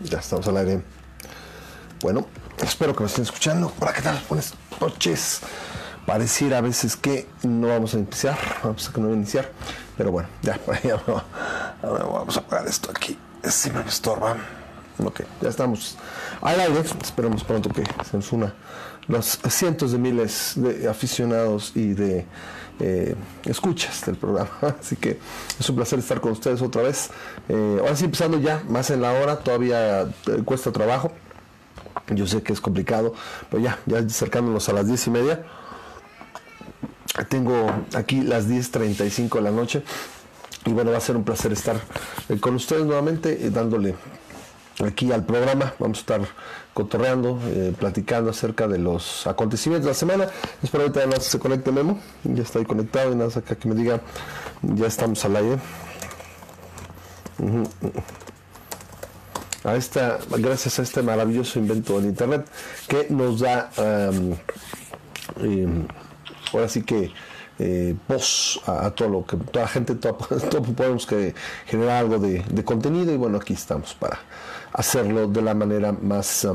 Ya estamos al aire. Bueno, espero que me estén escuchando. Hola, ¿qué tal? Buenas noches. Pareciera a veces que no vamos a iniciar, vamos a que no iniciar, pero bueno, ya, ya vamos a apagar esto aquí, si me estorba. Ok, ya estamos al aire, esperemos pronto que se nos una los cientos de miles de aficionados y de eh, escuchas del programa. Así que es un placer estar con ustedes otra vez. Eh, ahora sí, empezando ya, más en la hora, todavía eh, cuesta trabajo. Yo sé que es complicado, pero ya, ya acercándonos a las diez y media. Tengo aquí las 10.35 de la noche y bueno, va a ser un placer estar con ustedes nuevamente dándole aquí al programa. Vamos a estar cotorreando, eh, platicando acerca de los acontecimientos de la semana. Espero que todavía se conecte Memo. Ya estoy conectado y nada acá que me diga, ya estamos al aire. A esta, gracias a este maravilloso invento en internet que nos da em, ahora sí que eh, voz a, todo lo que toda la gente, todo, podemos que generar algo de, contenido y bueno, aquí estamos para hacerlo de la manera más,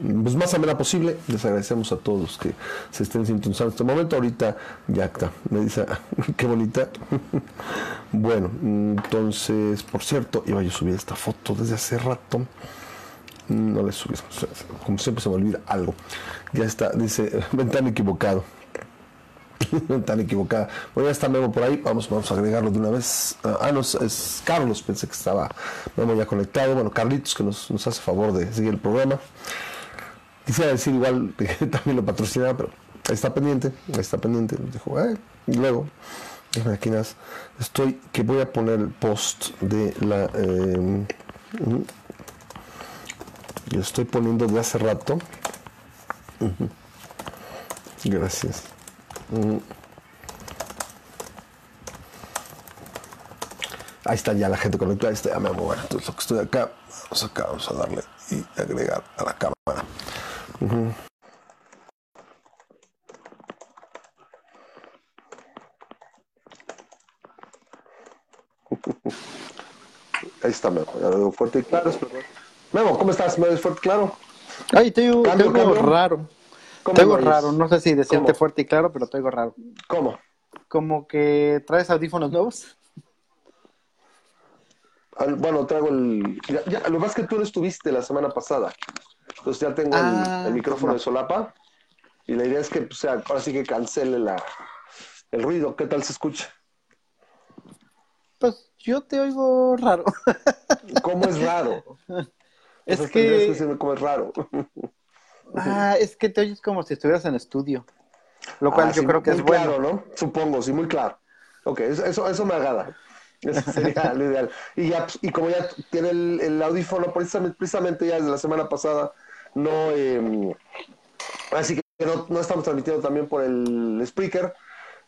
pues más amena posible. Les agradecemos a todos que se estén sintonizando en este momento. Ahorita ya está, me dice, qué bonita. bueno, entonces, por cierto, iba yo a subir esta foto desde hace rato. No le subí, como siempre se me olvida algo. Ya está, dice, ventana equivocado. tan equivocada. Bueno, ya está Memo por ahí, vamos, vamos a agregarlo de una vez. Ah, ah, no, es Carlos, pensé que estaba Memo ya conectado. Bueno, Carlitos, que nos, hace favor de seguir el programa. Quisiera decir igual que también lo patrocinaba, pero está pendiente, está pendiente. Dijo, eh, y luego, aquí estoy, que voy a poner el post de la... Eh, yo estoy poniendo de hace rato. Gracias. Ahí está ya la gente conectada, ahí está ya me bueno, entonces lo que estoy acá, vamos acá, vamos a darle y agregar a la cámara. Ahí está Memo, ya lo veo fuerte y claro. Memo, ¿cómo estás? ¿Me ves fuerte y claro? Ay, te digo, raro. Tengo raro, no sé si decirte fuerte y claro, pero tengo raro. ¿Cómo? Como que traes audífonos nuevos. bueno, traigo el. Ya, lo más que tú no estuviste la semana pasada. Entonces ya tengo el, ah, micrófono de solapa. Y la idea es que, pues, sea, ahora sí que cancele la, el ruido. ¿Qué tal se escucha? Pues yo te oigo raro. ¿Cómo es raro? Es que... que cómo es raro. Ah, es que te oyes como si estuvieras en estudio. Lo cual ah, yo creo que es bueno. claro, ¿no? Supongo, sí, muy claro. Ok, eso, eso me agrada. Eso sería lo ideal. Y, ya, y como ya tiene el, audífono, precisamente, precisamente, ya desde la semana pasada, no. Em, así que no, no, estamos transmitiendo también por el speaker,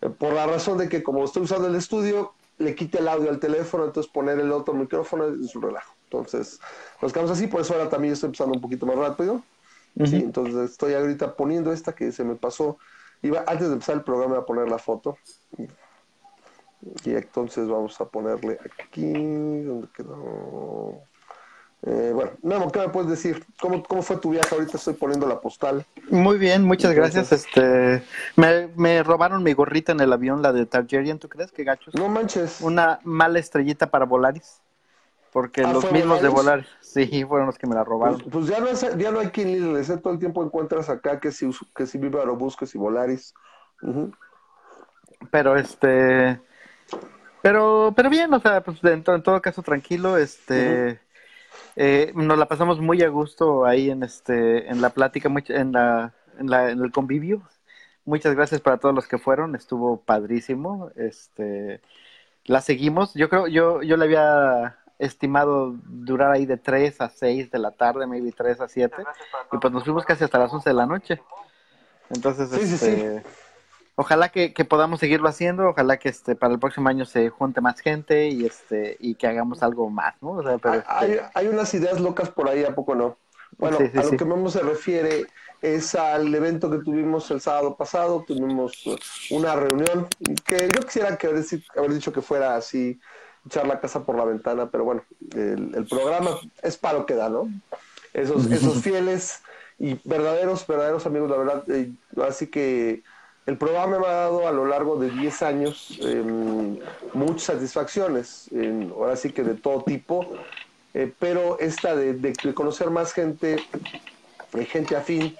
eh, por la razón de que, como estoy usando el estudio, le quite el audio al teléfono, entonces poner el otro micrófono es un relajo. Entonces, nos quedamos así, por eso ahora también estoy empezando un poquito más rápido. Sí, entonces estoy ahorita poniendo esta que se me pasó. Iba antes de empezar el programa a poner la foto. Y entonces vamos a ponerle aquí, donde quedó? Eh, bueno, Memo, ¿qué me puedes decir? ¿Cómo, ¿Cómo fue tu viaje? Ahorita estoy poniendo la postal. Muy bien, muchas gracias. Este, me, me, robaron mi gorrita en el avión, la de Targaryen, ¿tú crees? que gachos? No manches. Una mala estrellita para Volaris. Porque ah, los mismos de volar, sí, fueron los que me la robaron. Pues, pues ya, no es, ya no hay quien le todo el tiempo encuentras acá que si, que si Viva Aerobús, que si Volaris. Pero este. Pero, pero bien, o sea, pues en, todo caso tranquilo, este. Eh, nos la pasamos muy a gusto ahí en este, en la plática, en la, en la, en el convivio. Muchas gracias para todos los que fueron, estuvo padrísimo. Este, la seguimos. Yo creo, yo, yo le había estimado durar ahí de 3 a 6 de la tarde, maybe 3 a 7. Y pues nos fuimos casi hasta las 11 de la noche. Entonces, este, ojalá que, podamos seguirlo haciendo, ojalá que este para el próximo año se junte más gente y este y que hagamos algo más, ¿no? Este hay, unas ideas locas por ahí, ¿a poco no? Bueno, a lo que Memo se refiere es al evento que tuvimos el sábado pasado, tuvimos una reunión que yo quisiera que haber, dicho que fuera así echar la casa por la ventana, pero bueno, el, programa es para lo que da, ¿no? Esos, esos fieles y verdaderos, verdaderos amigos, la verdad, eh, así que el programa me ha dado a lo largo de 10 años em, muchas satisfacciones, ahora sí que de todo tipo, eh, pero esta de, conocer más gente, eh, gente afín,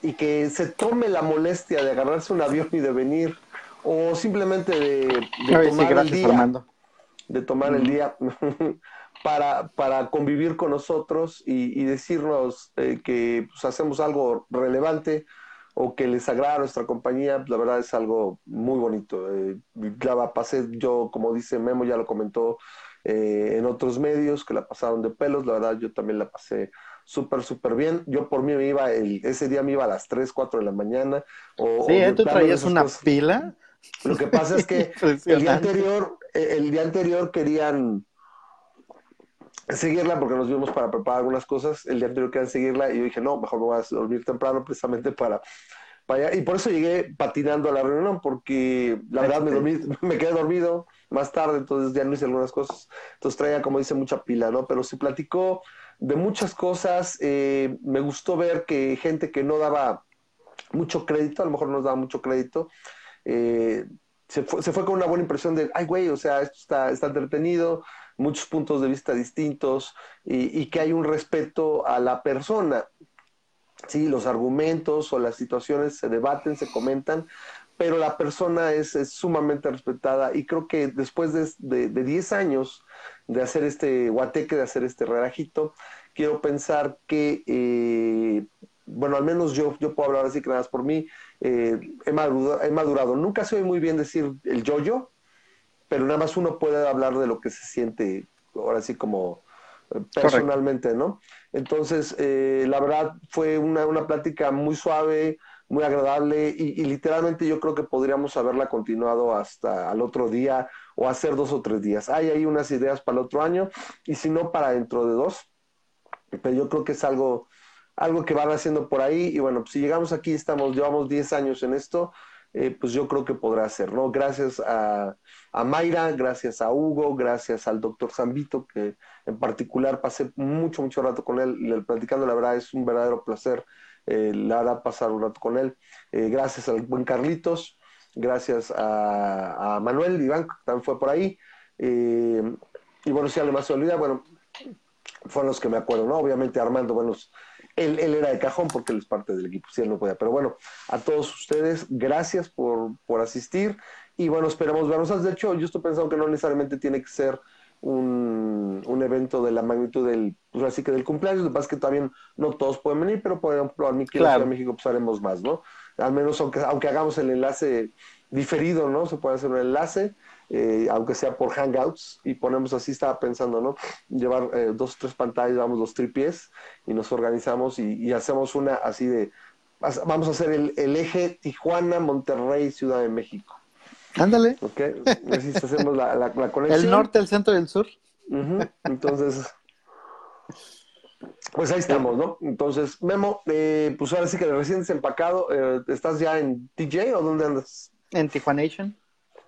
y que se tome la molestia de agarrarse un avión y de venir, o simplemente de, tomar el día, de tomar el día para, para convivir con nosotros y, decirnos eh, que pues, hacemos algo relevante o que les agrada nuestra compañía, la verdad es algo muy bonito. Eh, la pasé yo, como dice Memo, ya lo comentó eh, en otros medios, que la pasaron de pelos, la verdad yo también la pasé súper, súper bien. Yo por mí me iba, el, ese día me iba a las 3, 4 de la mañana. O, sí, ¿tú traías una pila? Lo que pasa es que el día anterior, el día anterior querían seguirla porque nos vimos para preparar algunas cosas. El día anterior querían seguirla y yo dije, no, mejor me voy a dormir temprano precisamente para, para allá. Y por eso llegué patinando a la reunión porque la verdad me, dormí, me quedé dormido más tarde, entonces ya no hice algunas cosas. Entonces traía, como dice, mucha pila, ¿no? Pero se platicó de muchas cosas. Eh, me gustó ver que gente que no daba mucho crédito, a lo mejor no nos daba mucho crédito, eh, se, fue, se fue con una buena impresión de, ay, güey, o sea, esto está, está entretenido, muchos puntos de vista distintos y, que hay un respeto a la persona. Sí, los argumentos o las situaciones se debaten, se comentan, pero la persona es, sumamente respetada y creo que después de 10 años de hacer este guateque, de hacer este relajito, quiero pensar que, eh, bueno, al menos yo, yo puedo hablar así que nada más por mí, eh, he, madurado, he madurado. Nunca se oye muy bien decir el yo-yo, pero nada más uno puede hablar de lo que se siente, ahora sí como eh, personalmente, ¿no? Entonces, eh, la verdad fue una, una, plática muy suave, muy agradable y, literalmente yo creo que podríamos haberla continuado hasta al otro día o hacer dos o tres días. Hay ahí unas ideas para el otro año y si no, para dentro de dos. Pero yo creo que es algo, algo que van haciendo por ahí y bueno, pues si llegamos aquí, estamos, llevamos 10 años en esto, eh, pues yo creo que podrá ser, ¿no? Gracias a, Mayra, gracias a Hugo, gracias al doctor Zambito, que en particular pasé mucho, mucho rato con él, platicando, la verdad es un verdadero placer, eh, la verdad, pasar un rato con él. Eh, gracias al buen Carlitos, gracias a, Manuel Iván, que también fue por ahí. y bueno, si alguien más se olvida, bueno, fueron los que me acuerdo, ¿no? Obviamente Armando, bueno, él, él, era de cajón porque él es parte del equipo, si él no podía. Pero bueno, a todos ustedes, gracias por, por asistir y bueno, esperamos vernos. De hecho, yo estoy pensando que no necesariamente tiene que ser un, un evento de la magnitud del, pues así que del cumpleaños, lo que pasa es que también no todos pueden venir, pero por ejemplo, a mí que claro. México pues haremos más, ¿no? Al menos aunque, aunque hagamos el enlace diferido, ¿no? Se puede hacer un enlace eh, aunque sea por Hangouts, y ponemos así, estaba pensando, ¿no? Llevar eh, dos o tres pantallas, vamos los tripies, y nos organizamos y, hacemos una así de, vamos a hacer el, eje Tijuana, Monterrey, Ciudad de México. Ándale. Ok, así hacemos la, la, conexión. El norte, el centro y el sur. Entonces, pues ahí estamos, ¿no? Entonces, Memo, eh, pues ahora sí que recién desempacado, ¿estás ya en TJ o dónde andas? En Tijuanation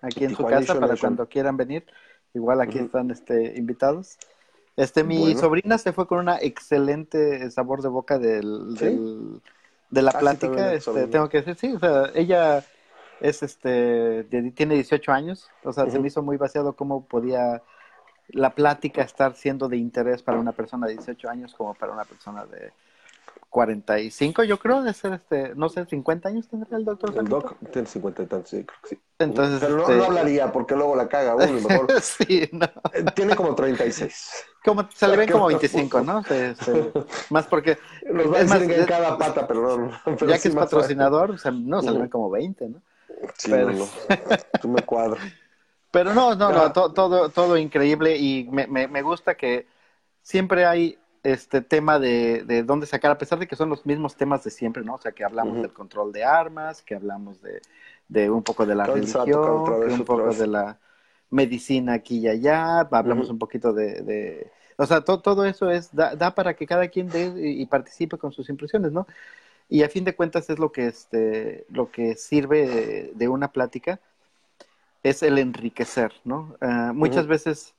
aquí en su casa para cuando quieran venir. Igual aquí están este, invitados. Este, mi sobrina se fue con una excelente sabor de boca del, de la ah, plática. este, tengo que decir, sí, o sea, ella es este, tiene 18 años, o sea, se me hizo muy vaciado cómo podía la plática estar siendo de interés para una persona de 18 años como para una persona de 45, yo creo, de ser este, no sé, 50 años tendría el doctor. El doc tiene 50 y tantos, sí, creo que sí. Entonces, Pero no, este hablaría porque luego la caga uno, mejor. sí, no. Eh, tiene como 36. Como, se le ven como 25, ¿no? Más porque. Nos va a decir en cada pata, pero no. ya que es patrocinador, o sea, no, se le ven como 20, ¿no? Sí, pero... no, tú me cuadras. Pero no, no, no, todo, todo increíble y me, me, me gusta que siempre hay este tema de, de dónde sacar, a pesar de que son los mismos temas de siempre, ¿no? O sea, que hablamos del control de armas, que hablamos de, de un poco de la religión, un poco de la medicina aquí y allá, hablamos un poquito de, de, o sea, todo eso es, da, da, para que cada quien dé y, participe con sus impresiones, ¿no? Y a fin de cuentas es lo que, este, lo que sirve de, una plática, es el enriquecer, ¿no? Ah, muchas veces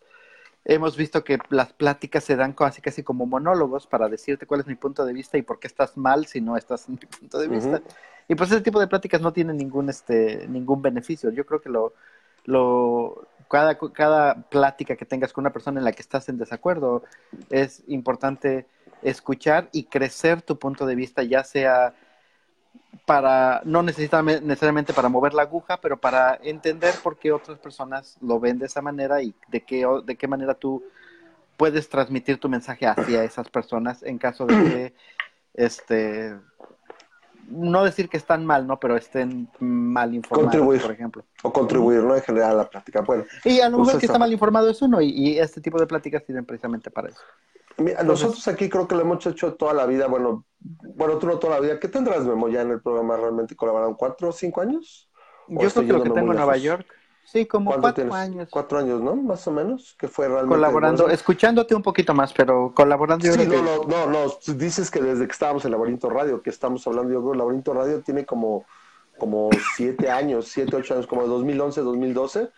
hemos visto que las pláticas se dan casi casi como monólogos para decirte cuál es mi punto de vista y por qué estás mal si no estás en mi punto de vista. Y pues ese tipo de pláticas no tienen ningún este ningún beneficio. Yo creo que lo lo cada cada plática que tengas con una persona en la que estás en desacuerdo es importante escuchar y crecer tu punto de vista, ya sea para, no necesariamente para mover la aguja, pero para entender por qué otras personas lo ven de esa manera y de qué, de qué manera tú puedes transmitir tu mensaje hacia esas personas en caso de que, este, no decir que están mal, ¿no? Pero estén mal informados, por ejemplo. O contribuir, ¿no? En general a la plática. Bueno. Y a lo mejor que está mal informado es uno, y, y, este tipo de pláticas sirven precisamente para eso. Nosotros aquí creo que lo hemos hecho toda la vida, bueno, bueno, tú no toda la vida. ¿Qué tendrás, Memo, ya en el programa realmente colaboraron? ¿Cuatro o cinco años? Yo creo que lo que tengo en Nueva York. Sí, como cuatro años. Cuatro años, ¿no? Más o menos, que fue realmente... Colaborando, escuchándote un poquito más, pero colaborando... sí, no, no, no, no, dices que desde que estábamos en Laberinto Radio, que estamos hablando, yo creo que Laberinto Radio tiene como, como siete años, siete, ocho años, como 2011, 2012.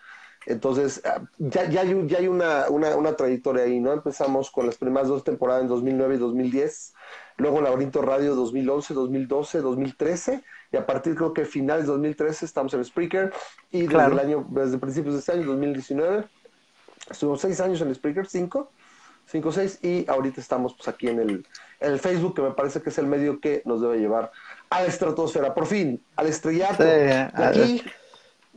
Entonces, ah, ya, ya hay, ya hay una, una, una trayectoria ahí, ¿no? Empezamos con las primeras dos temporadas en 2009 y 2010 luego Laberinto Radio 2011, 2012, 2013, y a partir creo que finales de 2013 estamos en Spreaker, y desde el año, desde principios de este año, 2019, estuvimos seis años en Spreaker, cinco, cinco, seis, y ahorita estamos pues aquí en el, en el Facebook, que me parece que es el medio que nos debe llevar a la estratosfera, por fin, al estrellato. aquí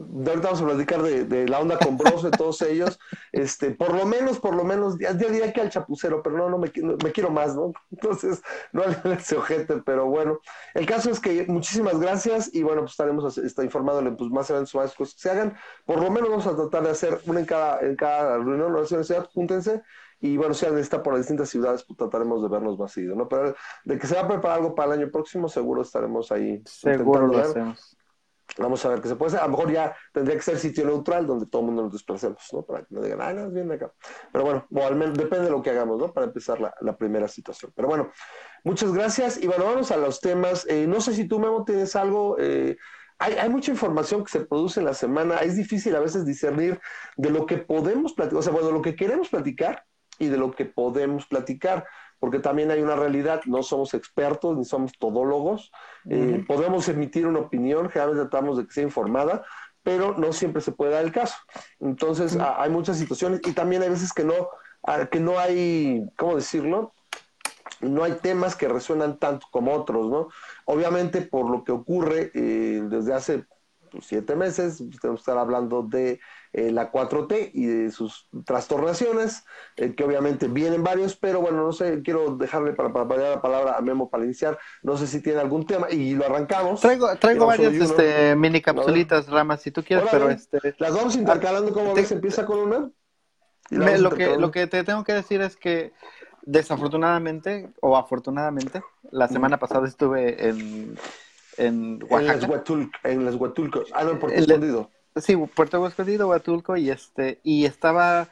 de ahorita vamos a platicar de, la onda con Bros, de todos ellos, este, por lo menos, por lo menos, ya, diría que al chapucero, pero no, no me, me quiero más, ¿no? Entonces, no al ese ojete, pero bueno, el caso es que muchísimas gracias y bueno, pues estaremos está informándole pues, más eventos, más cosas que se hagan, por lo menos vamos a tratar de hacer una en cada, en cada reunión o ciudad, júntense, y bueno, si alguien está por las distintas ciudades, pues trataremos de vernos más seguido, ¿no? Pero de que se va a preparar algo para el año próximo, seguro estaremos ahí. Seguro lo hacemos. Vamos a ver qué se puede hacer. A lo mejor ya tendría que ser sitio neutral donde todo el mundo nos desplacemos, ¿no? Para que no digan, ah, no, viene acá. Pero bueno, o al menos depende de lo que hagamos, ¿no? Para empezar la, la primera situación. Pero bueno, muchas gracias. Y bueno, vamos a los temas. Eh, no sé si tú, Memo, tienes algo. Eh, hay, hay, mucha información que se produce en la semana. Es difícil a veces discernir de lo que podemos platicar, o sea, bueno, de lo que queremos platicar y de lo que podemos platicar porque también hay una realidad, no somos expertos ni somos todólogos, eh, podemos emitir una opinión, generalmente tratamos de que sea informada, pero no siempre se puede dar el caso. Entonces, hay muchas situaciones y también hay veces que no, que no hay, ¿cómo decirlo? No hay temas que resuenan tanto como otros, ¿no? Obviamente, por lo que ocurre eh, desde hace pues, siete meses, tenemos que estar hablando de eh, la 4T y de sus trastornaciones, eh, que obviamente vienen varios, pero bueno, no sé, quiero dejarle para, para, la palabra a Memo para iniciar, no sé si tiene algún tema y lo arrancamos. Traigo, traigo varias este, mini capsulitas, Ramas, si tú quieres, pero este... Las vamos intercalando, ¿cómo ves? Empieza con una. lo, que, lo que te tengo que decir es que desafortunadamente o afortunadamente, la semana pasada estuve en, en Oaxaca. En las Huatulcos. Ah, no, por Escondido. Sí, Puerto Escondido, Huatulco, y este, y estaba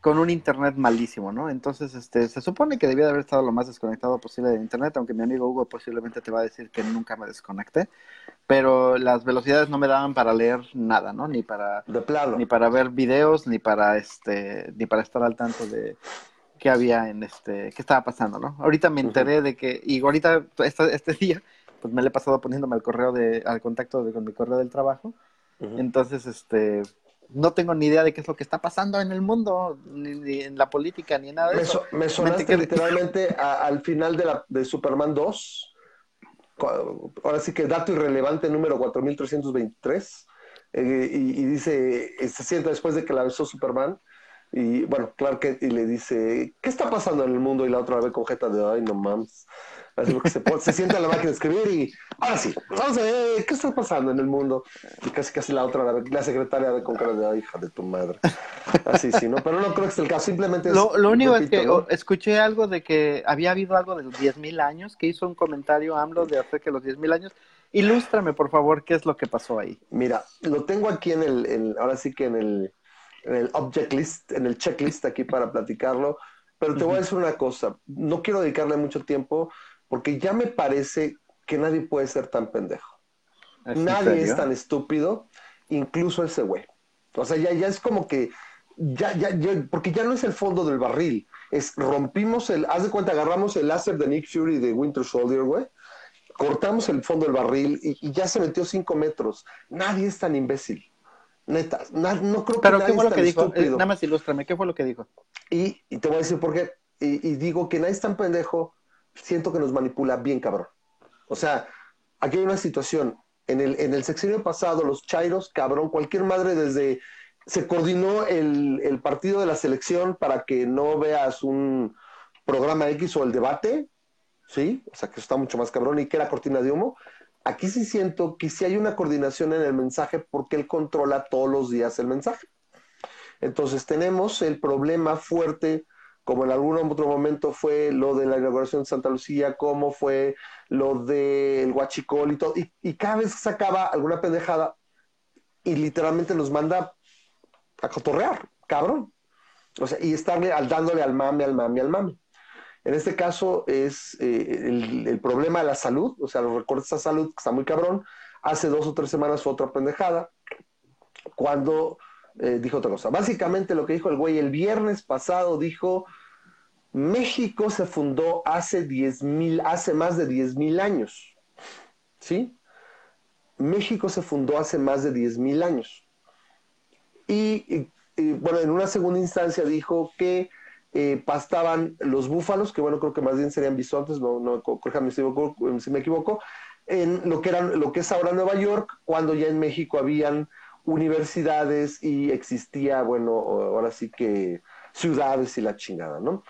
con un internet malísimo, ¿no? Entonces, este, se supone que debía de haber estado lo más desconectado posible de internet, aunque mi amigo Hugo posiblemente te va a decir que nunca me desconecté, pero las velocidades no me daban para leer nada, ¿no? Ni para, ni para ver videos, ni para, este, ni para estar al tanto de qué había en este, qué estaba pasando, ¿no? Ahorita me enteré de que, y ahorita, este, este día, pues me le he pasado poniéndome al correo de, al contacto de, con mi correo del trabajo, entonces, este, no tengo ni idea de qué es lo que está pasando en el mundo, ni, en la política, ni nada de eso. me sonaste literalmente al final de, la, de Superman 2. Ahora sí que dato irrelevante número 4323. Eh, y, y, dice, eh, se sienta después de que la besó Superman. Y bueno, Clark Kent y le dice, ¿qué está pasando en el mundo? Y la otra vez con jeta de, ay, no mames. Así se, se sienta en la máquina de escribir y ahora sí, vamos a ver qué está pasando en el mundo. Y casi casi la otra, la, secretaria de con cara de hija de tu madre. Así sí, ¿no? Pero no creo que sea el caso, simplemente Lo, único es que escuché algo de que había habido algo de los 10.000 años, que hizo un comentario AMLO de hace que los 10.000 años. Ilústrame, por favor, qué es lo que pasó ahí. Mira, lo tengo aquí en el, ahora sí que en el, en el object list, en el checklist aquí para platicarlo. Pero te voy a decir una cosa, no quiero dedicarle mucho tiempo porque ya me parece que nadie puede ser tan pendejo. Nadie es tan estúpido, incluso ese güey. O sea, ya, ya es como que ya, ya, ya, porque ya no es el fondo del barril, es rompimos el, haz de cuenta, agarramos el láser de Nick Fury de Winter Soldier, güey, cortamos el fondo del barril y, ya se metió cinco metros. Nadie es tan imbécil. Neta, no creo que Pero ¿qué fue lo que dijo? Eh, nada más ilústrame, ¿qué fue lo que dijo? Y, y te voy a decir por qué. Y, y, digo que nadie es tan pendejo, siento que nos manipula bien cabrón. O sea, aquí hay una situación. En el, en el sexenio pasado, los chairos, cabrón, cualquier madre desde se coordinó el, partido de la selección para que no veas un programa X o el debate, ¿sí? O sea, que está mucho más cabrón y que era cortina de humo. Aquí sí siento que sí hay una coordinación en el mensaje porque él controla todos los días el mensaje. Entonces tenemos el problema fuerte, como en algún otro momento fue lo de la inauguración de Santa Lucía, como fue lo del Huachicol y todo. Y, y cada vez sacaba alguna pendejada y literalmente nos manda a cotorrear, cabrón. O sea, y estarle al, dándole al mame, al mame, al mame. En este caso es eh, el, problema de la salud, o sea, los recortes a salud, que está muy cabrón. Hace dos o tres semanas fue otra pendejada, cuando eh, dijo otra cosa. Básicamente lo que dijo el güey el viernes pasado dijo, México se fundó hace, mil, hace más de 10 mil años. ¿Sí? México se fundó hace más de 10 mil años. Y, bueno, en una segunda instancia dijo que eh, pastaban los búfalos, que bueno, creo que más bien serían bisontes, no, no si, me equivoco, en lo que, eran, lo que es ahora Nueva York, cuando ya en México habían universidades y existía, bueno, ahora sí que ciudades y la chingada, ¿no?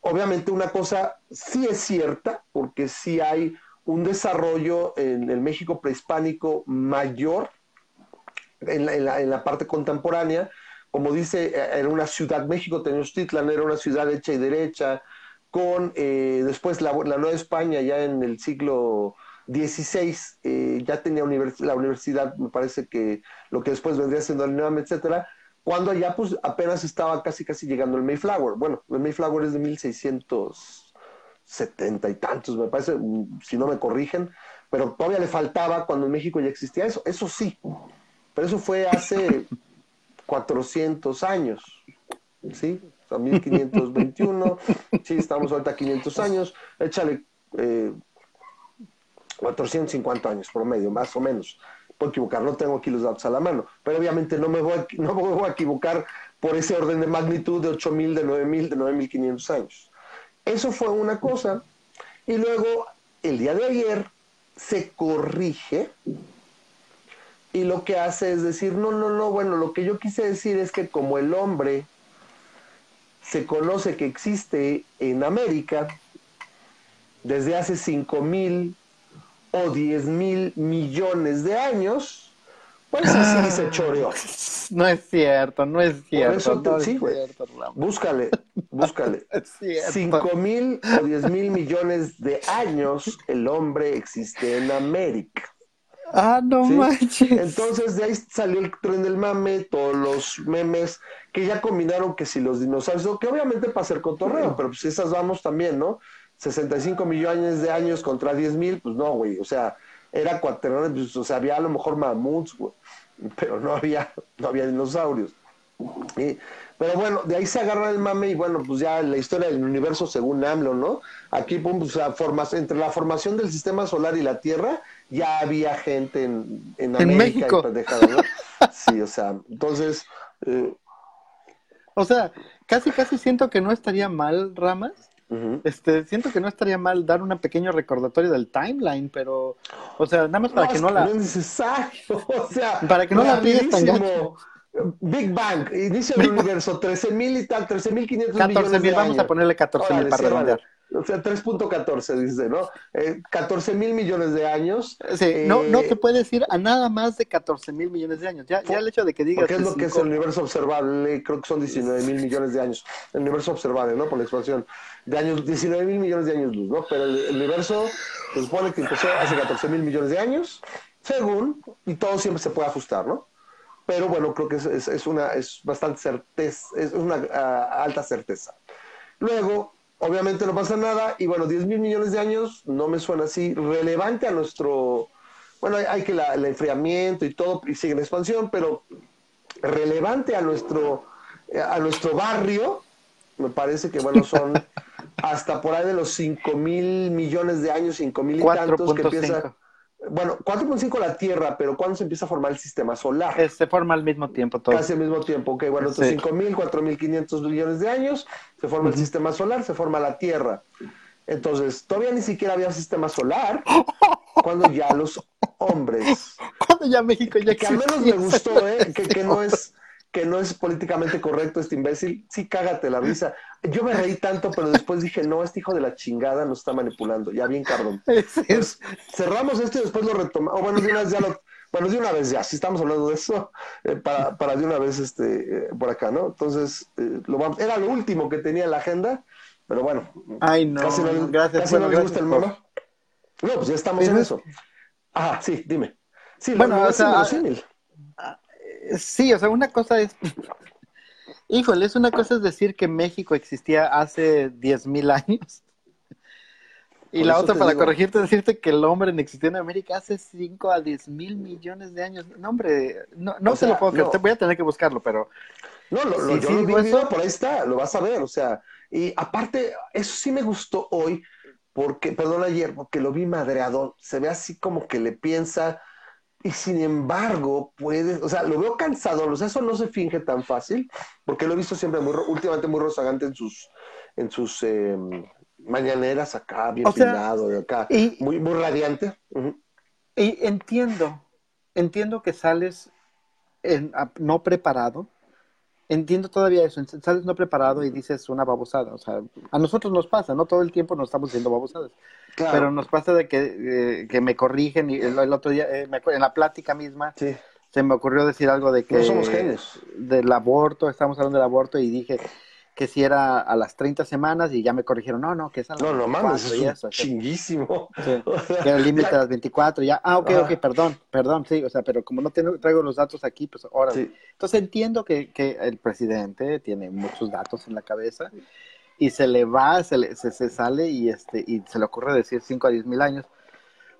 Obviamente una cosa sí es cierta, porque sí hay un desarrollo en el México prehispánico mayor en la, parte contemporánea, como dice, era una ciudad, México Tenochtitlan era una ciudad hecha y derecha, con eh, después la, Nueva España ya en el siglo XVI eh, ya tenía la universidad, me parece que lo que después vendría siendo el NEAM, etcétera, cuando ya pues apenas estaba casi casi llegando el Mayflower. Bueno, el Mayflower es de 1670 y tantos, me parece, si no me corrigen, pero todavía le faltaba cuando en México ya existía eso, eso sí, pero eso fue hace 400 años, ¿sí? O sea, 1521, sí, estamos ahorita a 500 años, échale 450 eh, años promedio, más o menos. Puedo equivocar, no tengo aquí los datos a la mano, pero obviamente no me voy a, no equivocar por ese orden de magnitud de 8.000, de 9.000, de 9.500 años. Eso fue una cosa. Y luego, el día de ayer, se corrige y lo que hace es decir, no, no, no, bueno, lo que yo quise decir es que como el hombre se conoce que existe en América desde hace 5 mil o 10 mil millones de años, pues así se choreó. No es cierto, no es cierto. sí, búscale, búscale. 5 mil o 10 mil millones de años el hombre existe en América. Ah, no manches. Entonces de ahí salió el tren del mame, todos los memes que ya combinaron que si los dinosaurios, que obviamente para hacer cotorreo, pero pues esas vamos también, ¿no? 65 millones de años contra 10 mil, pues no, güey, o sea, era cuaternario, pues, o sea, había a lo mejor mamuts, güey, pero no había, no había dinosaurios. pero bueno, de ahí se agarra el mame y bueno, pues ya la historia del universo según AMLO, ¿no? Aquí, pues, formas, entre la formación del sistema solar y la Tierra, ya había gente en, en, América México. Sí, o sea, entonces... Eh, o sea, casi, casi siento que no estaría mal, Ramas. Este, siento que no estaría mal dar un pequeño recordatorio del timeline, pero, o sea, nada más para que no la. No es necesario, o sea, para que no la pides tan Big Bang, inicio del universo, 13 mil y tal, 13 mil 500 millones de vamos a ponerle 14 mil para redondear. O sea, 3.14 dice, ¿no? Eh, 14 mil millones de años. Sí, no, no te puedes ir a nada más de 14 mil millones de años. Ya, ya el hecho de que digas. Porque es lo que es el universo observable, creo que son 19 mil millones de años. El universo observable, ¿no? Por la expansión de años, 19 mil millones de años luz, ¿no? Pero el, universo se supone que empezó hace 14 mil millones de años, según, y todo siempre se puede ajustar, ¿no? Pero bueno, creo que es, es, una, es bastante certeza, es una ah, alta certeza. Luego, obviamente no pasa nada y bueno, 10 mil millones de años no me suena así relevante a nuestro, bueno, hay, que el enfriamiento y todo y sigue en expansión, pero relevante a nuestro a nuestro barrio, me parece que, bueno, son hasta por ahí de los 5 mil millones de años, 5 mil y tantos que empieza... Bueno, 4.5 la Tierra, pero ¿cuándo se empieza a formar el sistema solar? Eh, se forma al mismo tiempo todo. Casi al mismo tiempo, ok. Bueno, estos 5.000, 4.500 millones de años, se forma el sistema solar, se forma la Tierra. Entonces, todavía ni siquiera había sistema solar cuando ya los hombres... Cuando ya México ya Que al menos me gustó, ¿eh? Que, que no es que no es políticamente correcto este imbécil, sí cágate la risa. Yo me reí tanto, pero después dije, no, este hijo de la chingada nos está manipulando. Ya bien, cabrón. Pues, cerramos esto y después lo retomamos. bueno, de una vez ya lo... Bueno, de una vez ya, si estamos hablando de eso, eh, para, para, de una vez este, eh, por acá, ¿no? Entonces, eh, lo vamos, era lo último que tenía en la agenda, pero bueno. Ay, no, casi no, gracias. Casi no les gusta el mono. No, pues ya estamos en eso. Ah, sí, dime. Sí, bueno, o sea, Sí, o sea, una cosa es, híjole, es una cosa es decir que México existía hace 10.000 años. Y la otra, para corregirte, es decirte que el hombre no existió en América hace 5 a 10 mil millones de años. No, hombre, no, no se lo puedo creer. Voy a tener que buscarlo, pero. No, lo, lo, yo lo vi por ahí está, lo vas a ver. O sea, y aparte, eso sí me gustó hoy, porque, perdón, ayer, porque lo vi madreado. Se ve así como que le piensa y sin embargo, puedes, o sea, lo veo cansado, o sea, eso no se finge tan fácil, porque lo he visto siempre muy, últimamente muy rozagante en sus, en sus em, mañaneras acá, bien peinado, acá, muy, muy radiante. Y entiendo, entiendo que sales en, no preparado, entiendo todavía eso, sales no preparado y dices una babosada, o sea, a nosotros nos pasa, no todo el tiempo nos estamos diciendo babosadas, pero nos pasa de que, que me corrigen y el, otro día, eh, en la plática misma, se me ocurrió decir algo de que... No somos genios. Del aborto, estamos hablando del aborto y dije, que si era a las 30 semanas y ya me corrigieron, no, no, que es a las No, no mames, es eso, chinguísimo. que era el límite a las 24, ya, ah, ok, ok, perdón, perdón, sí, o sea, pero como no tengo, traigo los datos aquí, pues ahora. Entonces entiendo que, que, el presidente tiene muchos datos en la cabeza y se le va, se, le, se, sale y, este, y se le ocurre decir 5 a 10 mil años,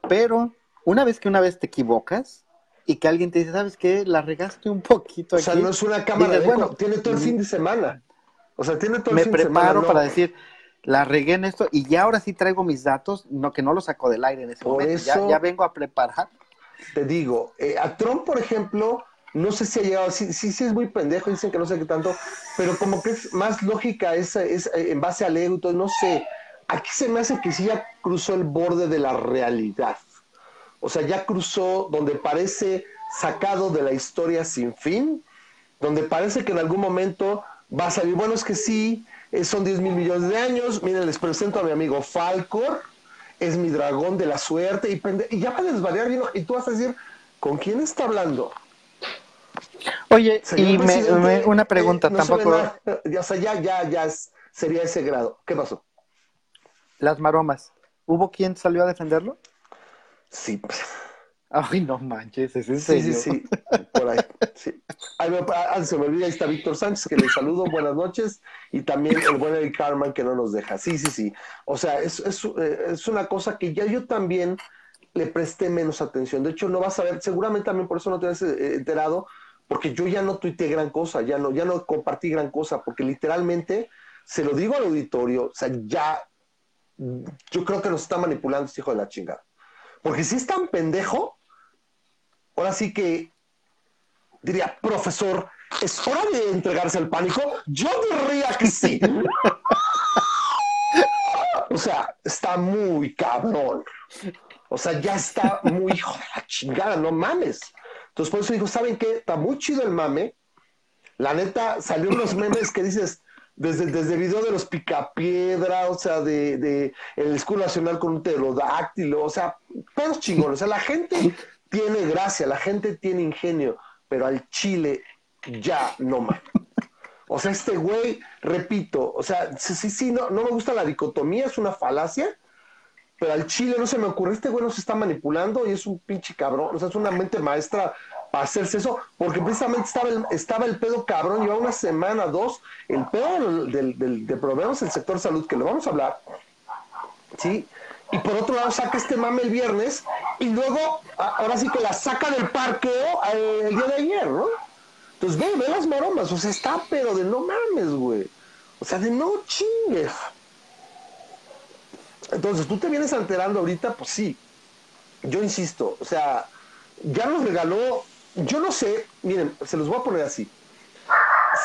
pero una vez que una vez te equivocas, y que alguien te dice, ¿sabes qué? La regaste un poquito. O sea, no es una cámara de bueno, tiene todo el fin de semana. O sea, tiene todo Me preparo para decir, la regué en esto y ya ahora sí traigo mis datos, no que no los saco del aire en ese momento. ya, vengo a preparar. Te digo, eh, a Trump, por ejemplo, no sé si ha llegado, sí, sí, sí es muy pendejo, dicen que no sé qué tanto, pero como que es más lógica es, eh, en base al ego, no sé. Aquí se me hace que sí ya cruzó el borde de la realidad. O sea, ya cruzó donde parece sacado de la historia sin fin, donde parece que en algún momento va a salir, bueno, es que sí, eh, son 10 mil millones de años, miren, les presento a mi amigo Falcor, es mi dragón de la suerte, y, y ya va a desvariar y tú vas a decir, ¿con quién está hablando? Oye, y me, una pregunta, eh, tampoco... o sea, ya, ya, ya sería ese grado. ¿Qué pasó? Las maromas. ¿Hubo quien salió a defenderlo? Sí, pues Ay, no manches, ¿es en serio? Sí, sí, sí, por ahí. Sí. Ah, se me olvida, ahí está Víctor Sánchez, que le saludo, buenas noches, y también el buen Eric Carman, que no nos deja. Sí, sí, sí. O sea, es, es, eh, es, una cosa que ya yo también le presté menos atención. De hecho, no vas a ver, seguramente también por eso no te has eh, enterado, porque yo ya no tuiteé gran cosa, ya no, ya no compartí gran cosa, porque literalmente, se lo digo al auditorio, o sea, ya, yo creo que nos está manipulando este hijo de la chingada. Porque si es tan pendejo, ahora sí que diría, profesor, ¿es hora de entregarse al pánico? Yo diría que sí. o sea, está muy cabrón. O sea, ya está muy hijo de la chingada, no mames. Entonces por eso digo, ¿saben qué? Está muy chido el mame. La neta, salió unos memes que dices, desde, desde el video de los picapiedra, o sea, de, de el escudo nacional con un pterodáctilo, o sea, todos chingones. O sea, la gente tiene gracia, la gente tiene ingenio, pero al chile ya no más. O sea, este güey, repito, o sea, sí, sí, sí, no, no me gusta la dicotomía, es una falacia, pero al chile no se me ocurre, este güey no se está manipulando y es un pinche cabrón, o sea, es una mente maestra para hacerse eso, porque precisamente estaba el, estaba el pedo cabrón, lleva una semana, dos, el pedo del, del, del problemas del sector salud, que lo vamos a hablar, ¿sí? y por otro lado saca este mame el viernes y luego ahora sí que la saca del parqueo eh, el día de ayer, ¿no? Entonces, ve, ve las maromas, o sea, está, pero de no mames, güey. O sea, de no chingues. Entonces, tú te vienes alterando ahorita, pues sí. Yo insisto, o sea, ya nos regaló, yo no sé, miren, se los voy a poner así.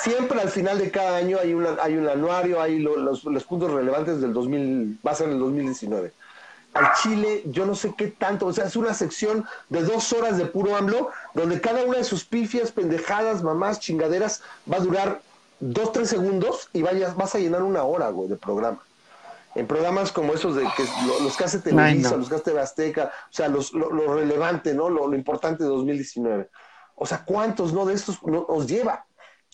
Siempre al final de cada año hay, una, hay un anuario, hay los, los, puntos relevantes del 2000, va a ser el 2019 al Chile, yo no sé qué tanto, o sea, es una sección de dos horas de puro AMLO, donde cada una de sus pifias, pendejadas, mamás, chingaderas, va a durar dos, tres segundos y vayas, vas a llenar una hora, güey, de programa. En programas como esos de que los que hace Televisa, los que hace Azteca, o sea, los, lo, relevante, ¿no? Lo, importante de 2019. O sea, ¿cuántos, no, de estos nos lleva?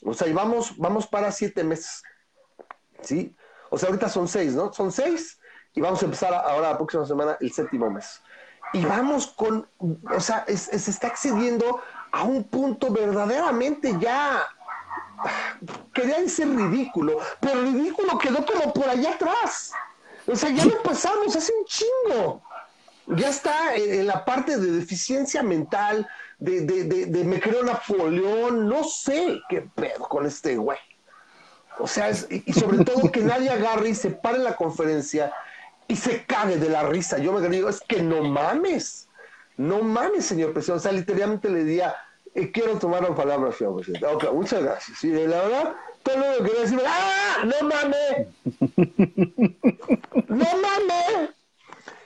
O sea, y vamos, vamos para siete meses. ¿Sí? O sea, ahorita son seis, ¿no? Son seis y vamos a empezar ahora la próxima semana el séptimo mes. Y vamos con, o sea, se está excediendo a un punto verdaderamente ya, quería decir ridículo, pero ridículo quedó como por allá atrás. O sea, ya lo pasamos hace un chingo. Ya está en, la parte de deficiencia mental, de, de, de, de me creo Napoleón, no sé qué pedo con este güey. O sea, y sobre todo que nadie agarre y se pare la conferencia y se cae de la risa. Yo me digo, es que no mames, no mames, señor presidente. O sea, literalmente le diría, eh, quiero tomar la palabra, señor presidente. Ok, muchas gracias. Y la verdad, todo lo que quería decir, ¡ah! ¡No mames! ¡No mames!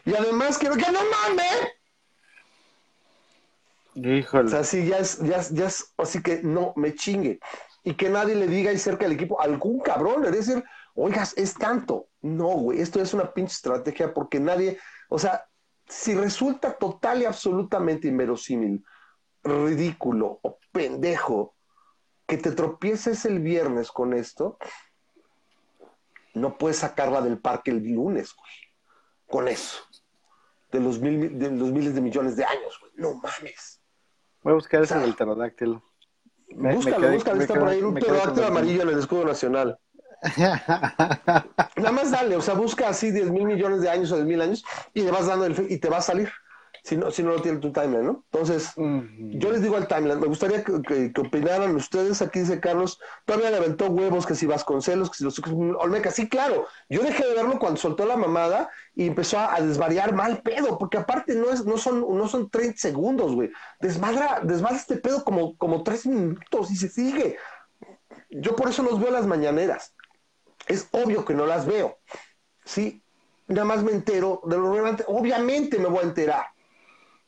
Y además quiero que no mames. Híjole. O sea, sí, ya es, ya, ya es, así que no me chingue. Y que nadie le diga ahí cerca del equipo, algún cabrón, le decir, oigas, es tanto. No, güey, esto es una pinche estrategia porque nadie, o sea, si resulta total y absolutamente inverosímil, ridículo o pendejo que te tropieces el viernes con esto, no puedes sacarla del parque el lunes, güey, con eso, de los, mil, de los miles de millones de años, güey, no mames. Voy a buscar ese del pterodáctilo. Búscalo, búscalo, está por ahí un pterodáctilo amarillo en el escudo nacional. Nada más dale, o sea, busca así 10 mil millones de años o 10 mil años y le vas dando el y te va a salir. Si no, si no lo tiene tu timeline, ¿no? Entonces, yo les digo al timeline, me gustaría que, opinaran ustedes. Aquí dice Carlos, todavía le aventó huevos que si Vasconcelos, que si los Olmeca. Sí, claro, yo dejé de verlo cuando soltó la mamada y empezó a, desvariar mal pedo, porque aparte no, es, no, son, no son 30 segundos, güey. Desmadra, desmadra este pedo como, como 3 minutos y se sigue. Yo por eso los veo las mañaneras es obvio que no las veo. ¿Sí? Nada más me entero de lo relevante. Obviamente me voy a enterar.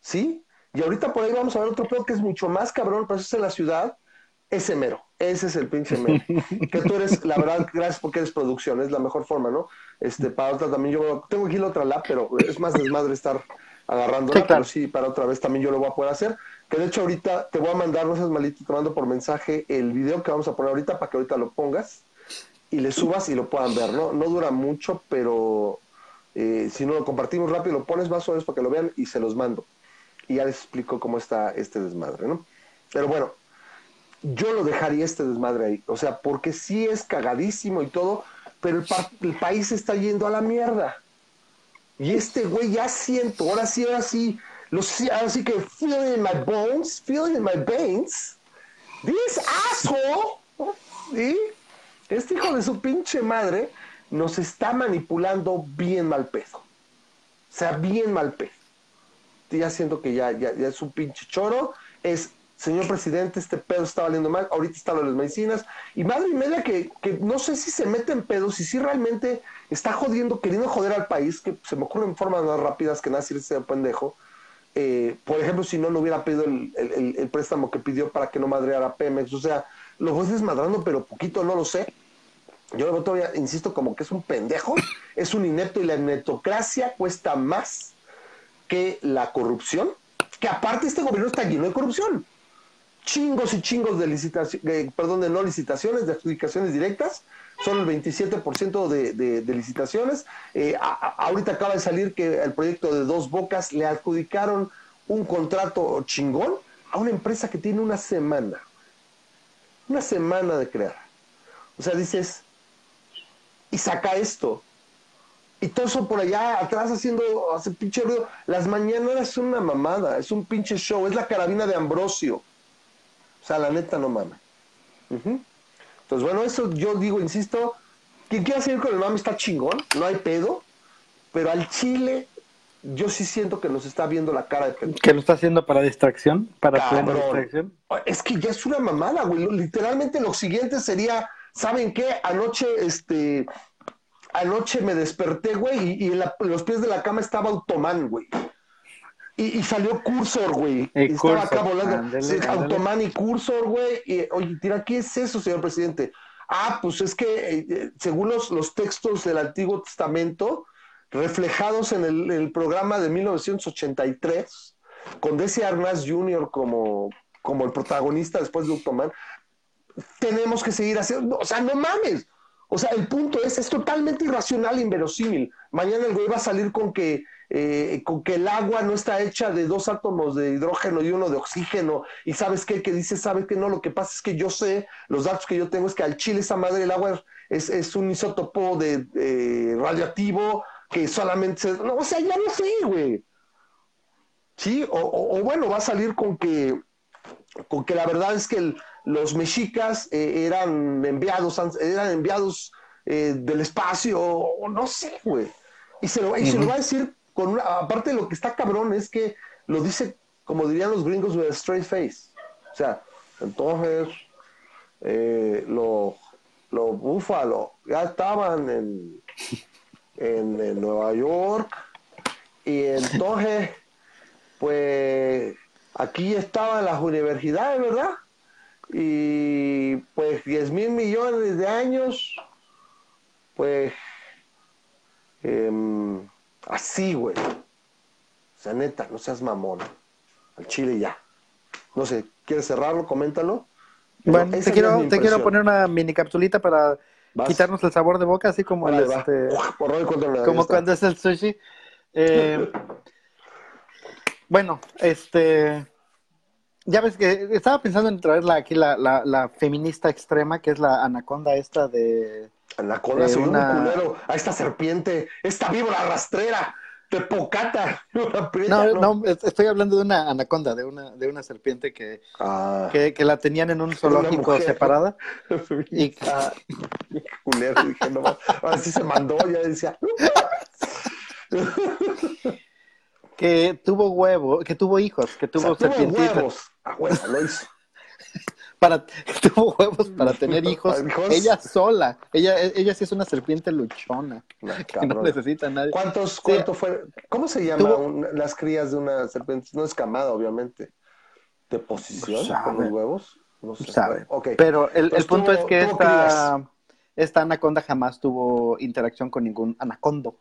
¿Sí? Y ahorita por ahí vamos a ver otro pedo que es mucho más cabrón, pero eso es en la ciudad. Ese mero. Ese es el pinche mero. que tú eres, la verdad, gracias porque eres producción, es la mejor forma, ¿no? Este, para otra también yo tengo aquí la otra lap, pero es más desmadre estar agarrando sí, pero sí, para otra vez también yo lo voy a poder hacer. Que de hecho ahorita te voy a mandar, no seas malito, te mando por mensaje el video que vamos a poner ahorita para que ahorita lo pongas y le subas y lo puedan ver, ¿no? No dura mucho, pero eh, si no lo compartimos rápido, lo pones más o menos para que lo vean y se los mando. Y ya les explico cómo está este desmadre, ¿no? Pero bueno, yo lo dejaría este desmadre ahí. O sea, porque sí es cagadísimo y todo, pero el, país está yendo a la mierda. Y este güey ya siento, ahora sí, ahora sí, lo, ahora sí que feeling in my bones, feeling in my veins, this asshole, ¿sí? Este hijo de su pinche madre nos está manipulando bien mal pedo. O sea, bien mal pedo. Ya siento que ya, ya, es un pinche choro. Es, señor presidente, este pedo está valiendo mal. Ahorita está lo de las medicinas. Y madre y media que, no sé si se mete en pedos y si realmente está jodiendo, queriendo joder al país, que se me ocurren formas más rápidas que nada si ese pendejo. Eh, por ejemplo, si no, no hubiera pedido el, préstamo que pidió para que no madreara Pemex. O sea, lo voy desmadrando, pero poquito no lo sé. Yo todavía insisto como que es un pendejo, es un inepto y la netocracia cuesta más que la corrupción, que aparte este gobierno está lleno de corrupción. Chingos y chingos de licitaciones, perdón, de no licitaciones, de adjudicaciones directas, son el 27% de, de, licitaciones. Eh, ahorita acaba de salir que el proyecto de Dos Bocas le adjudicaron un contrato chingón a una empresa que tiene una semana. Una semana de crear. O sea, dices, y saca esto. Y todo eso por allá atrás haciendo, hace pinche ruido. Las mañanas es una mamada, es un pinche show, es la carabina de Ambrosio. O sea, la neta no mama. Entonces, bueno, eso yo digo, insisto, quien quiera seguir con el mame está chingón, no hay pedo, pero al Chile yo sí siento que nos está viendo la cara de pendejo. ¿Que lo está haciendo para distracción? ¿Para plena distracción? Es que ya es una mamada, güey. Literalmente lo siguiente sería, ¿saben qué? Anoche, este, anoche me desperté, güey, y, en, los pies de la cama estaba Automan, güey. Y, salió Cursor, güey. Estaba acá volando. Automan y Cursor, güey. Y, oye, tira, ¿qué es eso, señor presidente? Ah, pues es que eh, eh, según los, los textos del Antiguo Testamento, reflejados en el, programa de 1983, con Desi Arnaz Jr. como, como el protagonista después de Ultraman, tenemos que seguir haciendo, o sea, no mames. O sea, el punto es, es totalmente irracional e inverosímil. Mañana el güey va a salir con que, eh, con que el agua no está hecha de dos átomos de hidrógeno y uno de oxígeno. Y sabes qué, que dice, sabes que no, lo que pasa es que yo sé, los datos que yo tengo es que al chile esa madre el agua es, es un isótopo de eh, radioactivo que solamente se... No, o sea, ya no sé, güey. Sí, o, bueno, va a salir con que, con que la verdad es que los mexicas eh, eran enviados, eran enviados eh, del espacio, o no sé, güey. Y se lo, se lo va a decir con una, aparte de lo que está cabrón es que lo dice, como dirían los gringos, with a straight face. O sea, entonces, eh, los lo búfalos ya estaban en, en, Nueva York. Y entonces, pues aquí estaban las universidades, ¿verdad? Y pues 10 mil millones de años, pues em, así, güey. O sea, neta, no seas mamón. Al chile ya. No sé, ¿quieres cerrarlo? Coméntalo. Bueno, te quiero, te quiero poner una mini capsulita para quitarnos el sabor de boca, así como, este, como cuando es el sushi. Eh, bueno, este, ya ves que estaba pensando en traer aquí la, la, feminista extrema, que es la anaconda esta de... Anaconda, de una... un culero, a esta serpiente, esta víbora rastrera. Tepocata. no, no, estoy hablando de una anaconda, de una, de una serpiente que, ah. que, la tenían en un zoológico separada. y ah, culero, dije, no, así se mandó, ya decía. que tuvo huevo, que tuvo hijos, que tuvo o huevos. Ah, huevo, lo hizo para tuvo huevos para tener hijos, ella sola. Ella, ella sí es una serpiente luchona. que no necesita a nadie. ¿Cuántos, cuánto fue? ¿Cómo se llama las crías de una serpiente? No es camada, obviamente. ¿De posición con los huevos? No se sabe. Pero el, el punto es que esta, esta anaconda jamás tuvo interacción con ningún anacondo.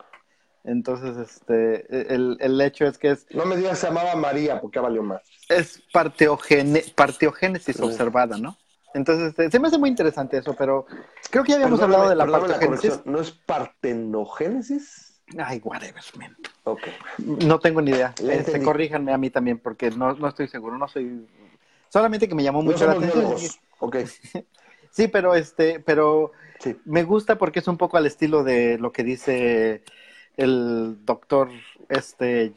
Entonces, este, el, el hecho es que es... No me digas se llamaba María, porque valió más. Es parteogénesis observada, ¿no? Entonces, este, se me hace muy interesante eso, pero creo que ya habíamos hablado de la parteogénesis. ¿No es partenogénesis? Ay, whatever, man. Okay. No tengo ni idea. Este, corríjanme a mí también, porque no, no estoy seguro, no soy... Solamente que me llamó mucho la atención. Ok. sí, pero este, pero me gusta porque es un poco al estilo de lo que dice el doctor, este,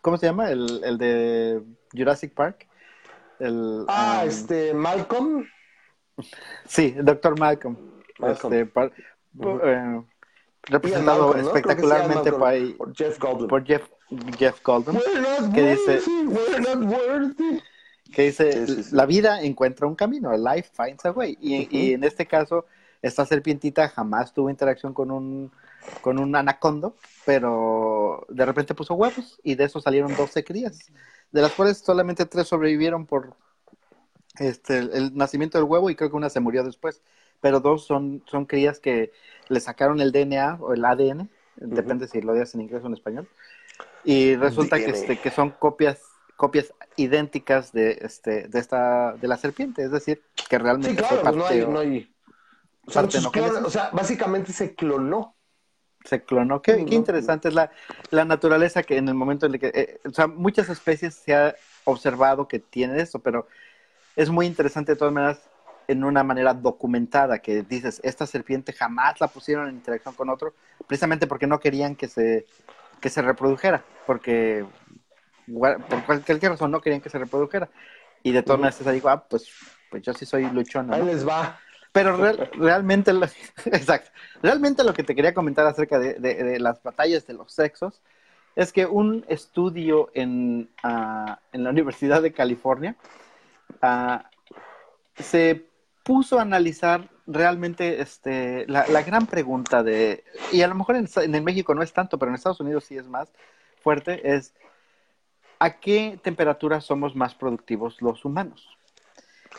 ¿cómo se llama? El, el de Jurassic Park. El, ah, um, este, Malcolm. Sí, el doctor Malcolm. Este, eh, representado espectacularmente por, Jeff Goldblum. Por Jeff, Jeff Goldblum. que dice, que dice, la vida encuentra un camino, life finds a way. Y, y en este caso, esta serpientita jamás tuvo interacción con un con un anacondo, pero de repente puso huevos y de eso salieron 12 crías, de las cuales solamente tres sobrevivieron por este, el, nacimiento del huevo y creo que una se murió después, pero dos son, son crías que le sacaron el DNA o el ADN, depende si lo dices en inglés o en español, y resulta que, este, que son copias copias idénticas de este de esta de la serpiente, es decir, que realmente sí, claro, no hay, no hay... o sea, básicamente se clonó se clonó. Qué, interesante es la, naturaleza que en el momento en el que, eh, o sea, muchas especies se ha observado que tienen eso, pero es muy interesante de todas maneras en una manera documentada que dices, esta serpiente jamás la pusieron en interacción con otro, precisamente porque no querían que se, que se reprodujera, porque por cualquier razón no querían que se reprodujera. Y de todas maneras se dijo, ah, pues pues yo sí soy luchona. Ahí les va. Pero realmente, lo, exacto, realmente lo que te quería comentar acerca de, las batallas de los sexos es que un estudio en, ah, la Universidad de California ah, se puso a analizar realmente este, la, gran pregunta de, y a lo mejor en, en México no es tanto, pero en Estados Unidos sí es más fuerte, es ¿a qué temperatura somos más productivos los humanos?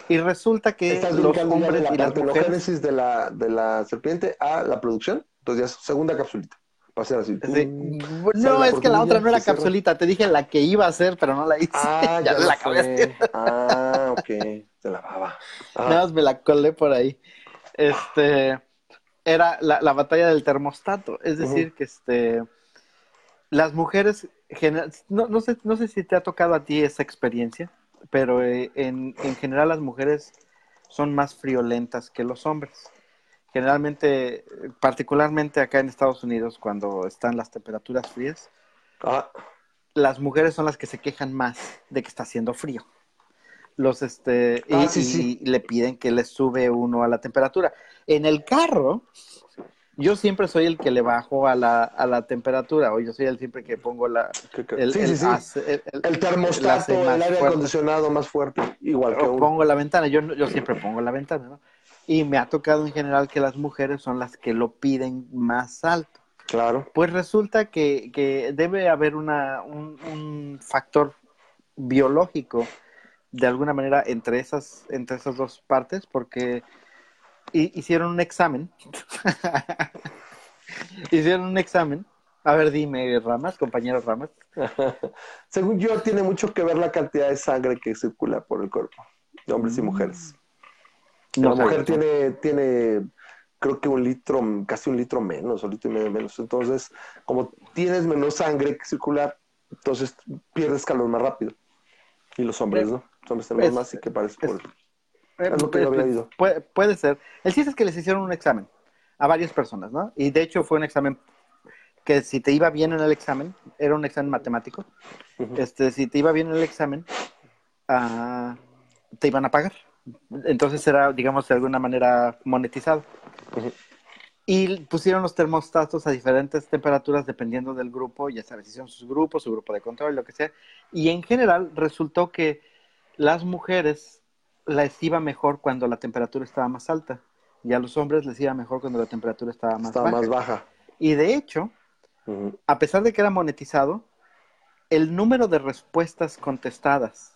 Y resulta que los hombres y las mujeres... de la, de la serpiente a la producción. Entonces ya segunda capsulita. Va a ser así. No, es que la otra no era capsulita. Te dije la que iba a hacer, pero no la hice. Ah, ya, la acabé Ah, ok. Se la baba. Nada más me la colé por ahí. Este era la, la batalla del termostato. Es decir, que este las mujeres no, no, sé, no sé si te ha tocado a ti esa experiencia pero eh, en, en, general las mujeres son más friolentas que los hombres. Generalmente, particularmente acá en Estados Unidos, cuando están las temperaturas frías, ah. las mujeres son las que se quejan más de que está haciendo frío. Los este y, ah, y le piden que les sube uno a la temperatura. En el carro, yo siempre soy el que le bajo a la, a la temperatura, o yo soy el siempre que pongo la, el, sí, sí, el, el, termostato, el aire acondicionado más fuerte, igual que pongo la ventana, yo, yo siempre pongo la ventana, ¿no? Y me ha tocado en general que las mujeres son las que lo piden más alto. Claro. Pues resulta que, que debe haber una, un, un factor biológico de alguna manera entre esas, entre esas dos partes, porque hicieron un examen. hicieron un examen. A ver, dime, Ramas, compañero Ramas. Según yo, tiene mucho que ver la cantidad de sangre que circula por el cuerpo, de hombres y mujeres. Mm. la mujer tiene, tiene, creo que un litro, casi un litro menos, un litro y medio menos. Entonces, como tienes menos sangre que circular, entonces pierdes calor más rápido. Y los hombres, ¿no? Los hombres tenemos más y que parece por... Eh, pues, puede, puede, ser. El chiste es que les hicieron un examen a varias personas, ¿no? Y de hecho fue un examen que si te iba bien en el examen, era un examen matemático, este, si te iba bien en el examen, uh, te iban a pagar. Entonces era, digamos, de alguna manera monetizado. Y pusieron los termostatos a diferentes temperaturas dependiendo del grupo, ya sabes, hicieron sus grupos, su grupo de control, lo que sea. Y en general resultó que las mujeres les iba mejor cuando la temperatura estaba más alta y a los hombres les iba mejor cuando la temperatura estaba más estaba baja. más baja. Y de hecho, a pesar de que era monetizado, el número de respuestas contestadas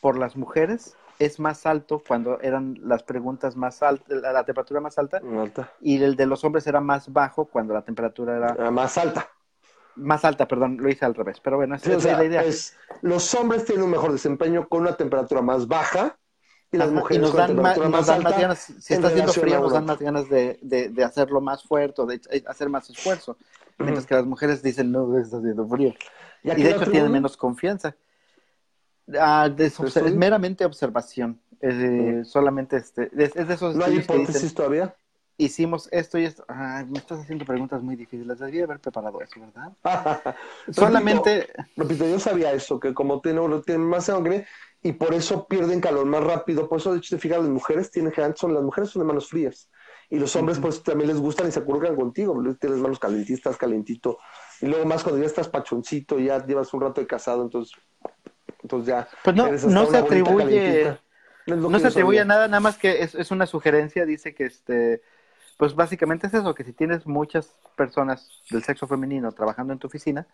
por las mujeres es más alto cuando eran las preguntas más altas, la, temperatura más alta, alta, y el de los hombres era más bajo cuando la temperatura era... más alta. Más alta, perdón, lo hice al revés, pero bueno, esa es la idea. los hombres tienen un mejor desempeño con una temperatura más baja y las mujeres nos dan, más, ganas, si está haciendo frío, nos dan más ganas de, de, hacerlo más fuerte de hacer más esfuerzo. Mientras que las mujeres dicen, no, está haciendo frío. Y, de hecho tienen menos confianza. Ah, es, meramente observación. Solamente este, es, de esos ¿No hay hipótesis todavía? Hicimos esto y esto. Ah, me estás haciendo preguntas muy difíciles. Debería haber preparado eso, ¿verdad? Solamente. Repito, yo sabía eso, que como tiene, tiene más sangre, y por eso pierden calor más rápido. Por eso, de hecho, te fijas, las mujeres tienen son las mujeres son de manos frías. Y los hombres, pues también les gustan y se acurrucan contigo. Tienes manos calentitas, calentito. Y luego más cuando ya estás pachoncito, ya llevas un rato de casado, entonces, entonces ya. Pues no, no se atribuye. No, se atribuye a nada, nada más que es, es una sugerencia. Dice que este. Pues básicamente es eso, que si tienes muchas personas del sexo femenino trabajando en tu oficina,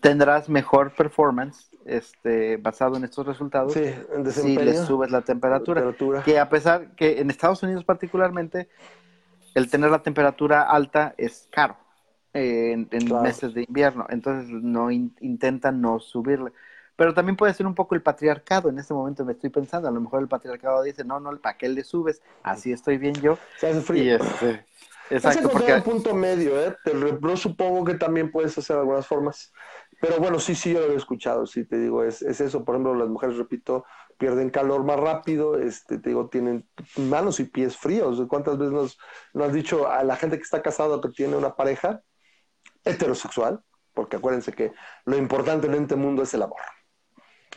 tendrás mejor performance este, basado en estos resultados si le subes la temperatura, Que a pesar que en Estados Unidos particularmente, el tener la temperatura alta es caro eh, en, meses de invierno, entonces no intentan no subirle. Pero también puede ser un poco el patriarcado, en este momento me estoy pensando, a lo mejor el patriarcado dice, no, no, ¿para qué le subes? Así estoy bien yo. Y este, Exacto, porque... un punto medio, ¿eh? Te, supongo que también puedes hacer algunas formas. Pero bueno, sí, sí, yo lo he escuchado, sí, te digo, es, es eso. Por ejemplo, las mujeres, repito, pierden calor más rápido, este, te digo, tienen manos y pies fríos. ¿Cuántas veces nos, nos has dicho a la gente que está casada que tiene una pareja heterosexual? Porque acuérdense que lo importante en este mundo es el amor.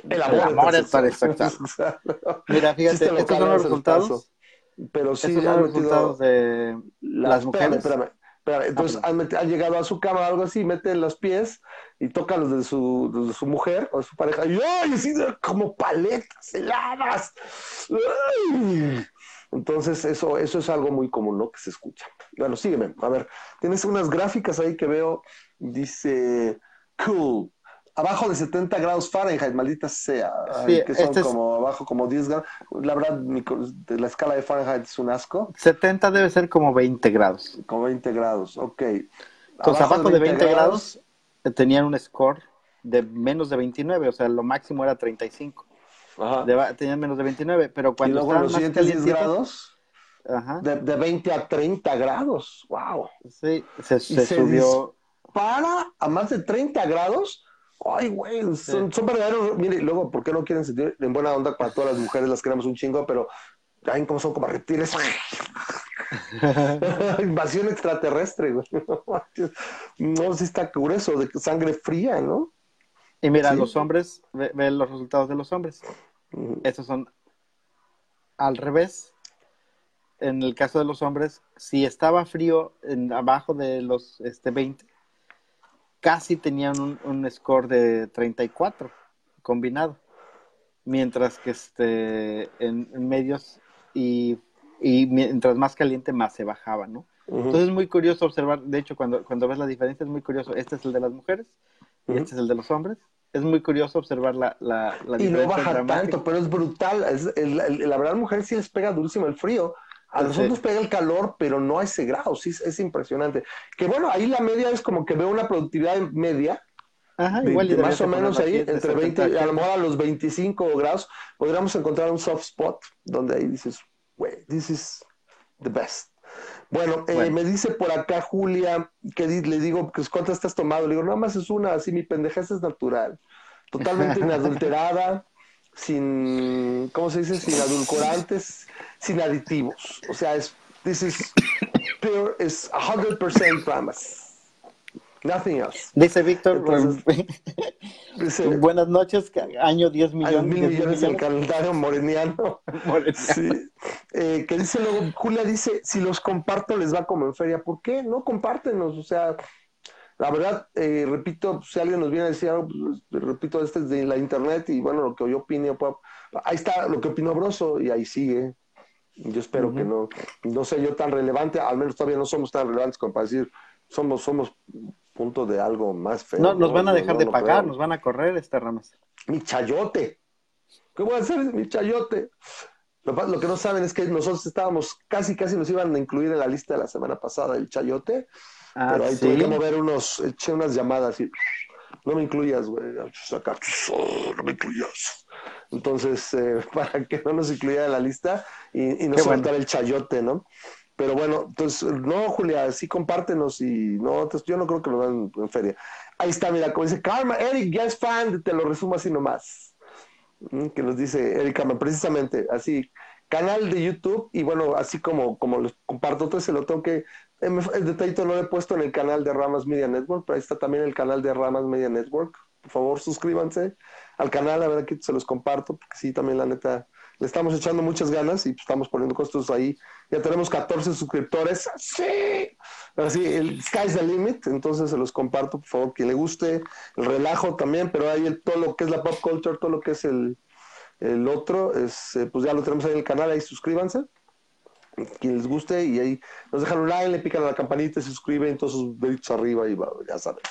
El amor, es Mira, fíjate, estos son los resultados. Pero sí, los resultados de las, mujeres. Espérame, espérame, Entonces han, llegado a su cama o algo así, meten los pies y tocan los de su, de su mujer o de su pareja. Y ¡ay! Así como paletas heladas. Entonces, eso, eso es algo muy común, ¿no? Que se escucha. Bueno, sígueme. A ver, tienes unas gráficas ahí que veo. Dice, cool, abajo de 70 grados Fahrenheit, maldita sea, que son este como abajo como 10 grados. La verdad, la escala de Fahrenheit es un asco. 70 debe ser como 20 grados. Como 20 grados, ok. Entonces, abajo, de 20, grados, eh, tenían un score de menos de 29, o sea, lo máximo era 35. Ajá. tenían menos de 29, pero cuando y luego los siguientes 10 grados, Ajá. De, de, 20 a 30 grados, wow. Sí, se, se, se subió. Para a más de 30 grados Ay, güey, son, verdaderos. Mire, luego, ¿por qué no quieren sentir en buena onda para todas las mujeres? Las queremos un chingo, pero cómo son como reptiles. Invasión extraterrestre, güey. No, si está grueso, de sangre fría, ¿no? Y mira, los hombres, ve, los resultados de los hombres. Estos son al revés. En el caso de los hombres, si estaba frío en, abajo de los este, 20, casi tenían un, score de 34 combinado, mientras que este, en, medios y, mientras más caliente más se bajaba, ¿no? Entonces es muy curioso observar, de hecho cuando, cuando ves la diferencia es muy curioso, este es el de las mujeres y este es el de los hombres, es muy curioso observar la, la, la y no baja tanto, pero es brutal, la verdad mujer sí les pega durísimo el frío, a nosotros pega el calor, pero no a ese grado, sí, es impresionante. Que bueno, ahí la media es como que veo una productividad media, Ajá, igual más o menos ahí, entre 20, a lo mejor a los 25 grados, podríamos encontrar un soft spot donde ahí dices, wey, this is the best. Bueno, eh, me dice por acá Julia, que le digo, pues, ¿cuántas estás tomado? Le digo, nada más es una, así mi pendejez es natural, totalmente inadulterada, sin, ¿cómo se dice? Sin adulcorantes, sin aditivos. O sea, es, this is pure, es 100% promise. Nothing else. Dice Víctor, buenas noches, año 10 millones. Mil millones, el calendario moreniano. Sí. Eh, que dice luego, Julia dice, si los comparto les va como en feria. ¿Por qué? No compártenos, o sea, la verdad, eh, repito, si alguien nos viene a decir algo, pues, repito, este es de la internet y bueno, lo que yo opine, ahí está lo que opinó Broso y ahí sigue. Yo espero que no, no sea yo tan relevante, al menos todavía no somos tan relevantes como para decir, somos, somos punto de algo más feo. No, nos van a dejar de pagar, nos van a correr este ramas. Mi chayote. ¿Qué voy a hacer? Mi chayote. Lo, que no saben es que nosotros estábamos, casi, casi nos iban a incluir en la lista de la semana pasada, el chayote. Ah, pero ahí tuve que mover unos, eché unas llamadas y no me incluyas, güey. no me incluyas. Entonces, eh, para que no nos incluyera en la lista y, y no soltar el chayote, ¿no? Pero bueno, entonces, no, Julia, sí compártenos y no, entonces yo no creo que lo dan en feria. Ahí está, mira, como dice Karma, Eric, ya es fan, te lo resumo así nomás. Mm, que nos dice Eric precisamente, así, canal de YouTube y bueno, así como, como les comparto, entonces se lo tengo que, el detallito no lo he puesto en el canal de Ramas Media Network, pero ahí está también el canal de Ramas Media Network. Por favor suscríbanse al canal, a ver aquí se los comparto, porque sí, también la neta, le estamos echando muchas ganas y pues, estamos poniendo costos ahí. Ya tenemos 14 suscriptores, sí, así, el sky's the limit, entonces se los comparto, por favor, quien le guste, el relajo también, pero ahí todo lo que es la pop culture, todo lo que es el, otro, eh, pues ya lo tenemos ahí en el canal, ahí suscríbanse quien les guste y ahí nos dejan un like, le pican a la campanita, se suscriben, todos sus deditos arriba y ya sabes.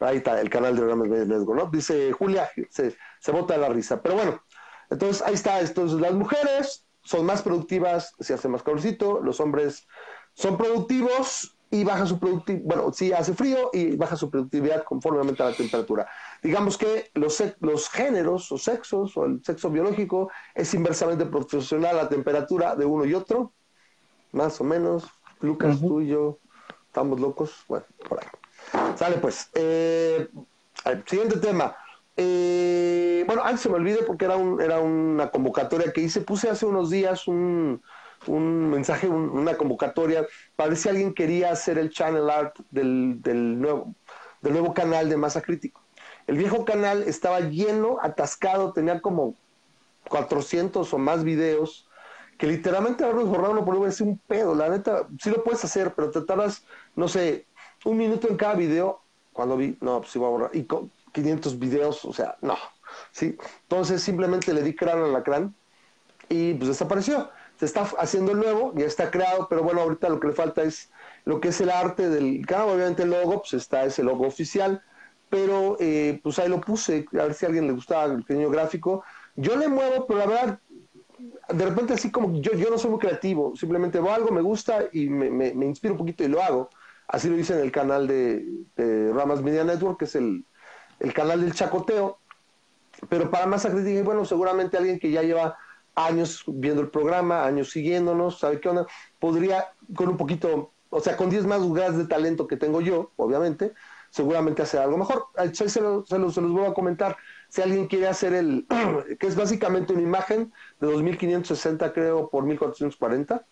Ahí está el canal de Ramas Network, ¿no? Dice Julia, se, se bota la risa. Pero bueno, entonces ahí está. Entonces las mujeres son más productivas, se hace más calorcito, los hombres son productivos y baja su productividad, bueno, sí hace frío y baja su productividad conforme aumenta la temperatura. Digamos que los, los géneros o sexos o el sexo biológico es inversamente proporcional a la temperatura de uno y otro, más o menos. Lucas, tú y yo, estamos locos, bueno, por ahí. Sale pues. Eh, siguiente tema. Eh, bueno, antes se me olvide porque era, un, era una convocatoria que hice. Puse hace unos días un, un mensaje, una convocatoria para ver si alguien quería hacer el channel art del, del, nuevo, del nuevo canal de Masa Crítico. el viejo canal estaba lleno, atascado, tenía como 400 o más videos, que literalmente ahora borraron por es un pedo. La neta, sí lo puedes hacer, pero te tardas, no sé, un minuto en cada video. Cuando vi, no, pues iba a borrar. Y con 500 videos, o sea, no. ¿sí? Entonces simplemente le di cráneo al crán y pues desapareció. Se está haciendo el nuevo, ya está creado, pero bueno, ahorita lo que le falta es lo que es el arte del canal. Obviamente el logo, pues está ese logo oficial, pero eh, pues ahí lo puse, a ver si a alguien le gustaba el diseño gráfico. Yo le muevo, pero la verdad, de repente así como yo, yo no soy muy creativo, simplemente veo algo, me gusta y me, me, inspiro un poquito y lo hago. Así lo hice en el canal de, Ramas Media Network, que es el, el canal del chacoteo. Pero para más dije, bueno, seguramente alguien que ya lleva años viendo el programa, años siguiéndonos, ¿sabe qué onda? Podría, con un poquito, o sea, con 10 más grados de talento que tengo yo, obviamente, seguramente hacer algo mejor. Se, se, los, se los voy a comentar. Si alguien quiere hacer el, que es básicamente una imagen de 2560, creo, por 1440,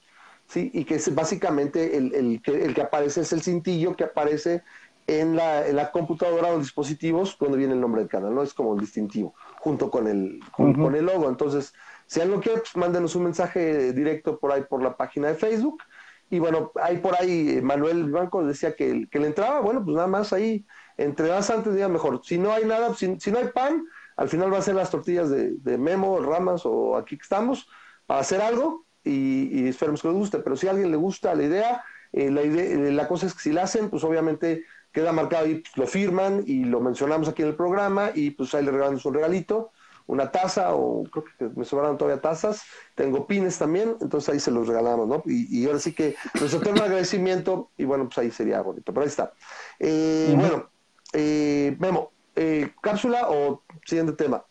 ¿sí? Y que es básicamente el, el, que, aparece, es el cintillo que aparece en la, en la computadora o dispositivos cuando viene el nombre del canal, ¿no? Es como el distintivo, junto con el, con el logo. Entonces, si alguien quiere, pues mándenos un mensaje directo por ahí por la página de Facebook. Y bueno, ahí por ahí eh, Manuel Banco decía que, que le entraba, bueno, pues nada más ahí, entre más antes día mejor. Si no hay nada, si, no hay pan, al final va a ser las tortillas de, Memo, Ramas o aquí que estamos, para hacer algo y, esperemos que les guste. Pero si a alguien le gusta la idea, eh, la, idea eh, la cosa es que si la hacen, pues obviamente queda marcado y pues, lo firman y lo mencionamos aquí en el programa y pues ahí le regalamos un regalito una taza o creo que me sobraron todavía tazas, tengo pines también, entonces ahí se los regalamos, ¿no? Y, ahora sí que nuestro tema de agradecimiento y bueno, pues ahí sería bonito, pero ahí está. Eh, bueno, eh, Memo, eh, cápsula o siguiente tema,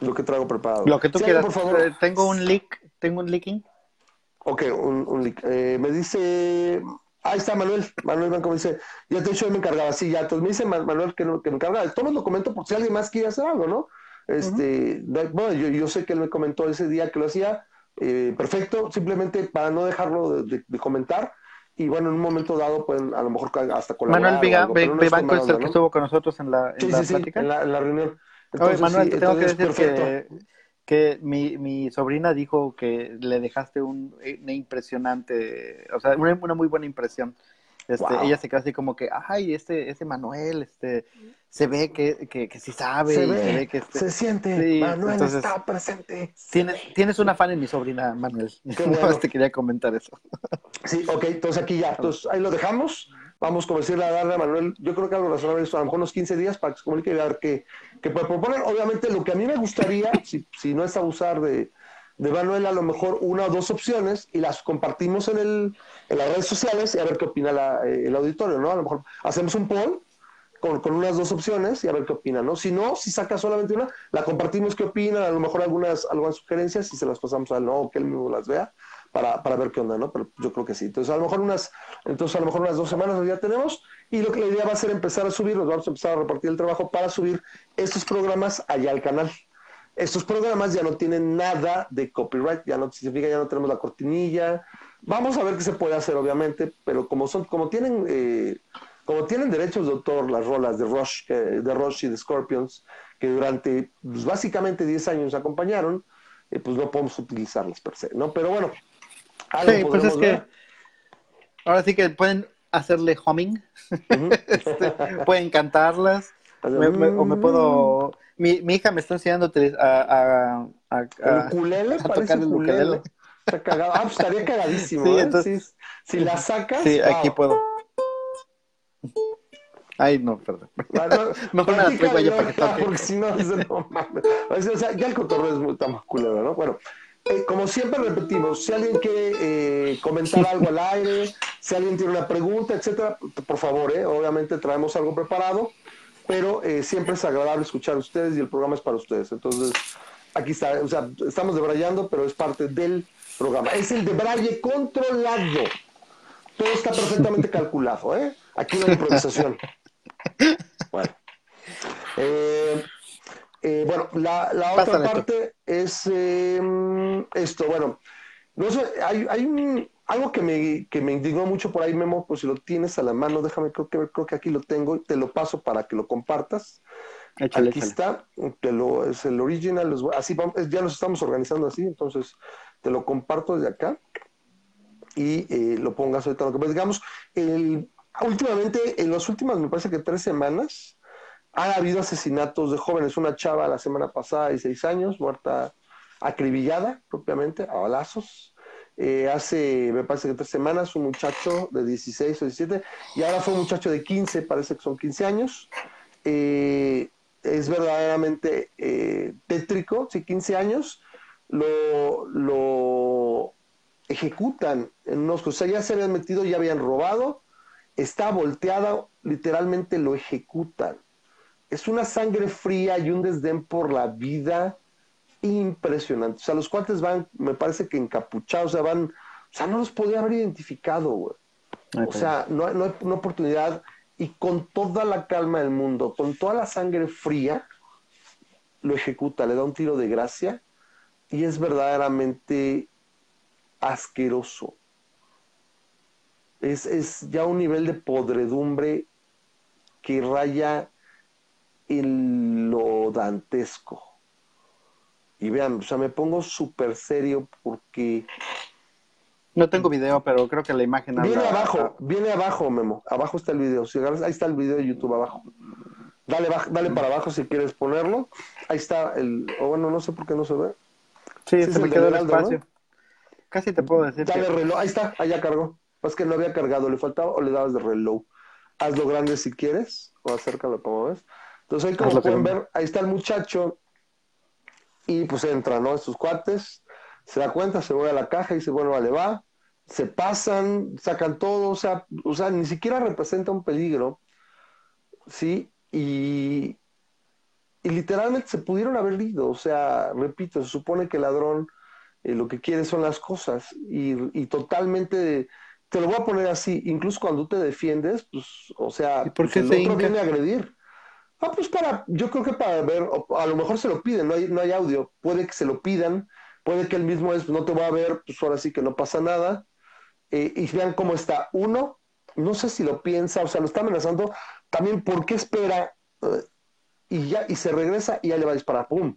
lo que traigo preparado. Lo que tú quieras, por favor. Eh, tengo un leak, tengo un leaking. Ok, un, un leak. me dice Ahí está Manuel, Manuel Banco me dice, ya te he dicho, yo me encargaba, sí, ya, entonces me dice Manuel que, que me encargaba, esto me lo comento por si alguien más quiere hacer algo, ¿no? Este, bueno, yo, sé que él me comentó ese día que lo hacía, eh, perfecto, simplemente para no dejarlo de, comentar. Y bueno, en un momento dado pueden a lo mejor hasta colaborar. Manuel Vivanco es el que estuvo con nosotros en la, en la plática. en, la, reunión. Manuel, te tengo que decir que, que mi, mi, sobrina dijo que le dejaste un, una impresionante, o sea, una, una muy buena impresión. Este, Ella se queda así como que, ay, este, este Manuel, este, se ve que, que, que sí sabe. Se ve, que este, se siente, Manuel está presente. Tienes, tienes una fan en mi sobrina, Manuel. Qué bueno. te quería comentar eso. Sí, ok, entonces aquí ya, entonces ahí lo dejamos. Vamos, como decirle a darle a Manuel, yo creo que algo razonable esto, a lo mejor unos 15 días para que se comunique y ver qué, puede proponer. Obviamente, lo que a mí me gustaría, si, si no es abusar de, de Manuel a lo mejor una o dos opciones y las compartimos en, el, en las redes sociales y a ver qué opina eh, el auditorio, ¿no? A lo mejor hacemos un poll con, con, unas dos opciones y a ver qué opina, ¿no? Si no, si saca solamente una, la compartimos qué opina, a lo mejor algunas, algunas sugerencias y se las pasamos a él, ¿no? que él mismo las vea para, para ver qué onda, ¿no? Pero yo creo que sí. Entonces, a lo mejor unas, entonces a lo mejor unas dos semanas ya tenemos y lo que la idea va a ser empezar a subir, nos vamos a empezar a repartir el trabajo para subir estos programas allá al canal estos programas ya no tienen nada de copyright, ya no significa, ya no tenemos la cortinilla. Vamos a ver qué se puede hacer, obviamente, pero como son, como tienen, eh, como tienen derechos de autor las rolas de Rush, de Rush y de Scorpions, que durante pues, básicamente 10 años acompañaron, eh, pues no podemos utilizarlas per se, ¿no? Pero bueno, sí, pues es que ahora sí que pueden hacerle humming, este, pueden cantarlas, o me puedo mi, mi hija me está enseñando a, a, a, a, ukulele, a tocar el ukulele. Está cagado. Ah, pues estaría cagadísimo. Sí, ¿eh? entonces, si, la sacas. Sí, aquí puedo. Ay, no, perdón. Ah, no, Mejor me la traigo yo para que toque. Porque si no, no mames. O sea, ya el cotorreo es muy tan culero, ¿no? Bueno, eh, como siempre repetimos, si alguien quiere eh, comentar algo al aire, si alguien tiene una pregunta, etcétera, por favor, ¿eh? obviamente traemos algo preparado pero siempre es agradable escuchar a ustedes y el programa es para ustedes. Entonces, aquí está, o sea, estamos debrayando, pero es parte del programa. Es el debraye controlado. Todo está perfectamente calculado, ¿eh? Aquí no hay improvisación. Bueno. Eh, eh, bueno, la, otra parte es esto. Bueno, no sé, hay, hay un, algo que me, que me indignó mucho por ahí, Memo, pues si lo tienes a la mano, déjame, creo que, creo que aquí lo tengo y te lo paso para que lo compartas. Aquí está, que lo, es el original, así ya nos estamos organizando así, entonces te lo comparto desde acá y eh, lo pongas ahorita lo que digamos, el, últimamente, en las últimas, me parece que tres semanas, ha habido asesinatos de jóvenes. Una chava la semana pasada de seis años, muerta acribillada propiamente, a balazos. Eh, hace, me parece que tres semanas, un muchacho de 16 o 17, y ahora fue un muchacho de 15, parece que son 15 años. Eh, es verdaderamente eh, tétrico, sí, 15 años, lo, lo ejecutan en unos, o sea, ya se habían metido, ya habían robado, está volteado, literalmente lo ejecutan. Es una sangre fría y un desdén por la vida impresionante. O sea, los cuates van, me parece que encapuchados, o sea, van, o sea, no los podía haber identificado, güey. O sea, no, no hay una oportunidad y con toda la calma del mundo, con toda la sangre fría, lo ejecuta, le da un tiro de gracia y es verdaderamente asqueroso. Es, es ya un nivel de podredumbre que raya en lo dantesco. Y vean, o sea, me pongo súper serio porque... No tengo video, pero creo que la imagen... Viene abajo, viene abajo, Memo. Abajo está el video. Si ahí está el video de YouTube abajo. Dale, dale para abajo si quieres ponerlo. Ahí está el... O bueno, no sé por qué no se ve. Sí, se me quedó el espacio. Casi te puedo decir. Dale reloj. Ahí está, allá cargó. Es que no había cargado, le faltaba o le dabas de reloj. Hazlo grande si quieres, o acércalo como ves. Entonces ahí como pueden ver, ahí está el muchacho y pues entra, ¿no? Estos cuates, se da cuenta, se vuelve a la caja y dice, bueno, vale, va, se pasan, sacan todo, o sea, o sea, ni siquiera representa un peligro, ¿sí? Y, y literalmente se pudieron haber ido, o sea, repito, se supone que el ladrón eh, lo que quiere son las cosas y, y totalmente te lo voy a poner así, incluso cuando te defiendes, pues, o sea, ¿Y por qué pues, el otro viene a agredir. Ah, pues para, yo creo que para ver, a lo mejor se lo piden, no hay, no hay audio, puede que se lo pidan, puede que él mismo es, no te va a ver, pues ahora sí que no pasa nada. Eh, y vean cómo está. Uno, no sé si lo piensa, o sea, lo está amenazando, también por qué espera eh, y ya, y se regresa y ya le va a disparar, ¡pum!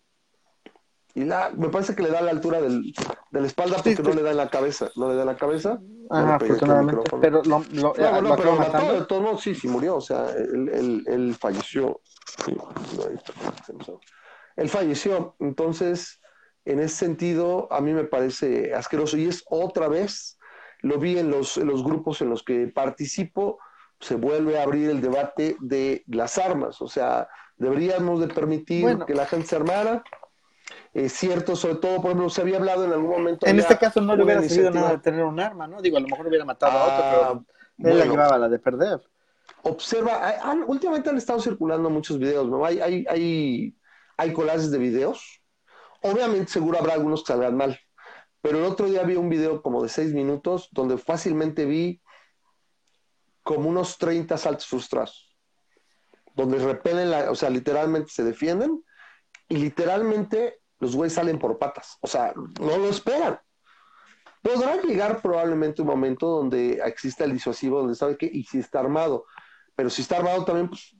Y la, me parece que le da a la altura del, de la espalda porque no le da en la cabeza. No le da en la cabeza. Ajá, afortunadamente. Pero lo, lo, no, no, pero mató, de todos modos, sí, sí murió. O sea, él, él, él falleció. él falleció. Entonces, en ese sentido, a mí me parece asqueroso. Y es otra vez, lo vi en los, en los grupos en los que participo, se vuelve a abrir el debate de las armas. O sea, deberíamos de permitir que la gente se armara es cierto, sobre todo, por ejemplo, se había hablado en algún momento. En este caso no le hubiera servido nada de tener un arma, ¿no? Digo, a lo mejor hubiera matado a otro, pero ah, él la llevaba la de perder. Observa, últimamente han estado circulando muchos videos, ¿no? Hay, hay, hay, hay collages de videos. Obviamente, seguro habrá algunos que salgan mal. Pero el otro día vi un video como de seis minutos donde fácilmente vi como unos 30 saltos frustrados. Donde repelen, la, o sea, literalmente se defienden y literalmente los güeyes salen por patas. O sea, no lo esperan. Podrá llegar probablemente un momento donde exista el disuasivo, donde sabe que, y si está armado. Pero si está armado también, pues,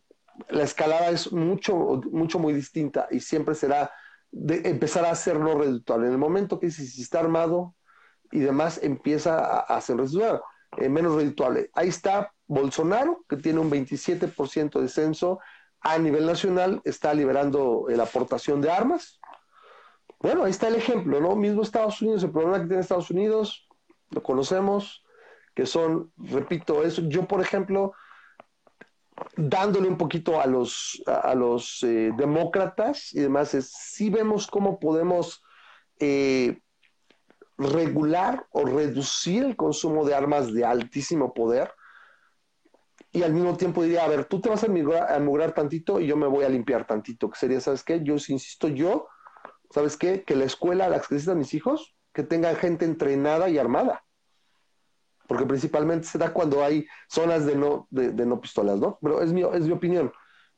la escalada es mucho, mucho, muy distinta y siempre será de empezar a hacerlo redituable. En el momento que si, si está armado y demás, empieza a, hacer eh, menos redituable. Ahí está Bolsonaro, que tiene un 27% de descenso a nivel nacional, está liberando la aportación de armas, bueno, ahí está el ejemplo, ¿no? Mismo Estados Unidos, el problema que tiene Estados Unidos, lo conocemos, que son, repito, eso. Yo, por ejemplo, dándole un poquito a los, a, los eh, demócratas y demás, es si vemos cómo podemos eh, regular o reducir el consumo de armas de altísimo poder y al mismo tiempo diría, a ver, tú te vas a migrar, tantito y yo me voy a limpiar tantito, que sería, ¿sabes qué? Yo, insisto, yo ¿sabes qué? Que la escuela a la que a mis hijos, que tengan gente entrenada y armada. Porque principalmente se da cuando hay zonas de no, de, no pistolas, ¿no? Pero es mi, es mi opinión.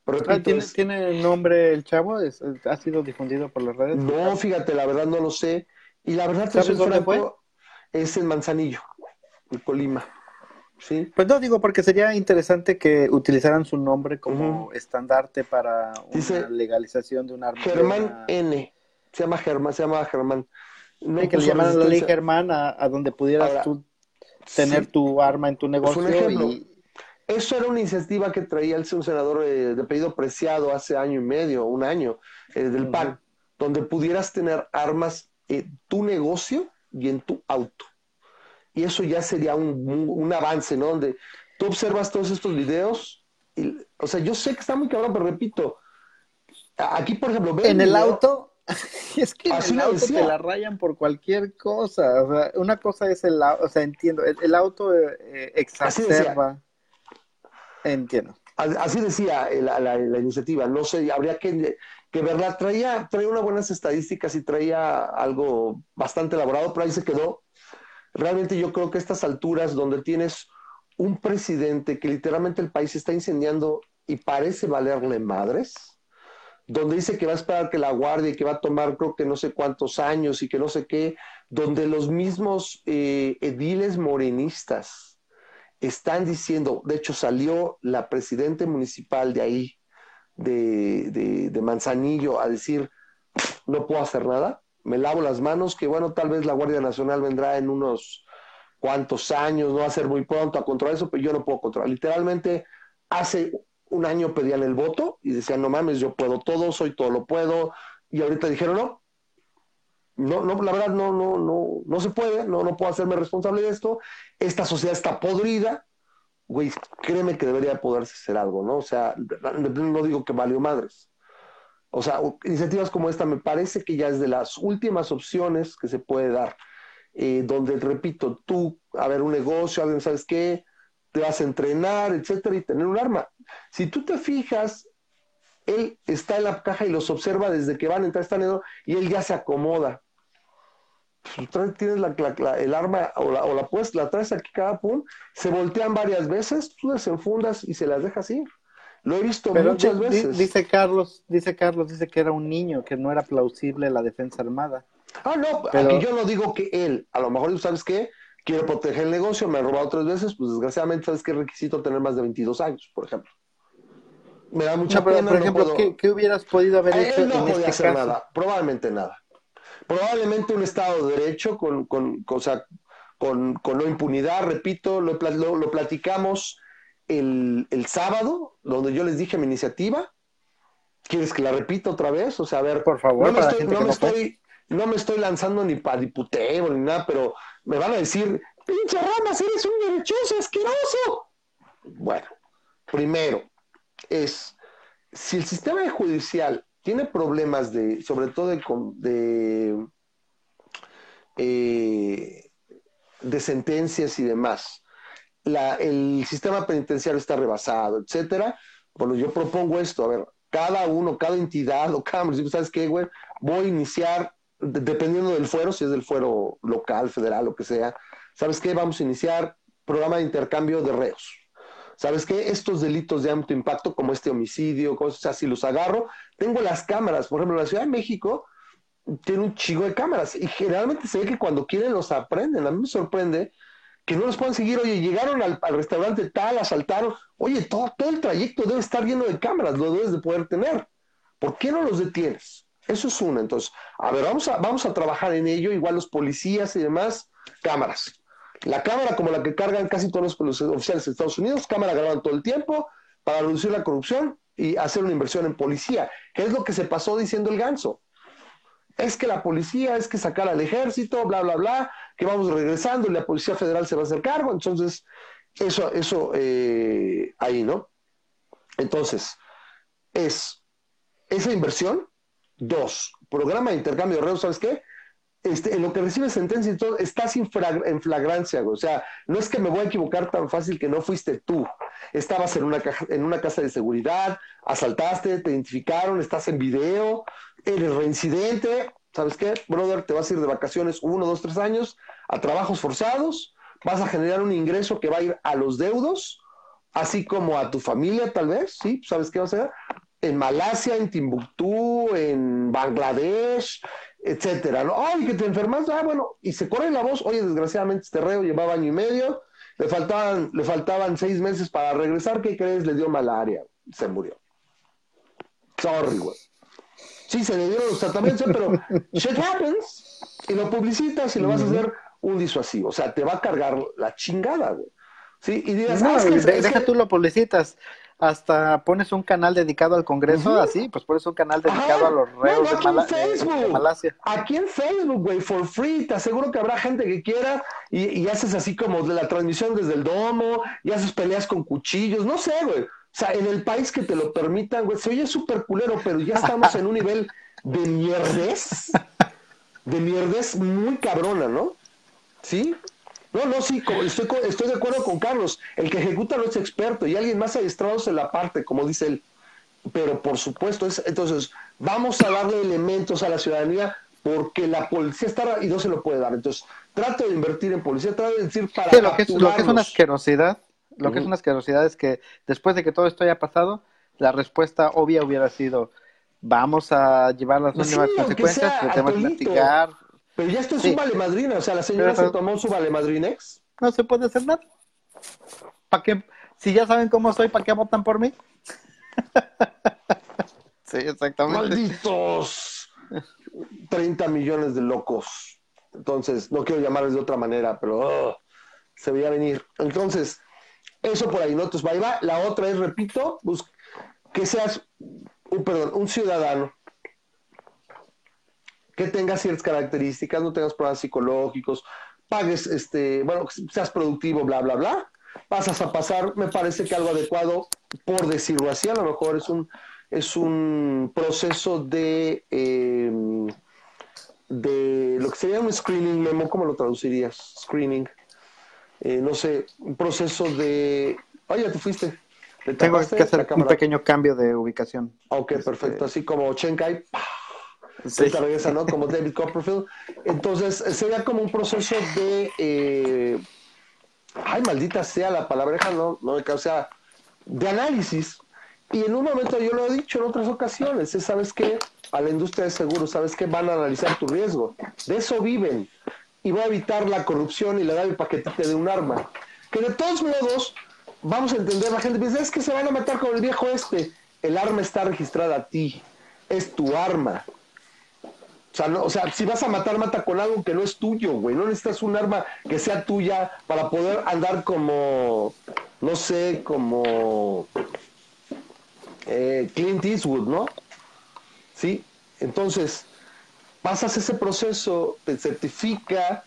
Pero ah, ¿tiene, ¿Tiene nombre el chavo? ¿Ha sido difundido por las redes? No, fíjate, la verdad no lo sé. Y la verdad, ¿Sabes dónde fue? es en Manzanillo, en Colima. Sí. Pues no digo porque sería interesante que utilizaran su nombre como estandarte para una legalización de un arma. Germán N. Se llama Germán, se llama Germán. No que le llamaran la ley Germán a, donde pudieras tú tener tu arma en tu negocio y eso era una iniciativa que traía el senador eh, de pedido preciado hace año y medio, un año, eh, del PAN, donde pudieras tener armas en tu negocio y en tu auto. Y eso ya sería un, avance, ¿no? Donde tú observas todos estos videos, y, o sea, yo sé que está muy cabrón, pero repito, aquí, por ejemplo, en el, auto, es que en el auto te la rayan por cualquier cosa. O sea, una cosa es el auto, o sea, entiendo, el, auto eh, exacerba. Entiendo. Así decía la, iniciativa, no sé, habría que, que verla. Traía, traía unas buenas estadísticas y traía algo bastante elaborado, pero ahí se quedó. Realmente yo creo que estas alturas, donde tienes un presidente que literalmente el país está incendiando y parece valerle madres, donde dice que va a esperar que la guardia y que va a tomar creo que no sé cuántos años y que no sé qué, donde los mismos eh, ediles morenistas, están diciendo, de hecho salió la presidente municipal de ahí, de, de, Manzanillo, a decir, no puedo hacer nada, me lavo las manos, que bueno, tal vez la Guardia Nacional vendrá en unos cuantos años, no va a ser muy pronto a controlar eso, pero yo no puedo controlar. Literalmente, hace un año pedían el voto y decían, no mames, yo puedo todo, soy todo lo puedo, y ahorita dijeron, no, no, no, la verdad no, no, no, no se puede, no, no puedo hacerme responsable de esto. Esta sociedad está podrida, güey, créeme que debería poderse hacer algo, ¿no? O sea, no digo que valió madres. O sea, iniciativas como esta me parece que ya es de las últimas opciones que se puede dar, eh, donde, repito, tú, a ver, un negocio, alguien, ¿sabes qué? Te vas a entrenar, etcétera, y tener un arma. Si tú te fijas, él está en la caja y los observa desde que van a entrar, están en, y él ya se acomoda tienes la, el arma o la, o la, pues, la traes aquí cada pum, se voltean varias veces, tú desenfundas y se las dejas ir. Lo he visto muchas veces. Dice Carlos, dice Carlos, dice que era un niño, que no era plausible la defensa armada. Ah, no, aquí yo no digo que él, a lo mejor, ¿sabes qué? Quiero proteger el negocio, me ha robado tres veces, pues desgraciadamente, ¿sabes qué requisito tener más de 22 años, por ejemplo? Me da mucha pena. Por ejemplo, ¿qué, hubieras podido haber hecho? no podía este hacer nada, probablemente nada probablemente un Estado de Derecho con, con, con, con no impunidad, repito, lo, lo, platicamos el, el, sábado, donde yo les dije mi iniciativa. ¿Quieres que la repita otra vez? O sea, a ver, por favor, no me, estoy, no me estoy, no me estoy lanzando ni para diputeo ni nada, pero me van a decir, pinche Ramas, eres un derechoso asqueroso. Bueno, primero es, si el sistema judicial tiene problemas de, sobre todo de, de, eh, de sentencias y demás. La, el sistema penitenciario está rebasado, etcétera. Bueno, yo propongo esto, a ver, cada uno, cada entidad o cada municipio, ¿sabes qué, güey? Voy a iniciar, dependiendo del fuero, si es del fuero local, federal, lo que sea, ¿sabes qué? Vamos a iniciar programa de intercambio de reos ¿sabes qué? Estos delitos de alto impacto, como este homicidio, cosas así, los agarro. Tengo las cámaras, por ejemplo, la Ciudad de México tiene un chico de cámaras y generalmente se ve que cuando quieren los aprenden. A mí me sorprende que no los puedan seguir. Oye, llegaron al, restaurante tal, asaltaron. Oye, todo, todo el trayecto debe estar lleno de cámaras, lo debes de poder tener. ¿Por qué no los detienes? Eso es uno. Entonces, a ver, vamos a, vamos a trabajar en ello, igual los policías y demás, cámaras. La cámara como la que cargan casi todos los oficiales de Estados Unidos, cámara grabando todo el tiempo para reducir la corrupción y hacer una inversión en policía, que es lo que se pasó diciendo el ganso. Es que la policía, es que sacar al ejército, bla, bla, bla, que vamos regresando y la Policía Federal se va a hacer cargo. Entonces, eso, eso eh, ahí, ¿no? Entonces, es esa inversión. Dos, programa de intercambio de redes, ¿sabes qué? Este, en lo que recibe sentencia y todo, estás en flagrancia, O sea, no es que me voy a equivocar tan fácil que no fuiste tú. Estabas en una, en una casa de seguridad, asaltaste, te identificaron, estás en video, eres reincidente. ¿Sabes qué, brother? Te vas a ir de vacaciones uno, dos, tres años a trabajos forzados, vas a generar un ingreso que va a ir a los deudos, así como a tu familia, tal vez, ¿sí? ¿Sabes qué va a hacer? En Malasia, en Timbuktu, en Bangladesh, etcétera, ¿no? Ay, que te enfermas, ah, bueno, y se corre la voz, oye, desgraciadamente este reo llevaba año y medio le faltaban, le faltaban seis meses para regresar, ¿qué crees? Le dio malaria, se murió. Sorry, güey. Sí, se le dieron los tratamientos, pero shit happens, y lo publicitas y lo vas a hacer un disuasivo. O sea, te va a cargar la chingada, güey. Sí, y digas, no, ah, es que, es deja que- tú lo publicitas. Hasta pones un canal dedicado al Congreso, Ujú. así, pues pones un canal dedicado Ajá. a los reos no, de, Mala-. Malasia. Aquí en Facebook, güey, for free. Te aseguro que habrá gente que quiera y, y haces así como de la transmisión desde el domo y haces peleas con cuchillos. No sé, güey. O sea, en el país que te lo permitan, güey, se oye súper culero, pero ya estamos en un nivel de mierdez. De mierdez muy cabrona, ¿no? ¿Sí? No, no, sí, estoy, estoy de acuerdo con Carlos. El que ejecuta no es experto y alguien más adiestrado se la parte, como dice él. Pero por supuesto, es, entonces vamos a darle elementos a la ciudadanía porque la policía está y no se lo puede dar. Entonces, trato de invertir en policía, trato de decir para Sí, lo que, es, lo que es una asquerosidad, lo que es una asquerosidad es que después de que todo esto haya pasado, la respuesta obvia hubiera sido, vamos a llevar las Pues sí, últimas aunque consecuencias, tratemos de atolito. Pero ya esto es Sí. un vale madrina, o sea, la señora Pero- se tomó su vale madrinex. no se puede hacer nada. ¿Para qué? Si ya saben cómo soy, ¿para qué votan por mí? sí, exactamente. Malditos 30 millones de locos. Entonces, no quiero llamarles de otra manera, pero oh, se veía venir. Entonces, eso por ahí, ¿no? Entonces, ahí va. La otra es, repito, que seas, un, perdón, un ciudadano que tenga ciertas características, no tengas problemas psicológicos, pagues, este, bueno, seas productivo, bla, bla, bla. Pasas a pasar, me parece que algo adecuado, por decirlo así, a lo mejor es un, es un proceso de, eh, de lo que sería un screening memo, ¿cómo lo traducirías? Screening. Eh, no sé, un proceso de... Ay, ya te fuiste. ¿Te Tengo que hacer un pequeño cambio de ubicación. Ok, Este, perfecto. Así como Chenkai, Sí. se regresa, ¿no? Como David Copperfield. Entonces, sería como un proceso de. eh, ay, maldita sea la palabreja, no, no, o sea, de análisis. Y en un momento yo lo he dicho en otras ocasiones, es, ¿sabes qué? A la industria de seguros, ¿sabes qué? Van a analizar tu riesgo. De eso viven. Y va a evitar la corrupción y le da el paquetito de un arma. Que de todos modos, vamos a entender, la gente piensa, es que se van a matar con el viejo este. El arma está registrada a ti. Es tu arma. O sea, no, o sea, si vas a matar, mata con algo que no es tuyo, güey. No necesitas un arma que sea tuya para poder andar como, no sé, como eh, Clint Eastwood, ¿no? Sí. Entonces, pasas ese proceso, te certifica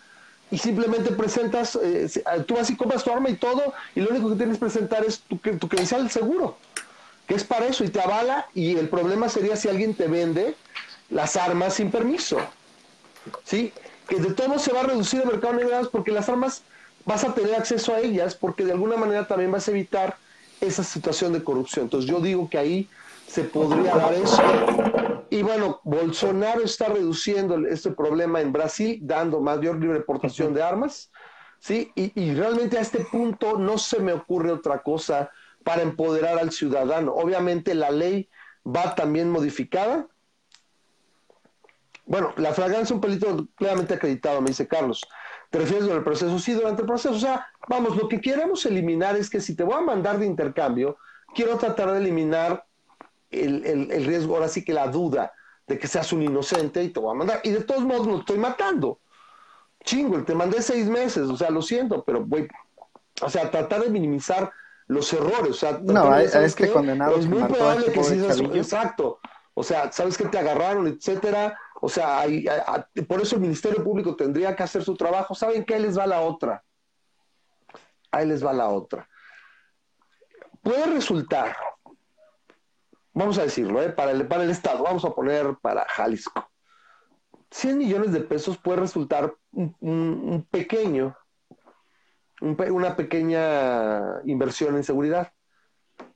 y simplemente presentas, eh, tú vas y compras tu arma y todo, y lo único que tienes que presentar es tu, tu credencial seguro, que es para eso, y te avala, y el problema sería si alguien te vende las armas sin permiso. ¿Sí? Que de todo se va a reducir el mercado negro porque las armas vas a tener acceso a ellas porque de alguna manera también vas a evitar esa situación de corrupción. Entonces yo digo que ahí se podría dar eso. Y bueno, Bolsonaro está reduciendo este problema en Brasil, dando mayor libre portación de armas. ¿sí? Y realmente a este punto no se me ocurre otra cosa para empoderar al ciudadano. Obviamente la ley va también modificada. Bueno, la fragancia es un pelito claramente acreditado, me dice Carlos. ¿Te refieres durante el proceso? Sí, durante el proceso. O sea, vamos, lo que queremos eliminar es que si te voy a mandar de intercambio, quiero tratar de eliminar el, el- el riesgo, ahora sí que la duda de que seas un inocente y te voy a mandar. Y de todos modos no estoy matando. Chingo, te mandé seis meses, o sea, lo siento, pero voy, o sea, tratar de minimizar los errores. O sea, No, es que muy mató a probable este que sí exacto. O sea, sabes que te agarraron, etcétera. O sea, hay- por eso el Ministerio Público tendría que hacer su trabajo. ¿Saben qué? Ahí les va la otra. Ahí les va la otra. Puede resultar, vamos a decirlo, ¿eh? para, el, para el Estado, vamos a poner para Jalisco. 100 millones de pesos puede resultar un, pequeño, un pe- una pequeña inversión en seguridad.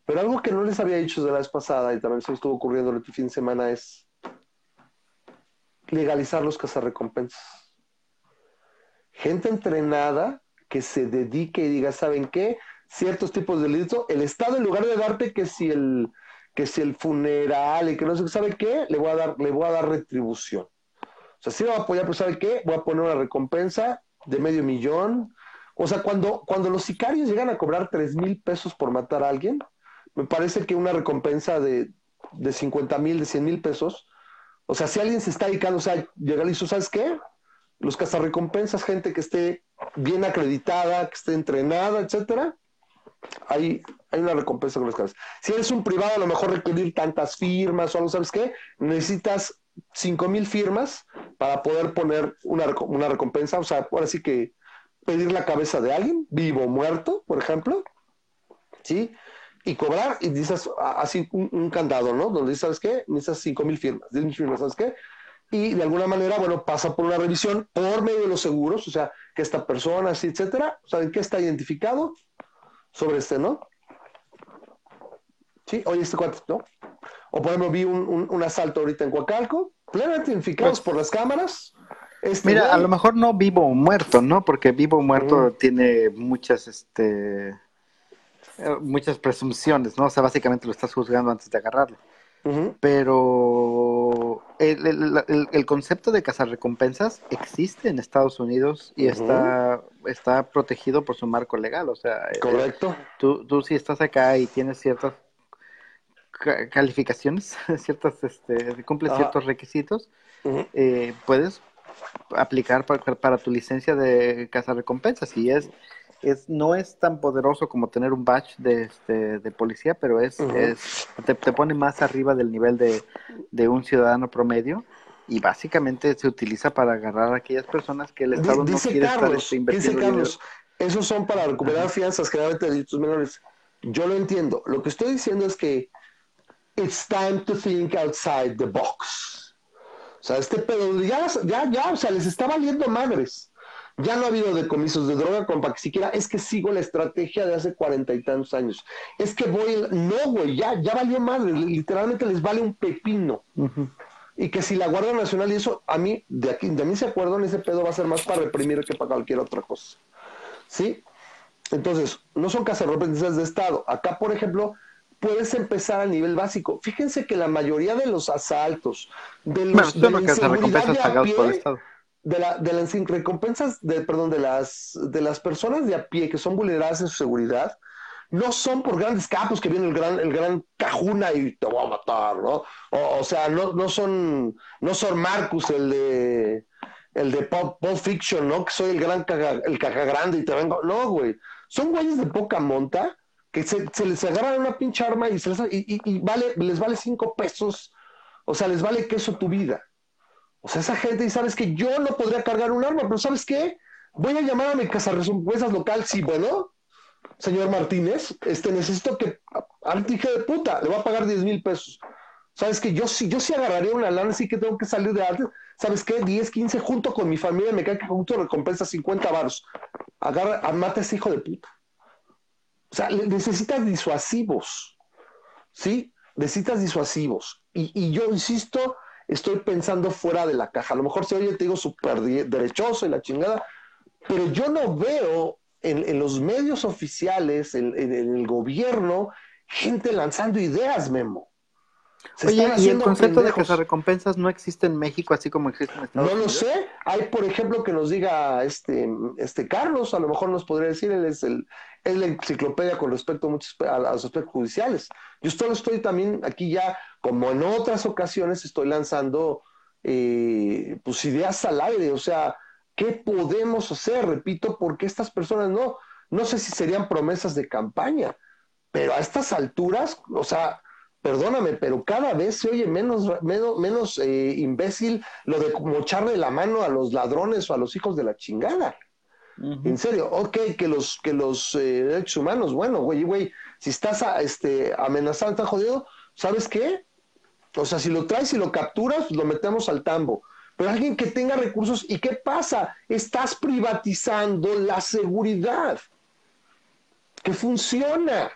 Pero algo que no les había dicho desde la vez pasada y también se estuvo ocurriendo el fin de semana es legalizar los cazarrecompensas. Gente entrenada que se dedique y diga, ¿saben qué? Ciertos tipos de delitos, el Estado en lugar de darte que si el que si el funeral y que no sé, ¿sabe qué? Le voy a dar, le voy a dar retribución. O sea, sí me va a apoyar, pero ¿sabe qué? Voy a poner una recompensa de medio millón, O sea, cuando, cuando los sicarios llegan a cobrar tres mil pesos por matar a alguien, me parece que una recompensa de, de 50 mil, de 100 mil pesos, o sea, si alguien se está dedicando, o sea, llegar y ¿sabes qué? Los cazarrecompensas, gente que esté bien acreditada, que esté entrenada, etcétera, hay, hay una recompensa con los casos. Si eres un privado, a lo mejor requerir tantas firmas o algo, ¿sabes qué? Necesitas cinco mil firmas para poder poner una, una recompensa, o sea, ahora sí que pedir la cabeza de alguien, vivo o muerto, por ejemplo, ¿sí? Y cobrar, y dices así un, candado, ¿no? Donde dices, ¿sabes qué? Necesitas cinco mil firmas, diez mil firmas, ¿sabes qué? Y de alguna manera, bueno, pasa por una revisión por medio de los seguros, o sea, que esta persona, así, etcétera, ¿saben qué está identificado? sobre este, ¿no? Sí, oye, este cuate, ¿no? O por ejemplo, vi un, un, asalto ahorita en Coacalco, plenamente identificados pues por las cámaras. Este mira, a lo mejor no vivo o muerto, ¿no? Porque vivo o muerto tiene muchas, este, muchas presunciones, ¿no? O sea, básicamente lo estás juzgando antes de agarrarlo. Pero el, el, concepto de cazar recompensas existe en Estados Unidos y está, está protegido por su marco legal. O sea, eh, correcto. tú, tú si estás acá y tienes ciertas calificaciones, ciertas, este, cumples ciertos requisitos, eh, puedes aplicar para, para, tu licencia de cazar recompensas y es es, no es tan poderoso como tener un badge de, este, de policía, pero es, es te, pone más arriba del nivel de, de, un ciudadano promedio y básicamente se utiliza para agarrar a aquellas personas que el Estado no quiere estar este, invirtiendo Carlos, esos son para recuperar fianzas generalmente de delitos menores. Yo lo entiendo. Lo que estoy diciendo es que it's time to think outside the box. O sea, este pedo, ya, ya, ya, o sea, les está valiendo madres. Ya no ha habido decomisos de droga, compa, que siquiera es que sigo la estrategia de hace cuarenta y tantos años. Es que voy, no, güey, ya, ya valió madre, literalmente les vale un pepino. Y que si la Guardia Nacional y eso, a mí, de aquí, de mí se acuerdan, ese pedo va a ser más para reprimir que para cualquier otra cosa. ¿Sí? Entonces, no son cazarrecompensas de Estado. Acá, por ejemplo, puedes empezar a nivel básico. Fíjense que la mayoría de los asaltos, de los de pie, de, la, las recompensas, de, perdón, de las, de las personas de a pie que son vulneradas en su seguridad, no son por grandes capos que viene el gran, el gran cajuna y te voy a matar, ¿no? O, sea, no, no son, no son Marcus, el de el de Pop, Fiction, ¿no? Que soy el gran caja, el caja grande y te vengo. No, güey. Son güeyes de poca monta que se, les agarran una pinche arma y, se les, y, y, vale, les vale cinco pesos. O sea, les vale queso tu vida. O sea, esa gente, y sabes que yo no podría cargar un arma, pero ¿sabes qué? Voy a llamar a mi casa recompensas local, sí, bueno, señor Martínez, este, necesito que, al dije de puta, le voy a pagar 10 mil pesos. ¿Sabes que Yo sí, yo sí agarraría una lana, sí que tengo que salir de antes. ¿Sabes qué? 10, 15, junto con mi familia, me cae que junto recompensa 50 baros. Agarra, mata a ese hijo de puta. O sea, necesitas disuasivos, ¿sí? Necesitas disuasivos. Y, y yo insisto, estoy pensando fuera de la caja. A lo mejor si oye, te digo súper derechoso y la chingada, pero yo no veo en, los medios oficiales, en, el gobierno, gente lanzando ideas, Memo. Oye, ¿y el concepto de que se recompensas no existe en México así como existe en Estados Unidos? No lo sé. Hay, por ejemplo, que nos diga este, este Carlos, a lo mejor nos podría decir, él es, el, es la enciclopedia con respecto a, muchos, a, los aspectos judiciales. Yo solo estoy también aquí ya, como en otras ocasiones, estoy lanzando eh, pues ideas al aire, o sea, ¿qué podemos hacer? Repito, porque estas personas no, no sé si serían promesas de campaña, pero a estas alturas, o sea, perdóname, pero cada vez se oye menos, menos, menos eh, imbécil lo de mocharle la mano a los ladrones o a los hijos de la chingada. En serio, ok, que los, que los eh, derechos humanos, bueno, güey, güey, si estás a, este, amenazando, está jodido, ¿sabes qué? O sea, si lo traes y lo capturas, lo metemos al tambo. Pero alguien que tenga recursos, ¿y qué pasa? Estás privatizando la seguridad, que funciona.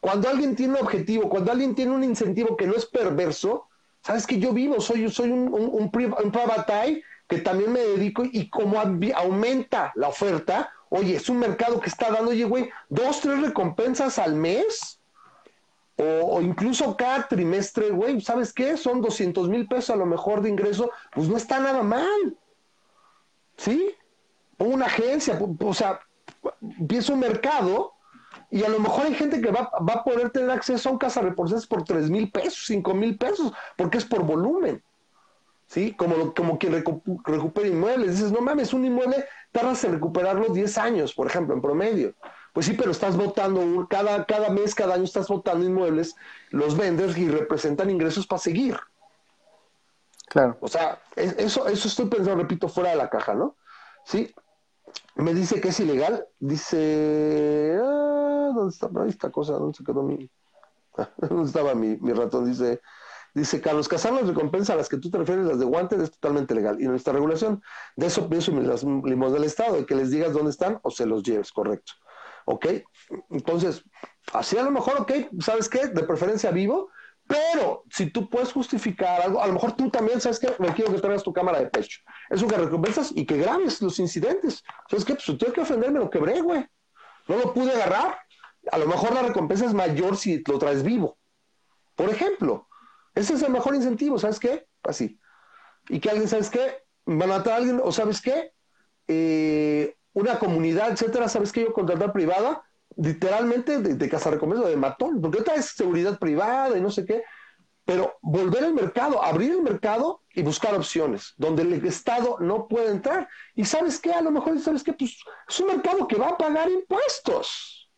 Cuando alguien tiene un objetivo, cuando alguien tiene un incentivo que no es perverso, sabes que yo vivo, soy, soy un, un, que también me dedico y como aumenta la oferta, oye, es un mercado que está dando, oye, güey, dos, tres recompensas al mes o, incluso cada trimestre, güey, ¿sabes qué? Son 200 mil pesos a lo mejor de ingreso, pues no está nada mal. ¿Sí? O una agencia, o sea, empieza un mercado y a lo mejor hay gente que va, va a poder tener acceso a un casa por tres mil pesos, cinco mil pesos, porque es por volumen. ¿Sí? Como, como quien recupera inmuebles. Dices, no mames, un inmueble tardas en recuperarlo 10 años, por ejemplo, en promedio. Pues sí, pero estás votando, cada, cada mes, cada año estás votando inmuebles, los vendes y representan ingresos para seguir. Claro. O sea, eso, eso estoy pensando, repito, fuera de la caja, ¿no? Sí. Me dice que es ilegal. Dice. Ah, ¿Dónde está? Ahí está cosa, ¿dónde se quedó mi. ¿Dónde estaba mi, mi ratón? Dice. Dice Carlos, cazar las recompensas a las que tú te refieres, las de guantes, es totalmente legal. Y nuestra regulación, de eso pienso en las limos del Estado, de que les digas dónde están o se los lleves, correcto. ¿Ok? Entonces, así a lo mejor, ok, ¿sabes qué? De preferencia vivo, pero si tú puedes justificar algo, a lo mejor tú también, ¿sabes qué? Me quiero que traigas tu cámara de pecho. Eso que recompensas y que grabes los incidentes. ¿Sabes qué? Pues tengo que ofenderme, lo quebré, güey. No lo pude agarrar. A lo mejor la recompensa es mayor si lo traes vivo. Por ejemplo, ese es el mejor incentivo, ¿sabes qué? Así. Y que alguien, ¿sabes qué? Va a matar a alguien, o ¿sabes qué? Eh, una comunidad, etcétera, ¿sabes qué? Yo contratar privada, literalmente de, de de matón, porque ahorita es seguridad privada y no sé qué, pero volver al mercado, abrir el mercado y buscar opciones donde el Estado no puede entrar. Y sabes qué, a lo mejor, ¿sabes qué? Pues es un mercado que va a pagar impuestos.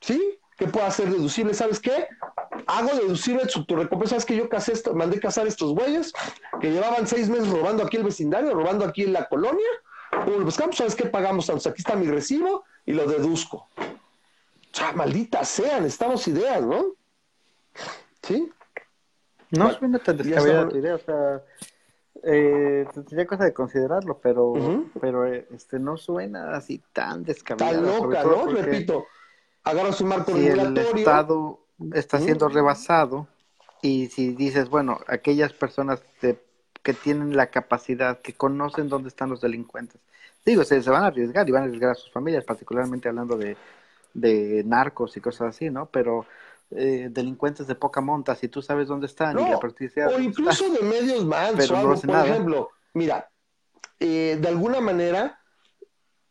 ¿Sí? Que pueda ser deducible. ¿Sabes qué? Hago deducible tu recompensa. ¿Sabes que yo casé esto, mandé cazar estos güeyes que llevaban seis meses robando aquí el vecindario, robando aquí en la colonia? Como buscamos, ¿sabes qué pagamos? aquí está mi recibo y lo deduzco. O sea, malditas sean, estamos ideas, ¿no? ¿Sí? No suena tan descabellada tu idea, o sea, eh, tendría cosa de considerarlo, pero, pero eh, este no suena así tan descabellado. Tan loca, ¿no? Repito, agarras un marco si el Estado está siendo rebasado y si dices, bueno, aquellas personas que tienen la capacidad, que conocen dónde están los delincuentes, digo, se, se van a arriesgar y van a arriesgar a sus familias, particularmente hablando de, de narcos y cosas así, ¿no? Pero eh, delincuentes de poca monta, si tú sabes dónde están y la O incluso de medios más, por ejemplo, mira, eh, de alguna manera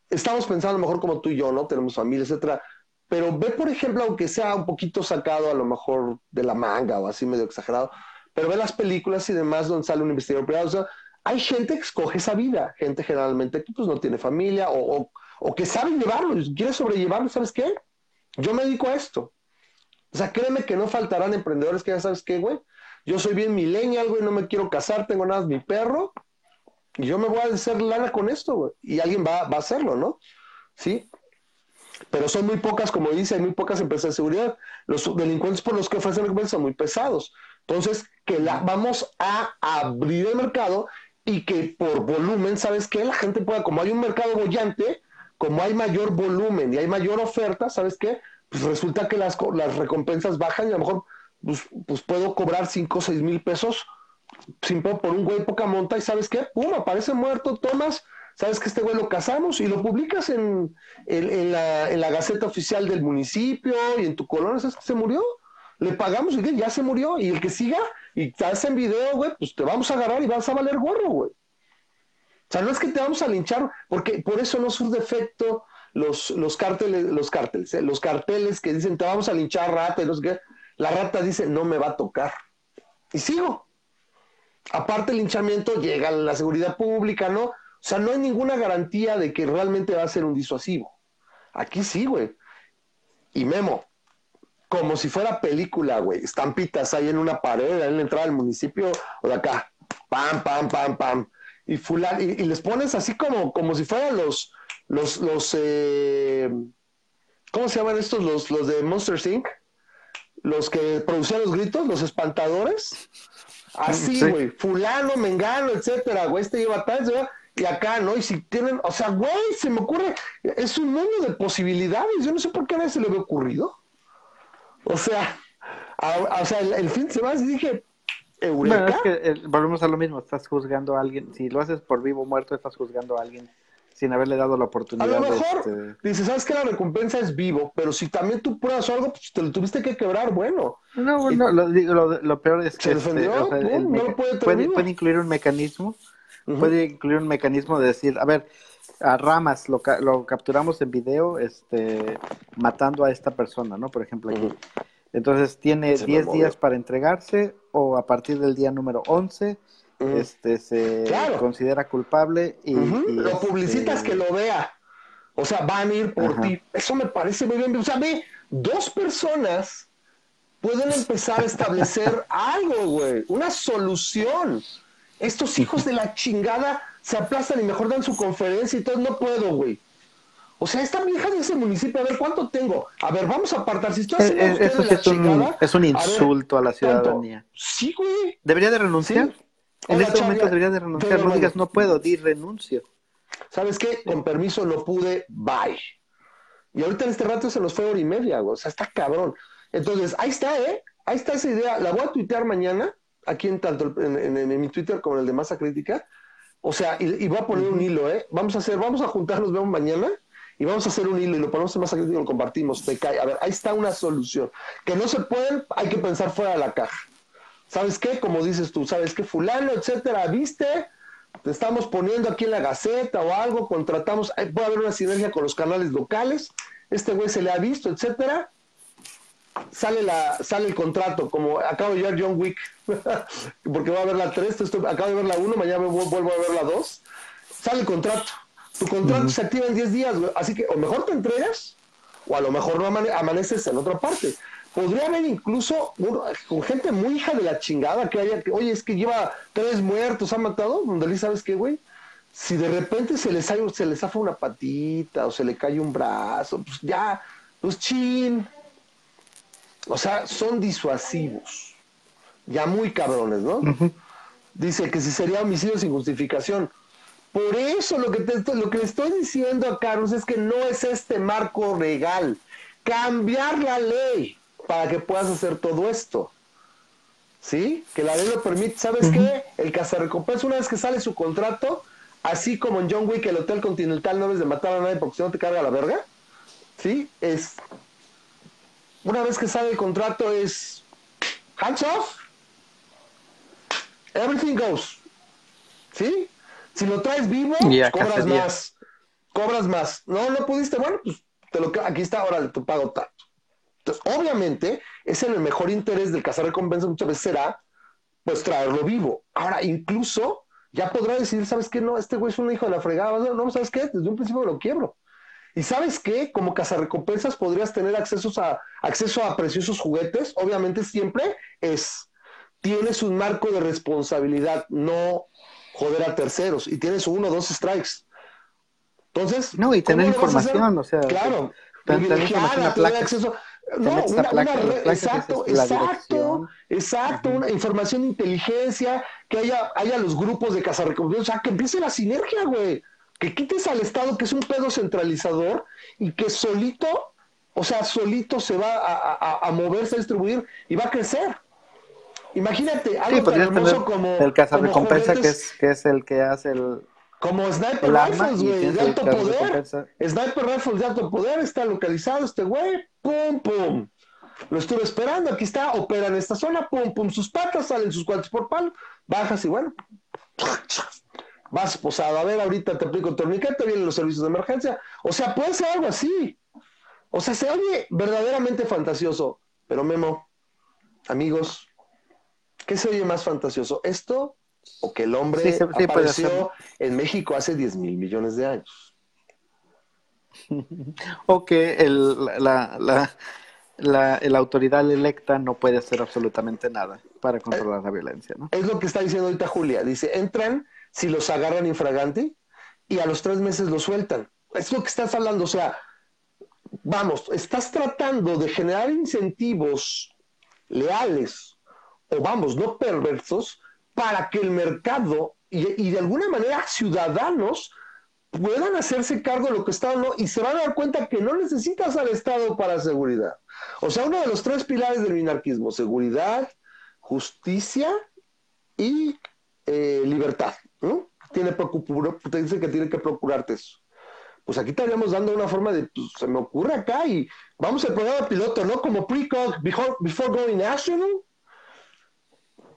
estamos pensando a lo mejor como tú y yo, ¿no? Tenemos familia, etcétera. Pero ve, por ejemplo, aunque sea un poquito sacado a lo mejor de la manga o así medio exagerado, pero ve las películas y demás donde sale un investigador privado. O sea, hay gente que escoge esa vida, gente generalmente que pues no tiene familia o, o que sabe llevarlo, quiere sobrellevarlo, ¿sabes qué? Yo me dedico a esto. O sea, créeme que no faltarán emprendedores que ya sabes qué, güey. Yo soy bien millennial, güey, no me quiero casar, tengo nada, mi perro. Y yo me voy a hacer lana con esto, güey. Y alguien va, va a hacerlo, ¿no? Sí. Pero son muy pocas, como dice, hay muy pocas empresas de seguridad. Los delincuentes por los que ofrecen recompensas son muy pesados. Entonces, que la, vamos a abrir el mercado y que por volumen, ¿sabes qué? La gente pueda, como hay un mercado bollante, como hay mayor volumen y hay mayor oferta, ¿sabes qué? pues resulta que las, las recompensas bajan y a lo mejor pues, pues puedo cobrar 5 o 6 mil pesos sin, por un güey poca monta y sabes qué, pum, aparece muerto, tomas, sabes que este güey lo casamos y lo publicas en, en, la, en la Gaceta Oficial del municipio y en tu colonia, ¿sabes que se murió? Le pagamos y ya se murió y el que siga y te hacen video, güey, pues te vamos a agarrar y vas a valer gorro, güey. O sea, no es que te vamos a linchar, porque por eso no surge efecto los, los cárteles, los cárteles, ¿eh? los carteles que dicen te vamos a linchar rata y no sé qué, la rata dice no me va a tocar. Y sigo. Aparte el linchamiento llega a la seguridad pública, ¿no? O sea, no hay ninguna garantía de que realmente va a ser un disuasivo. Aquí sí, güey. Y Memo, como si fuera película, güey. Estampitas ahí en una pared, en la entrada del municipio o de acá. Pam, pam, pam, pam. Y, fulan, y, y les pones así como, como si fueran los, los, los eh, ¿cómo se llaman estos? Los, los de Monster Inc. Los que producían los gritos, los espantadores. Así, güey, fulano, mengano, etcétera, güey, este lleva tal, y acá, ¿no? Y si tienen, o sea, güey, se me ocurre, es un mundo de posibilidades, yo no sé por qué a nadie se le había ocurrido. O sea, o sea, el, fin de semana dije, Eureka. es que volvemos a lo mismo, estás juzgando a alguien, si lo haces por vivo o muerto, estás juzgando a alguien sin haberle dado la oportunidad. A lo mejor, este... dices, sabes que la recompensa es vivo, pero si también tú pruebas algo, pues te lo tuviste que quebrar, bueno. No, bueno, lo, lo, lo, peor es que este, puede, puede, incluir un mecanismo, puede incluir un mecanismo de decir, a ver, a Ramas lo, lo capturamos en video este, matando a esta persona, ¿no? Por ejemplo, aquí. Entonces tiene 10 días para entregarse o a partir del día número 11 este, se considera culpable y, lo publicitas este que lo vea. O sea, van a ir por ti. Eso me parece muy bien. O sea, ve, dos personas pueden empezar a establecer algo, güey, una solución. Estos hijos de la chingada se aplastan y mejor dan su conferencia y todo. No puedo, güey. O sea, esta vieja de ese municipio, a ver, ¿cuánto tengo? A ver, vamos a apartar. Si estoy haciendo es, eso es, un, es un insulto a, la ciudadanía. Sí, güey. ¿Debería de renunciar? En este momento debería de renunciar. No digas, no puedo, di renuncio. ¿Sabes qué? Con permiso no pude, bye. Y ahorita en este rato se nos fue hora y media, güey. O sea, está cabrón. Entonces, ahí está, ¿eh? Ahí está esa idea. La voy a tuitear mañana, aquí en tanto en, mi Twitter como en el de Masa Crítica. O sea, y, voy a poner un hilo, ¿eh? Vamos a hacer, vamos a juntarnos, vemos mañana y vamos a hacer un hilo y lo ponemos en Masa Crítica y lo compartimos. Te cae. A ver, ahí está una solución. Que no se pueden, hay que pensar fuera de la caja. ¿Sabes qué? Como dices tú, ¿sabes qué? Fulano, etcétera, ¿viste? Te estamos poniendo aquí en la Gaceta o algo, contratamos, puede haber una sinergia con los canales locales, este güey se le ha visto, etcétera sale la sale el contrato, como acabo de ver John Wick, porque voy a ver la 3, acabo de ver la 1, mañana vuelvo a ver la 2, sale el contrato. Tu contrato se activa en 10 días, así que o mejor te entregas o a lo mejor no amaneces en otra parte. Podría haber incluso con gente muy hija de la chingada que haya, que, oye, es que lleva tres muertos, ha matado, donde ¿sabes qué, güey? Si de repente se les, se les zafa una patita o se le cae un brazo, pues ya, pues chin, o sea, son disuasivos. Ya muy cabrones, ¿no? Dice que si sería homicidio sin justificación. Por eso lo que, te, lo que le estoy diciendo a Carlos es que no es este marco legal. Cambiar la ley para que puedas hacer todo esto. ¿Sí? Que la ley lo permite. ¿Sabes qué? El cazarrecompensa, una vez que sale su contrato, así como en John Wick, el Hotel Continental no debes de matar a nadie porque si no te carga la verga. ¿Sí? Es una vez que sale el contrato es hands off, everything goes. ¿Sí? Si lo traes vivo, cobras más. Cobras más. No, no pudiste, bueno, pues te lo, aquí está, ahora te pago tanto. Entonces, obviamente, es en el mejor interés del cazar recompensa muchas veces será, pues, traerlo vivo. Ahora, incluso, ya podrá decir, ¿sabes qué? No, este güey es un hijo de la fregada. No ¿sabes qué? Desde un principio lo quiebro. Y sabes qué, como cazarrecompensas podrías tener accesos a, acceso a preciosos juguetes. Obviamente siempre es, tienes un marco de responsabilidad, no joder a terceros. Y tienes uno o dos strikes. Entonces... No, y tener información, o sea... Claro. Tener acceso... No, una, exacto, exacto, exacto, una información de inteligencia, que haya, haya los grupos de cazarrecompensas, o sea, que empiece la sinergia, güey que quites al Estado, que es un pedo centralizador, y que solito, o sea, solito se va a, moverse, a distribuir y va a crecer. Imagínate, algo tan hermoso como. El cazarrecompensa, que es, que es el que hace el. Como Sniper Rifles, güey, de alto poder. Sniper Rifles de alto poder, está localizado este güey, pum, pum. Lo estuve esperando, aquí está, opera en esta zona, pum, pum, sus patas, salen sus cuartos por palo, bajas y bueno, vas posado, a ver, ahorita te aplico el torniquete, vienen los servicios de emergencia. O sea, puede ser algo así. O sea, se oye verdaderamente fantasioso. Pero Memo, amigos, ¿qué se oye más fantasioso? ¿Esto o que el hombre apareció en México hace 10 mil millones de años? o que el, la, la, la, autoridad electa no puede hacer absolutamente nada para controlar la violencia, ¿no? Es lo que está diciendo ahorita Julia. Dice, entran si los agarran infragante y a los tres meses los sueltan. Es lo que estás hablando, o sea, vamos, estás tratando de generar incentivos leales o vamos, no perversos, para que el mercado y, de alguna manera ciudadanos puedan hacerse cargo de lo que está no y se van a dar cuenta que no necesitas al Estado para seguridad. O sea, uno de los tres pilares del minarquismo, seguridad, justicia y eh, libertad. ¿No? Tiene te dice que tiene que procurarte eso. Pues aquí estaríamos dando una forma de, pues, se me ocurre acá y vamos al programa piloto, ¿no? Como pre-cog, before, before going national,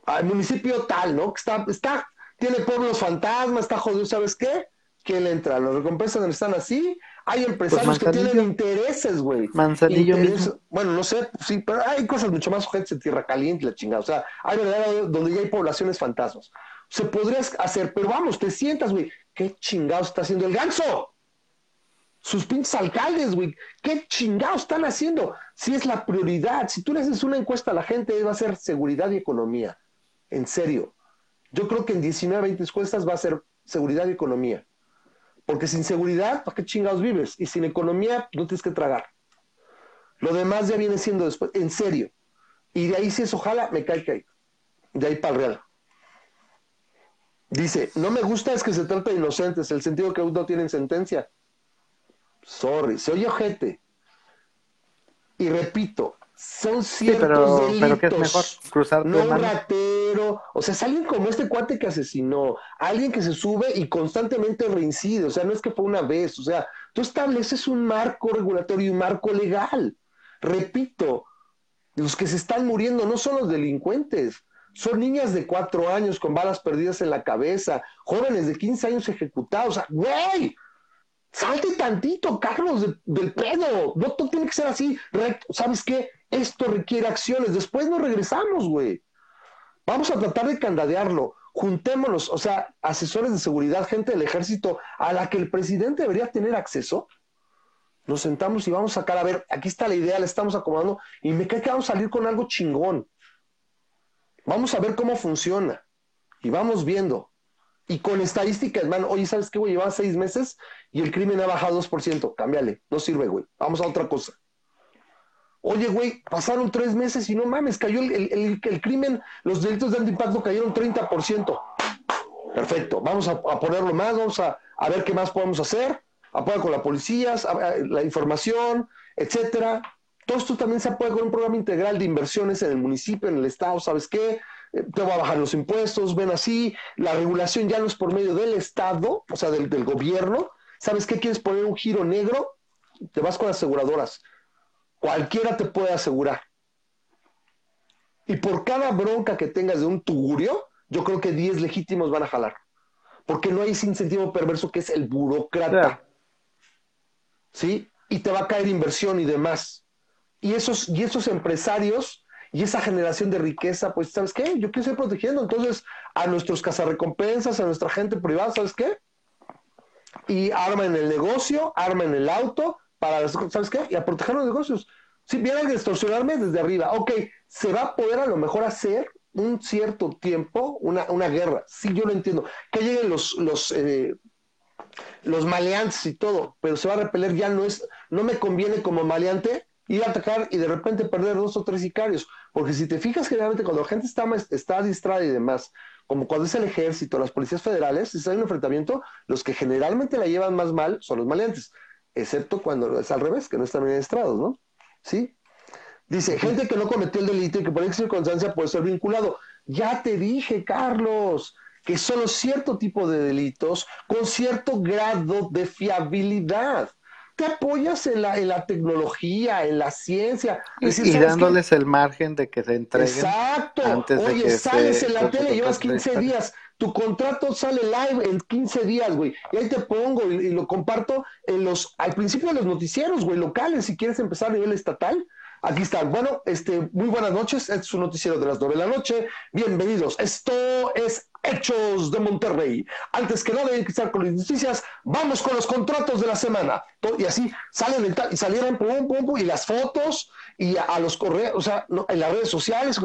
al municipio tal, ¿no? Que está, está, tiene pueblos fantasmas, está jodido, ¿sabes qué? ¿quién le entra? ¿Las recompensas están así? Hay empresarios que tienen intereses, güey. Manzanillo mismo. Bueno, no sé, sí, pero hay cosas mucho más sujetas en tierra caliente, la chingada. O sea, hay verdad donde ya hay poblaciones fantasmas. Se podría hacer, pero vamos, te sientas, güey. ¿Qué chingados está haciendo el ganso? Sus pinches alcaldes, güey. ¿Qué chingados están haciendo? Si es la prioridad, si tú le haces una encuesta a la gente, va a ser seguridad y economía. En serio. Yo creo que en 19, 20 encuestas va a ser seguridad y economía. Porque sin seguridad, ¿para qué chingados vives? Y sin economía, no tienes que tragar. Lo demás ya viene siendo después, en serio. Y de ahí si eso jala, me cae que De ahí para el real. Dice, no me gusta es que se trata de inocentes, el sentido que aún no tienen sentencia. Sorry, se oye ojete. Y repito, son ciertos sí, pero, que es mejor cruzar no un ratero, o sea, es alguien como este cuate que asesinó, alguien que se sube y constantemente reincide, o sea, no es que fue una vez, o sea, tú estableces un marco regulatorio y un marco legal. Repito, los que se están muriendo no son los delincuentes, son niñas de cuatro años con balas perdidas en la cabeza, jóvenes de 15 años ejecutados, o sea, güey, salte tantito, Carlos, del pedo, no todo tiene que ser así, ¿sabes qué? Esto requiere acciones. Después nos regresamos, güey. Vamos a tratar de candadearlo. Juntémonos, o sea, asesores de seguridad, gente del ejército, a la que el presidente debería tener acceso. Nos sentamos y vamos a sacar, a ver, aquí está la idea, la estamos acomodando y me cae que vamos a salir con algo chingón. Vamos a ver cómo funciona y vamos viendo. Y con estadísticas, man, oye, ¿sabes qué, güey? Lleva seis meses y el crimen ha bajado 2%. Cámbiale, no sirve, güey. Vamos a otra cosa. Oye, güey, pasaron tres meses y no mames, cayó el, crimen, los delitos de alto impacto cayeron 30%. Perfecto, vamos a, ponerlo más, vamos a, ver qué más podemos hacer, apoya con la policía, la información, etcétera. Todo esto también se apoya con un programa integral de inversiones en el municipio, en el estado, ¿sabes qué? Eh, te va a bajar los impuestos, ven así, la regulación ya no es por medio del estado, o sea, del, del gobierno. ¿Sabes qué? ¿Quieres poner un giro negro? Te vas con aseguradoras Cualquiera te puede asegurar. Y por cada bronca que tengas de un tugurio, yo creo que 10 legítimos van a jalar. Porque no hay ese incentivo perverso que es el burócrata. ¿Sí? Y te va a caer inversión y demás. Y esos, y esos empresarios y esa generación de riqueza, pues, ¿sabes qué? Yo quiero seguir protegiendo. Entonces, a nuestros cazarrecompensas, a nuestra gente privada, ¿sabes qué? Y arma en el negocio, arma en el auto, para, ¿sabes qué? Y a proteger los negocios. Si vienen a extorsionarme desde arriba, ok, se va a poder a lo mejor hacer un cierto tiempo una, una guerra. Sí, yo lo entiendo. Que lleguen los, los, eh, los maleantes y todo, pero se va a repeler, ya no es, no me conviene como maleante ir a atacar y de repente perder dos o tres sicarios. Porque si te fijas, generalmente cuando la gente está, está distraída y demás, como cuando es el ejército, las policías federales, si hay un enfrentamiento, los que generalmente la llevan más mal son los maleantes excepto cuando es al revés, que no están administrados, ¿no? ¿Sí? Dice, gente que no cometió el delito y que por esa circunstancia puede ser vinculado. Ya te dije, Carlos, que solo cierto tipo de delitos con cierto grado de fiabilidad. Te apoyas en la, en la tecnología, en la ciencia. y, dándoles el margen de que se entreguen. Exacto. Oye, sales en la tele, llevas 15 días tu contrato sale live en 15 días, güey. Y ahí te pongo y, lo comparto en los, al principio de los noticieros, güey, locales, si quieres empezar a nivel estatal. Aquí está. Bueno, este, muy buenas noches. Este es un noticiero de las 9 de la noche. Bienvenidos. Esto es Hechos de Monterrey. Antes que nada, hay que estar con las noticias. Vamos con los contratos de la semana. Y así salen y salieron y las fotos y a, los correos, o sea, en las redes sociales,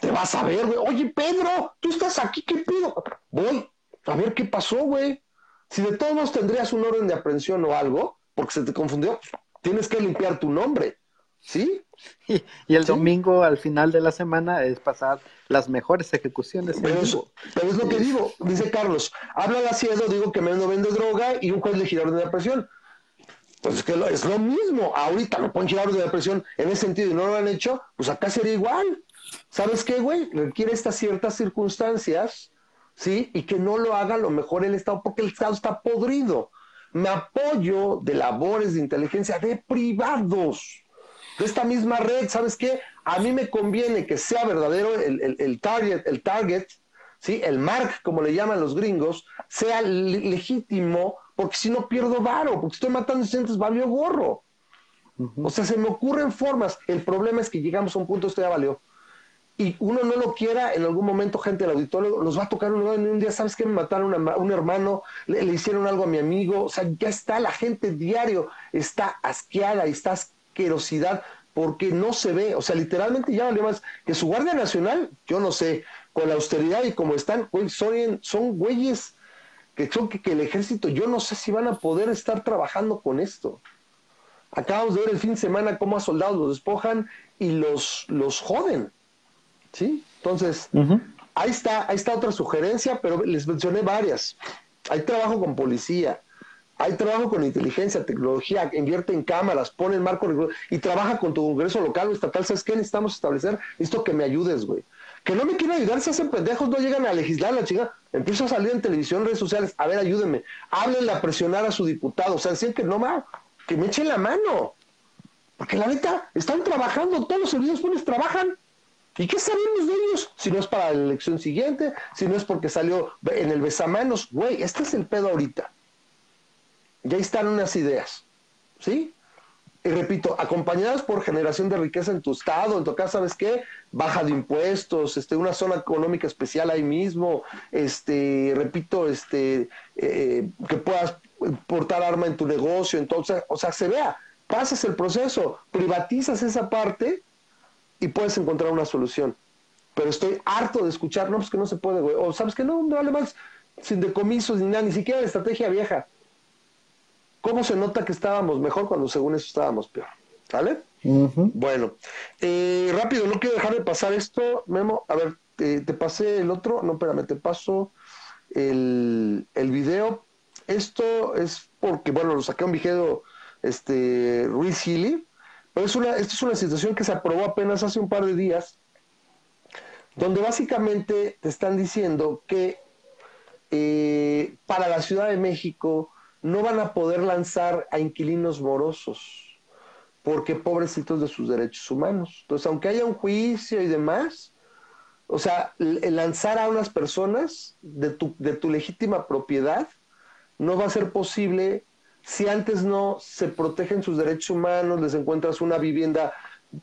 te vas a ver, güey. Oye, Pedro, tú estás aquí, ¿qué pido? Voy a ver qué pasó, güey. Si de todos tendrías un orden de aprehensión o algo, porque se te confundió, tienes que limpiar tu nombre. ¿Sí? Y, el domingo al final de la semana es pasar las mejores ejecuciones. Pero, es, pero es lo que digo, dice Carlos, habla la Ciedo, digo que menos vende droga y un juez le gira de presión. Pues es que es lo mismo, ahorita lo ponen girar de presión en ese sentido y no lo han hecho, pues acá sería igual. ¿Sabes qué, güey? Requiere estas ciertas circunstancias, ¿sí? Y que no lo haga lo mejor el Estado porque el Estado está podrido. Me apoyo de labores de inteligencia de privados de esta misma red, ¿sabes qué? A mí me conviene que sea verdadero el, target, el target, ¿sí? El mark, como le llaman los gringos, sea legítimo porque si no pierdo varo, porque estoy matando inocentes, valió gorro. O sea, se me ocurren formas. El problema es que llegamos a un punto, esto ya valió. Y uno no lo quiera, en algún momento gente del auditorio nos va a tocar un, un día, ¿sabes qué? Me mataron a un hermano, le, hicieron algo a mi amigo. O sea, ya está, la gente diario está asqueada y está asquerosidad porque no se ve. O sea, literalmente ya valió más que su Guardia Nacional, yo no sé, con la austeridad y como están, son, son güeyes que son que, que el ejército, yo no sé si van a poder estar trabajando con esto. Acabamos de ver el fin de semana cómo a soldados los despojan y los, los joden. ¿Sí? Entonces, ahí, está, ahí está otra sugerencia, pero les mencioné varias. Hay trabajo con policía, hay trabajo con inteligencia, tecnología, invierte en cámaras, pone el marco y trabaja con tu congreso local o estatal. ¿Sabes qué necesitamos establecer? Esto que me ayudes, güey. Que no me quieren ayudar, se hacen pendejos, no llegan a legislar la chica. Empiezo a salir en televisión, redes sociales. A ver, ayúdenme. Háblenle a presionar a su diputado. O sea, decir que no va que me echen la mano. Porque la neta, están trabajando, todos los servidores públicos trabajan. ¿Y qué sabemos de ellos? Si no es para la elección siguiente, si no es porque salió en el besamanos, güey, este es el pedo ahorita. Ya están unas ideas, ¿sí? Y repito, acompañadas por generación de riqueza en tu estado, en tu casa, ¿sabes qué? Baja de impuestos, este, una zona económica especial ahí mismo, este, repito, este, eh, que puedas portar arma en tu negocio, entonces, o sea, se vea, pasas el proceso, privatizas esa parte y puedes encontrar una solución. Pero estoy harto de escuchar, no, pues que no se puede, güey, o sabes que no, no vale más sin decomisos ni nada, ni siquiera la estrategia vieja. ¿Cómo se nota que estábamos mejor cuando según eso estábamos peor? ¿Vale? Bueno, eh, rápido, no quiero dejar de pasar esto, Memo. A ver, te, pasé el otro, no, espérame, te paso el, el video esto es porque, bueno, lo saqué un video este, Ruiz Healy, pero es una, esta es una situación que se aprobó apenas hace un par de días, donde básicamente te están diciendo que eh, para la Ciudad de México no van a poder lanzar a inquilinos morosos, porque pobrecitos de sus derechos humanos. Entonces, aunque haya un juicio y demás, o sea, lanzar a unas personas de tu, de tu legítima propiedad no va a ser posible si antes no se protegen sus derechos humanos, les encuentras una vivienda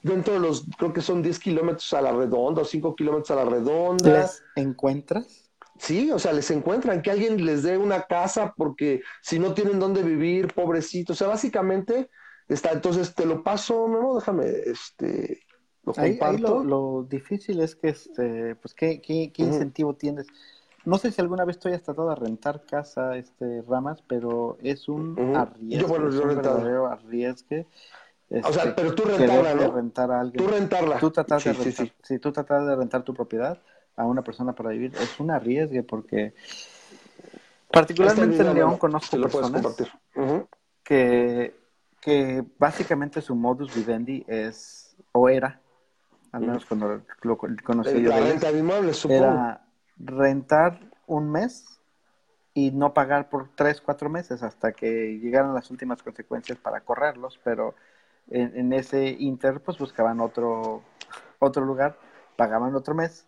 dentro de los, creo que son 10 kilómetros a la redonda o 5 kilómetros a la redonda. ¿Les encuentras? Sí, o sea, les encuentran que alguien les dé una casa porque si no tienen dónde vivir, pobrecitos. O sea, básicamente está, entonces te lo paso, no, déjame, este, lo comparto. lo, difícil es que, este, pues, ¿qué, qué, incentivo tienes? No sé si alguna vez tú hayas tratado de rentar casa, este Ramas, pero es un arriesgue. Yo, bueno, yo verdadero arriesgue. o sea, este, pero tú rentarla, ¿no? rentar a alguien. Tú rentarla. Tú tratas de rentar, Si tú tratas de rentar tu propiedad a una persona para vivir, es un arriesgue porque particularmente en León conozco personas que, que básicamente su modus vivendi es, o era, al menos cuando lo conocí yo. La renta de inmuebles, supongo. Era rentar un mes y no pagar por tres, cuatro meses hasta que llegaran las últimas consecuencias para correrlos, pero en, ese inter pues buscaban otro, otro lugar, pagaban otro mes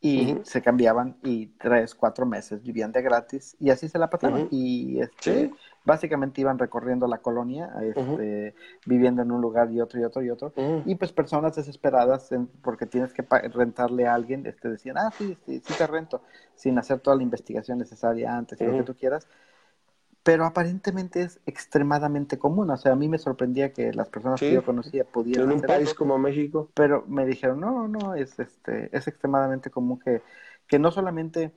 y se cambiaban y tres, cuatro meses vivían de gratis y así se la pasaban. Y este, básicamente iban recorriendo la colonia, este, viviendo en un lugar y otro y otro y otro. Y pues personas desesperadas porque tienes que rentarle a alguien, este, decían, ah, sí, sí, sí te rento, sin hacer toda la investigación necesaria antes lo que tú quieras pero aparentemente es extremadamente común. O sea, a mí me sorprendía que las personas que yo conocía pudieran. En un país como México. Pero me dijeron, no, no, es, este, es extremadamente común que, que no solamente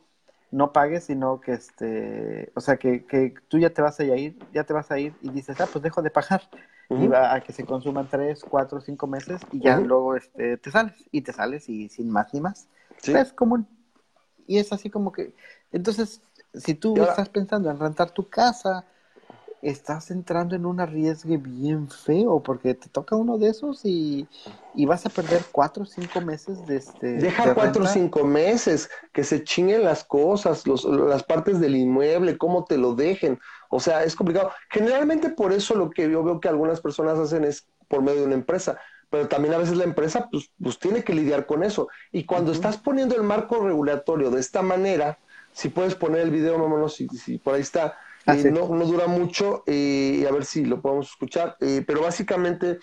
no pagues, sino que, este, o sea, que, que tú ya te vas a ir, ya te vas a ir y dices, ah, pues dejo de pagar. Y va a que se consuman tres, cuatro, cinco meses y ya luego este, te sales. Y te sales y sin más ni más. Es común. Y es así como que, entonces, si tú estás pensando en rentar tu casa, estás entrando en un arriesgue bien feo porque te toca uno de esos y, vas a perder cuatro o cinco meses de este. Deja cuatro o cinco meses, que se chinguen las cosas, los, las partes del inmueble, cómo te lo dejen. O sea, es complicado. Generalmente por eso lo que yo veo que algunas personas hacen es por medio de una empresa pero también a veces la empresa pues, pues tiene que lidiar con eso. Y cuando estás poniendo el marco regulatorio de esta manera, si puedes poner el video, vámonos, si, si por ahí está, Ah, eh, no, no, dura mucho y a ver si lo podemos escuchar. pero básicamente,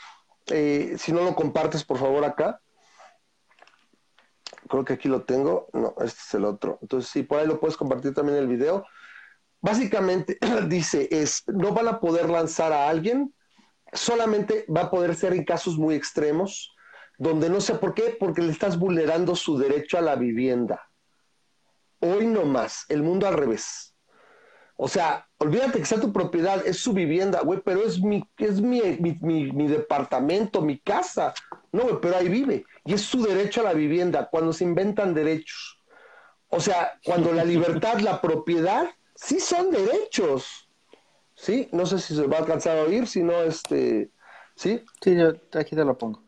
si no lo compartes, por favor, acá. Creo que aquí lo tengo. No, este es el otro. Entonces, sí, por ahí lo puedes compartir también el video. Básicamente dice, es, no van a poder lanzar a alguien, solamente va a poder ser en casos muy extremos, donde no sé por qué, porque le estás vulnerando su derecho a la vivienda. Hoy no más, el mundo al revés. O sea, olvídate que sea tu propiedad, es su vivienda, güey, pero es mi, es mi, mi, mi, departamento, mi casa. No, güey, pero ahí vive. Y es su derecho a la vivienda, cuando se inventan derechos. O sea, cuando la libertad, la propiedad, sí son derechos. Sí, no sé si se va a alcanzar a oír, si no, este, sí. Sí, yo aquí te lo pongo.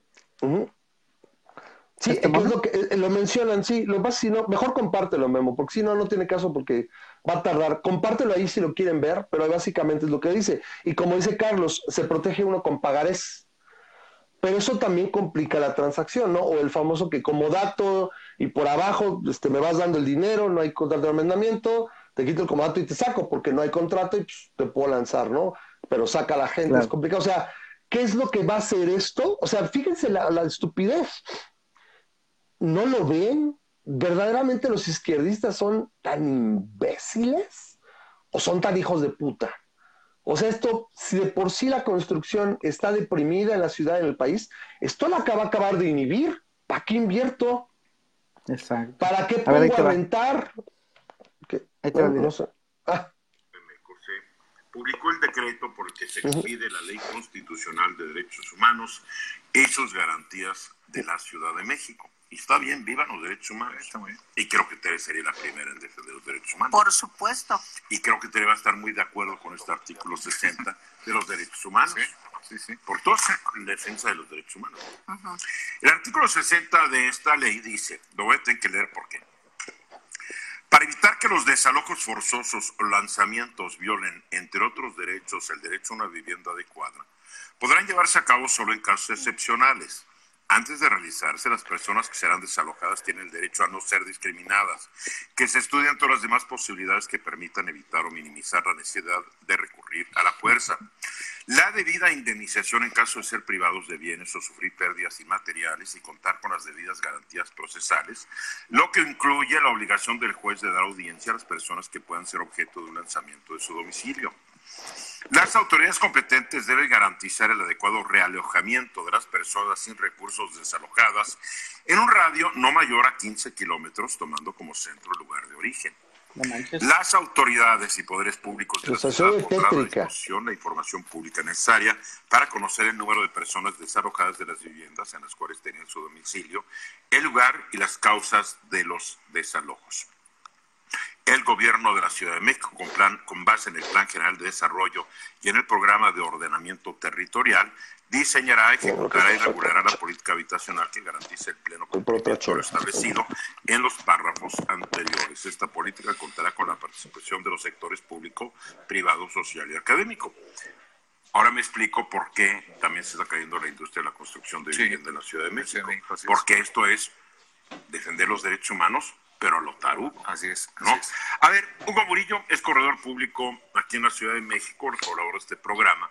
Sí, ¿Este es lo, que, eh, lo mencionan, sí, lo más si no, mejor compártelo, Memo, porque si no, no tiene caso porque va a tardar. Compártelo ahí si lo quieren ver, pero básicamente es lo que dice. Y como dice Carlos, se protege uno con pagarés. Pero eso también complica la transacción, ¿no? O el famoso que como dato y por abajo este, me vas dando el dinero, no hay contrato de arrendamiento, te quito el comodato y te saco porque no hay contrato y pues, te puedo lanzar, ¿no? Pero saca a la gente, es complicado. O sea, ¿qué es lo que va a hacer esto? O sea, fíjense la, la estupidez no lo ven. ¿Verdaderamente los izquierdistas son tan imbéciles o son tan hijos de puta? O sea, esto, si de por sí la construcción está deprimida en la ciudad en el país, esto la acaba a acabar de inhibir. ¿Para qué invierto? Exacto. ¿Para qué pongo a, rentar? Ah. Publicó el decreto por el que se expide la Ley Constitucional de Derechos Humanos y sus garantías de la Ciudad de México. Y está bien, vivan los derechos humanos. Está muy bien. Y creo que Tere sería la primera en defender los derechos humanos. Por supuesto. Y creo que Tere va a estar muy de acuerdo con este artículo 60 de los derechos humanos. Sí, sí, Por todo en defensa de los derechos humanos. El artículo 60 de esta ley dice, lo voy a tener que leer porque para evitar que los desalojos forzosos o lanzamientos violen, entre otros derechos, el derecho a una vivienda adecuada, podrán llevarse a cabo solo en casos excepcionales antes de realizarse, las personas que serán desalojadas tienen el derecho a no ser discriminadas, que se estudien todas las demás posibilidades que permitan evitar o minimizar la necesidad de recurrir a la fuerza. La debida indemnización en caso de ser privados de bienes o sufrir pérdidas inmateriales y contar con las debidas garantías procesales, lo que incluye la obligación del juez de dar audiencia a las personas que puedan ser objeto de un lanzamiento de su domicilio. Las autoridades competentes deben garantizar el adecuado realojamiento de las personas sin recursos desalojadas en un radio no mayor a 15 kilómetros, tomando como centro el lugar de origen. las autoridades y poderes públicos de la ciudad la la información pública necesaria para conocer el número de personas desalojadas de las viviendas en las cuales tenían su domicilio, el lugar y las causas de los desalojos el gobierno de la Ciudad de México, con, plan, con base en el Plan General de Desarrollo y en el Programa de Ordenamiento Territorial, diseñará, ejecutará y regulará la política habitacional que garantice el pleno cumplimiento lo establecido en los párrafos anteriores. Esta política contará con la participación de los sectores público, privado, social y académico. Ahora me explico por qué también se está cayendo la industria de la construcción de vivienda en la Ciudad de México. Porque esto es defender los derechos humanos pero a lo Así es. ¿no? A ver, Hugo Murillo es corredor público aquí en la Ciudad de México, colabora este programa.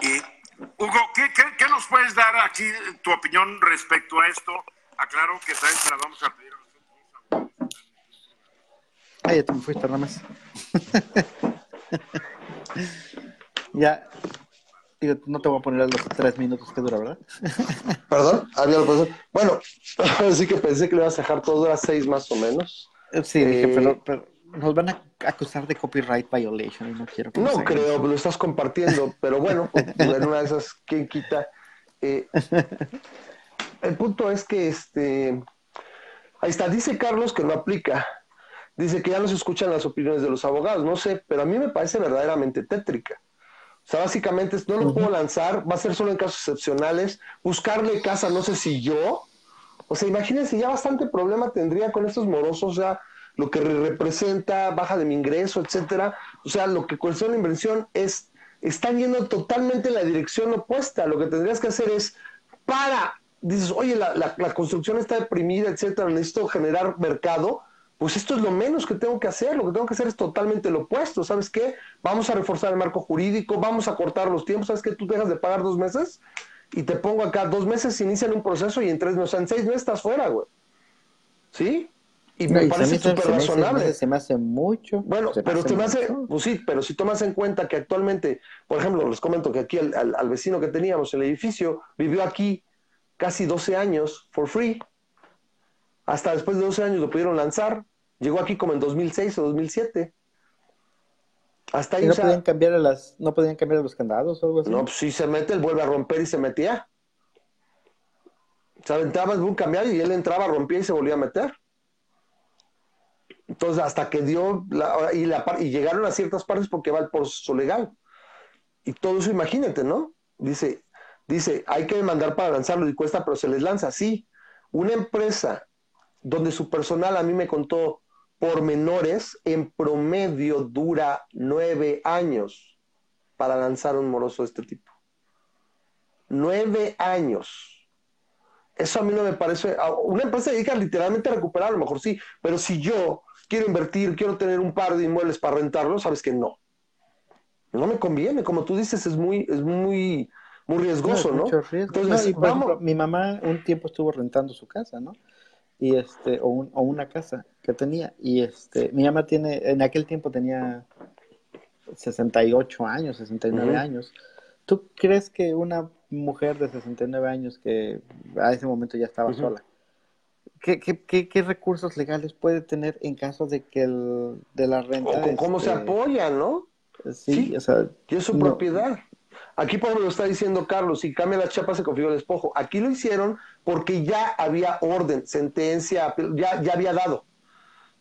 Y, Hugo, ¿qué, qué, nos puedes dar aquí tu opinión respecto a esto? Aclaro que también se la vamos a pedir a nosotros. Ah, ya te me fuiste, nada más. no te voy a poner a los tres minutos que dura, ¿verdad? Perdón, había lo Bueno, sí que pensé que le ibas a dejar todo, dura seis más o menos. Sí, dije, eh, pero, nos van a acusar de copyright violation y no quiero que No creo, lo estás compartiendo, pero bueno, pues, en una de esas, ¿quién quita? Eh, el punto es que este. Ahí está, dice Carlos que no aplica. Dice que ya no se escuchan las opiniones de los abogados. No sé, pero a mí me parece verdaderamente tétrica. O sea, básicamente no lo puedo lanzar, va a ser solo en casos excepcionales. Buscarle casa, no sé si yo. O sea, imagínense, ya bastante problema tendría con estos morosos, o sea, lo que representa baja de mi ingreso, etcétera. O sea, lo que cuestiona la inversión es, está yendo totalmente en la dirección opuesta. Lo que tendrías que hacer es, para, dices, oye, la, la construcción está deprimida, etcétera, necesito generar mercado, pues esto es lo menos que tengo que hacer, lo que tengo que hacer es totalmente lo opuesto, ¿sabes qué? Vamos a reforzar el marco jurídico, vamos a cortar los tiempos, ¿sabes qué? Tú dejas de pagar dos meses y te pongo acá dos meses, inician un proceso y en tres, o sea, en seis meses estás fuera, güey. ¿Sí? Y me parece súper razonable. Se me hace mucho. Bueno, pero te me hace, pues sí, pero si tomas en cuenta que actualmente, por ejemplo, les comento que aquí al, al vecino que teníamos el edificio vivió aquí casi 12 años for free. Hasta después de 12 años lo pudieron lanzar. Llegó aquí como en 2006 o 2007. Hasta ahí, no, podían cambiar las, ¿No podían cambiar los candados o algo así? No, pues si se mete, él vuelve a romper y se metía. Se aventaba un cambiar y él entraba, rompía y se volvía a meter. Entonces, hasta que dio, la, y, la, y llegaron a ciertas partes porque va el proceso legal. Y todo eso, imagínate, ¿no? Dice, dice, hay que demandar para lanzarlo y cuesta, pero se les lanza. Sí, una empresa donde su personal a mí me contó por menores, en promedio dura nueve años para lanzar un moroso de este tipo. Nueve años. Eso a mí no me parece. Una empresa dedica literalmente a recuperar, a lo mejor sí, pero si yo quiero invertir, quiero tener un par de inmuebles para rentarlos, sabes que no. No me conviene, como tú dices, es muy, es muy, muy riesgoso, ¿no? Entonces, vamos... mi mamá un tiempo estuvo rentando su casa, ¿no? Y este o, o, una casa que tenía. Y este mi mamá tiene en aquel tiempo tenía 68 años 69 años. Tú crees que una mujer de 69 años que a ese momento ya estaba sola ¿qué, qué, qué, recursos legales puede tener en caso de que el, de la renta o cómo se este, apoya no sí, o sea y es su propiedad Aquí, por ejemplo, lo está diciendo Carlos, si cambia la chapa se configura el despojo. Aquí lo hicieron porque ya había orden, sentencia, ya, ya había dado.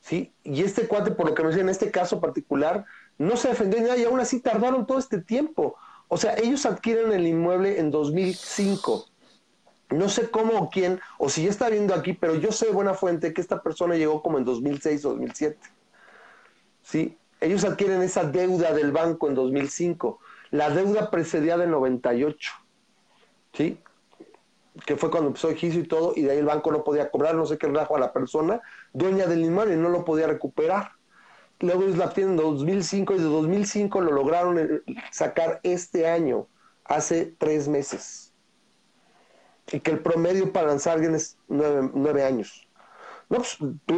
¿sí? Y este cuate, por lo que me dicen, en este caso particular, no se defendió nada y aún así tardaron todo este tiempo. O sea, ellos adquieren el inmueble en 2005. No sé cómo o quién, o si ya está viendo aquí, pero yo sé de buena fuente que esta persona llegó como en 2006 o 2007. ¿Sí? Ellos adquieren esa deuda del banco en 2005. La deuda precedía del 98, ¿sí? Que fue cuando empezó el juicio y todo, y de ahí el banco no podía cobrar, no sé qué rajo a la persona, dueña del inmueble, y no lo podía recuperar. Luego ellos la tienen en 2005 y de 2005 lo lograron eh, sacar este año, hace tres meses. Y que el promedio para lanzar es nueve, años. No, pues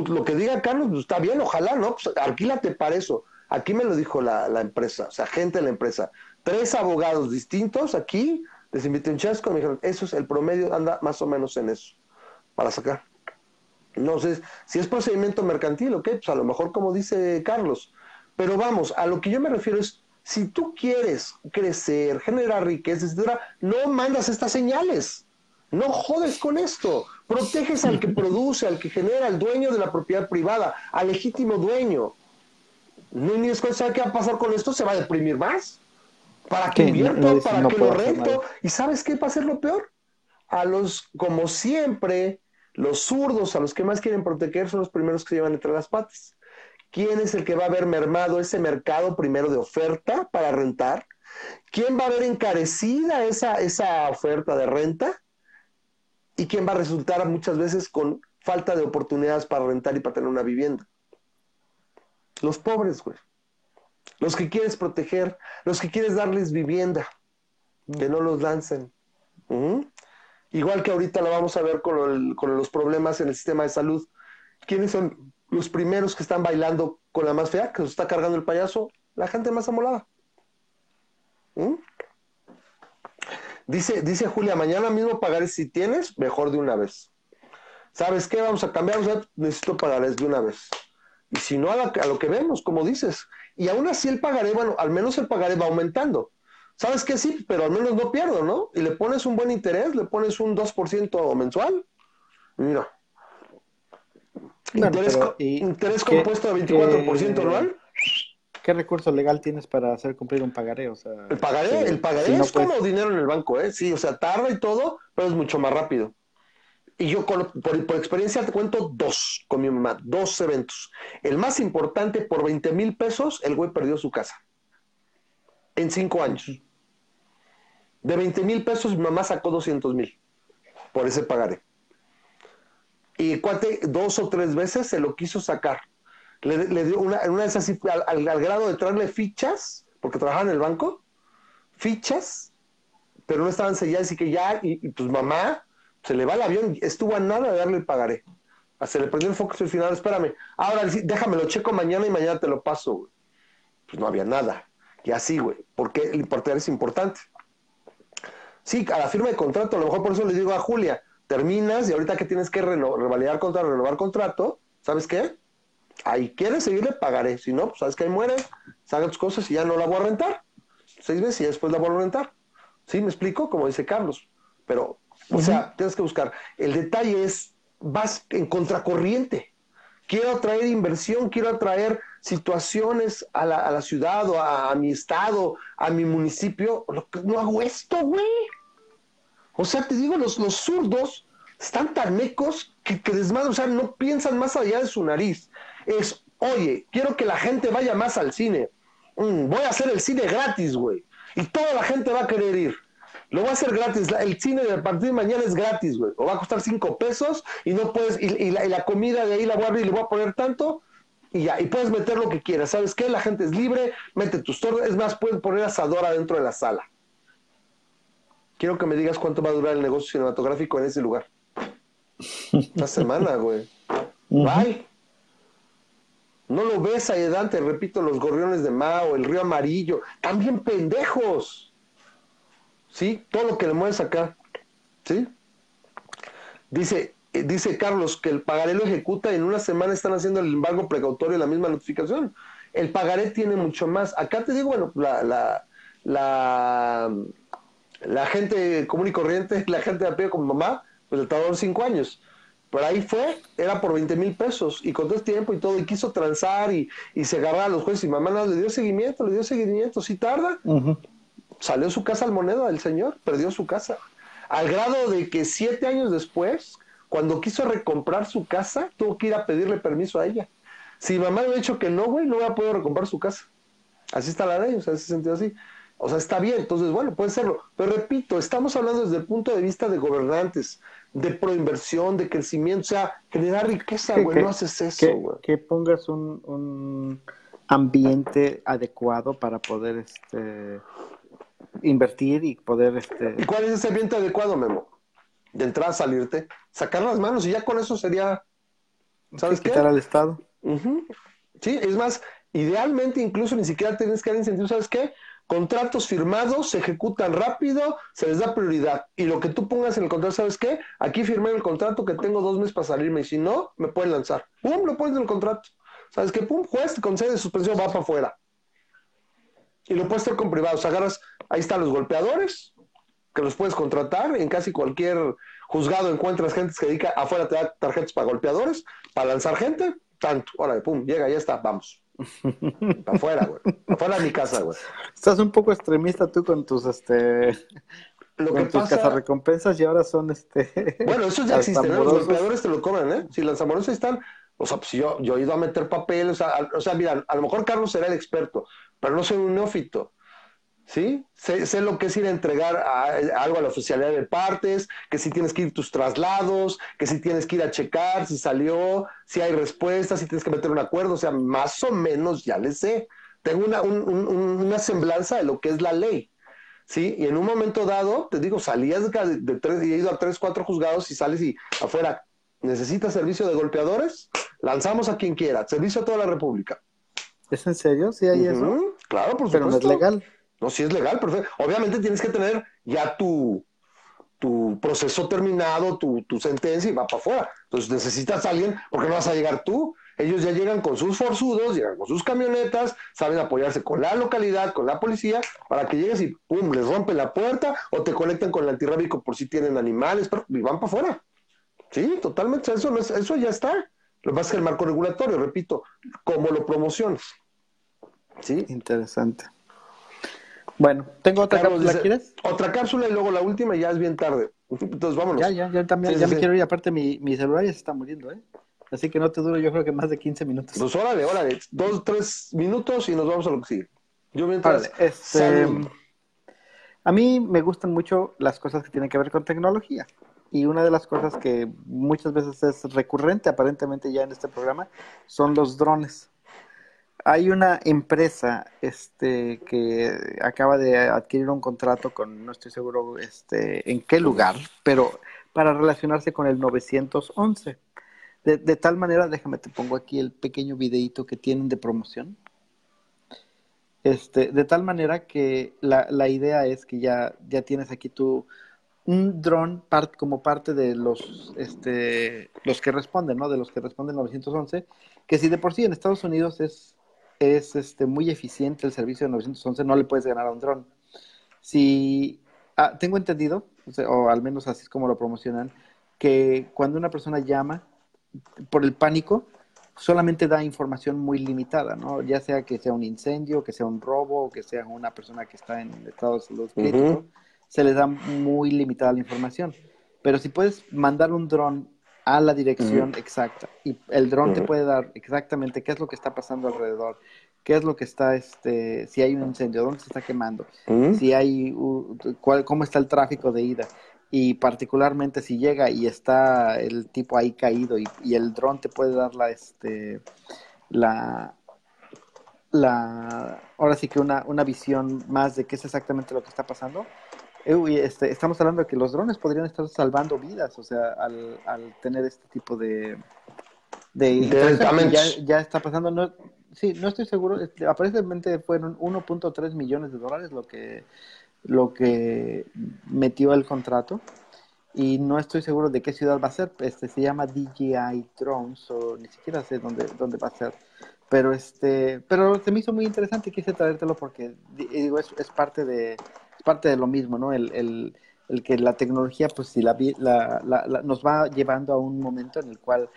lo que diga Carlos, pues, está bien, ojalá, ¿no? Pues alquílate para eso. Aquí me lo dijo la, la, empresa, o sea, gente de la empresa tres abogados distintos aquí, les invité un chasco, me dijeron, eso es el promedio, anda más o menos en eso, para sacar. No sé, si es procedimiento mercantil, ok, pues a lo mejor como dice Carlos, pero vamos, a lo que yo me refiero es, si tú quieres crecer, generar riqueza, etcétera, no mandas estas señales. No jodes con esto. Proteges al que produce, al que genera, al dueño de la propiedad privada, al legítimo dueño. No ni ¿sabe qué va a pasar con esto? ¿Se va a deprimir más? ¿Para que invierto? ¿Para que lo rento? ¿Y sabes qué va a ser lo peor? A los, como siempre, los zurdos, a los que más quieren proteger, son los primeros que llevan entre las patas. ¿Quién es el que va a ver mermado ese mercado primero de oferta para rentar? ¿Quién va a ver encarecida esa, esa oferta de renta? ¿Y quién va a resultar muchas veces con falta de oportunidades para rentar y para tener una vivienda? Los pobres, güey los que quieres proteger, los que quieres darles vivienda, que no los lancen. Igual que ahorita lo vamos a ver con, los problemas en el sistema de salud. ¿Quiénes son los primeros que están bailando con la más fea, que está cargando el payaso? La gente más amolada. Dice, dice Julia, mañana mismo pagaré si tienes, mejor de una vez. ¿Sabes qué? Vamos a cambiar, necesito pagarés de una vez. Y si no, a lo que vemos, como dices, y aún así el pagaré, bueno, al menos el pagaré va aumentando. ¿Sabes qué? Sí, pero al menos no pierdo, ¿no? Y le pones un buen interés, le pones un 2% mensual. Mira. interés, compuesto de 24% anual. ¿Qué recurso legal tienes para hacer cumplir un pagaré? O sea, el pagaré, el pagaré es como dinero en el banco, ¿eh? Sí, o sea, tarda y todo, pero es mucho más rápido. Y yo por, experiencia te cuento dos con mi mamá, dos eventos. El más importante, por 20 mil pesos, el güey perdió su casa. En cinco años. De 20 mil pesos, mi mamá sacó 200 mil por ese pagaré. Y cuate, dos o tres veces se lo quiso sacar. le, dio una, una de esas al, al, grado de traerle fichas, porque trabajaba en el banco, fichas, pero no estaban selladas y que ya, y, pues mamá, se le va el avión, estuvo a nada de darle el pagaré. Ah, se le prendió el foco al final, espérame, ahora déjame lo checo mañana y mañana te lo paso, güey. Pues no había nada. Y así, güey, porque el importar es importante. Sí, a la firma de contrato, a lo mejor por eso le digo a Julia, terminas y ahorita que tienes que revalidar contrato, renovar contrato, ¿sabes qué? Ahí quieres seguirle, pagaré. Si no, pues sabes que ahí muere, salga tus cosas y ya no la voy a rentar. Seis meses y después la voy a rentar. ¿Sí? ¿Me explico? Como dice Carlos. Pero, o sea, tienes que buscar. El detalle es, vas en contracorriente. Quiero atraer inversión, quiero atraer situaciones a la, a la ciudad o a, mi estado, a mi municipio. No hago esto, güey. O sea, te digo, los, los zurdos están tan mecos que, que desmadre, o sea, no piensan más allá de su nariz. Es, oye, quiero que la gente vaya más al cine. Mm, voy a hacer el cine gratis, güey. Y toda la gente va a querer ir. Lo voy a hacer gratis. El cine de partir de mañana es gratis, güey. O va a costar cinco pesos y no puedes, y, la, comida de ahí la voy a abrir y le voy a poner tanto y ya, y puedes meter lo que quieras. ¿Sabes qué? La gente es libre, mete tus torres. Es más, puedes poner asadora dentro de la sala. Quiero que me digas cuánto va a durar el negocio cinematográfico en ese lugar. Una semana, güey. Bye. No lo ves ahí Dante, repito, los gorriones de Mao, el río amarillo, también pendejos. ¿Sí? Todo lo que le mueves acá. ¿Sí? Dice, eh, dice Carlos que el pagaré lo ejecuta y en una semana están haciendo el embargo precautorio la misma notificación. El pagaré tiene mucho más. Acá te digo, bueno, la, la, la, gente común y corriente, la gente de a pie como mamá, pues le tardó cinco años. Pero ahí fue, era por 20 mil pesos y con todo el tiempo y todo, y quiso transar y, se agarraba a los jueces y mamá no, le dio seguimiento, le dio seguimiento, si tarda. Salió su casa al moneda del señor, perdió su casa. Al grado de que siete años después, cuando quiso recomprar su casa, tuvo que ir a pedirle permiso a ella. Si mamá le hubiera dicho que no, güey, no hubiera podido recomprar su casa. Así está la ley, o sea, en ese sentido así. O sea, está bien, entonces, bueno, puede serlo. Pero repito, estamos hablando desde el punto de vista de gobernantes, de proinversión, de crecimiento, o sea, generar riqueza, güey, no haces eso, güey. Que, pongas un, un, ambiente adecuado para poder este, invertir y poder... Este... ¿Y cuál es ese ambiente adecuado, Memo? De entrar, salirte, sacar las manos y ya con eso sería, ¿sabes qué? Quitar al Estado. Sí, es más, idealmente incluso ni siquiera tienes que dar incentivos, ¿sabes qué? Contratos firmados se ejecutan rápido, se les da prioridad. Y lo que tú pongas en el contrato, ¿sabes qué? Aquí firmé el contrato que tengo dos meses para salirme y si no, me pueden lanzar. ¡Pum! Lo pones en el contrato. ¿Sabes qué? ¡Pum! Juez concede suspensión, va para afuera. Y lo puedes hacer con privados. Agarras, ahí están los golpeadores, que los puedes contratar. En casi cualquier juzgado encuentras gente que dedica, afuera te da tarjetas para golpeadores, para lanzar gente. Tanto, órale, pum, llega, ya está, vamos. Para afuera, güey. Afuera de mi casa, güey. Estás un poco extremista tú con tus, este... Lo que tus pasa... recompensas y ahora son, este... Bueno, eso ya existe, ¿no? Los empleadores te lo cobran, ¿eh? Si los amorosos están... O sea, pues yo, yo he ido a meter papel, o sea, o sea, mira, a lo mejor Carlos será el experto, pero no soy un neófito. ¿sí? Sé, lo que es ir a entregar algo a la oficialidad de partes, que si tienes que ir tus traslados, que si tienes que ir a checar si salió, si hay respuestas, si tienes que meter un acuerdo, o sea, más o menos ya le sé. Tengo una, una semblanza de lo que es la ley. ¿Sí? Y en un momento dado, te digo, salías de, de tres, y he ido a tres, cuatro juzgados y sales y afuera, ¿necesitas servicio de golpeadores? Lanzamos a quien quiera, servicio a toda la República. ¿Es en serio? ¿Sí hay eso? Claro, por supuesto. Pero no es legal. No, si es legal, perfecto. Obviamente tienes que tener ya tu, tu proceso terminado, tu, tu sentencia y va para afuera. Entonces necesitas a alguien, porque no vas a llegar tú. Ellos ya llegan con sus forzudos, llegan con sus camionetas, saben apoyarse con la localidad, con la policía, para que llegues y pum, les rompen la puerta o te conectan con el antirrábico por si tienen animales, pero, y van para afuera. Sí, totalmente, eso, eso ya está. Lo que pasa es que el marco regulatorio, repito, como lo promociones. Sí. Interesante. Bueno, tengo otra cápsula, ¿quieres? Otra cápsula y luego la última y ya es bien tarde. Entonces vámonos. Ya, ya, ya también, ya me quiero ir. Aparte, mi, mi celular ya se está muriendo, ¿eh? Así que no te duro, yo creo que más de 15 minutos. Pues órale, órale. Dos, tres minutos y nos vamos a lo que sigue. Yo mientras... este, a mí me gustan mucho las cosas que tienen que ver con tecnología. Y una de las cosas que muchas veces es recurrente, aparentemente ya en este programa, son los drones. hay una empresa este, que acaba de adquirir un contrato con, no estoy seguro este, en qué lugar, pero para relacionarse con el 911. De, tal manera, déjame, te pongo aquí el pequeño videito que tienen de promoción. Este, de tal manera que la, la idea es que ya, ya tienes aquí tu, un dron part, como parte de los, este, los que responden, ¿no? De los que responden 911, que si de por sí en Estados Unidos es, es este, muy eficiente el servicio de 911, no le puedes ganar a un dron. Si ah, tengo entendido, o, al menos así es como lo promocionan, que cuando una persona llama por el pánico, solamente da información muy limitada, ¿no? Ya sea que sea un incendio, que sea un robo, que sea una persona que está en estado de salud crítico, se les da muy limitada la información. Pero si puedes mandar un dron a la dirección exacta y el dron te puede dar exactamente qué es lo que está pasando alrededor, qué es lo que está, este, si hay un incendio, dónde se está quemando, si hay, cuál, cómo está el tráfico de ida y particularmente si llega y está el tipo ahí caído y, el dron te puede dar la, este, la, la, ahora sí que una, una visión más de qué es exactamente lo que está pasando. Este, estamos hablando de que los drones podrían estar salvando vidas, o sea, al, al tener este tipo de, de, ya, ya, está pasando, no, sí, no estoy seguro, este, aparentemente fueron 1.3 millones de dólares lo que lo que metió el contrato y no estoy seguro de qué ciudad va a ser. Este se llama DJI Drones o ni siquiera sé dónde, dónde va a ser. Pero este, pero se me hizo muy interesante y quise traértelo porque digo es, es parte de parte de lo mismo, ¿no? El, el, el que la tecnología pues si la, la, la, nos va llevando a un momento en el cual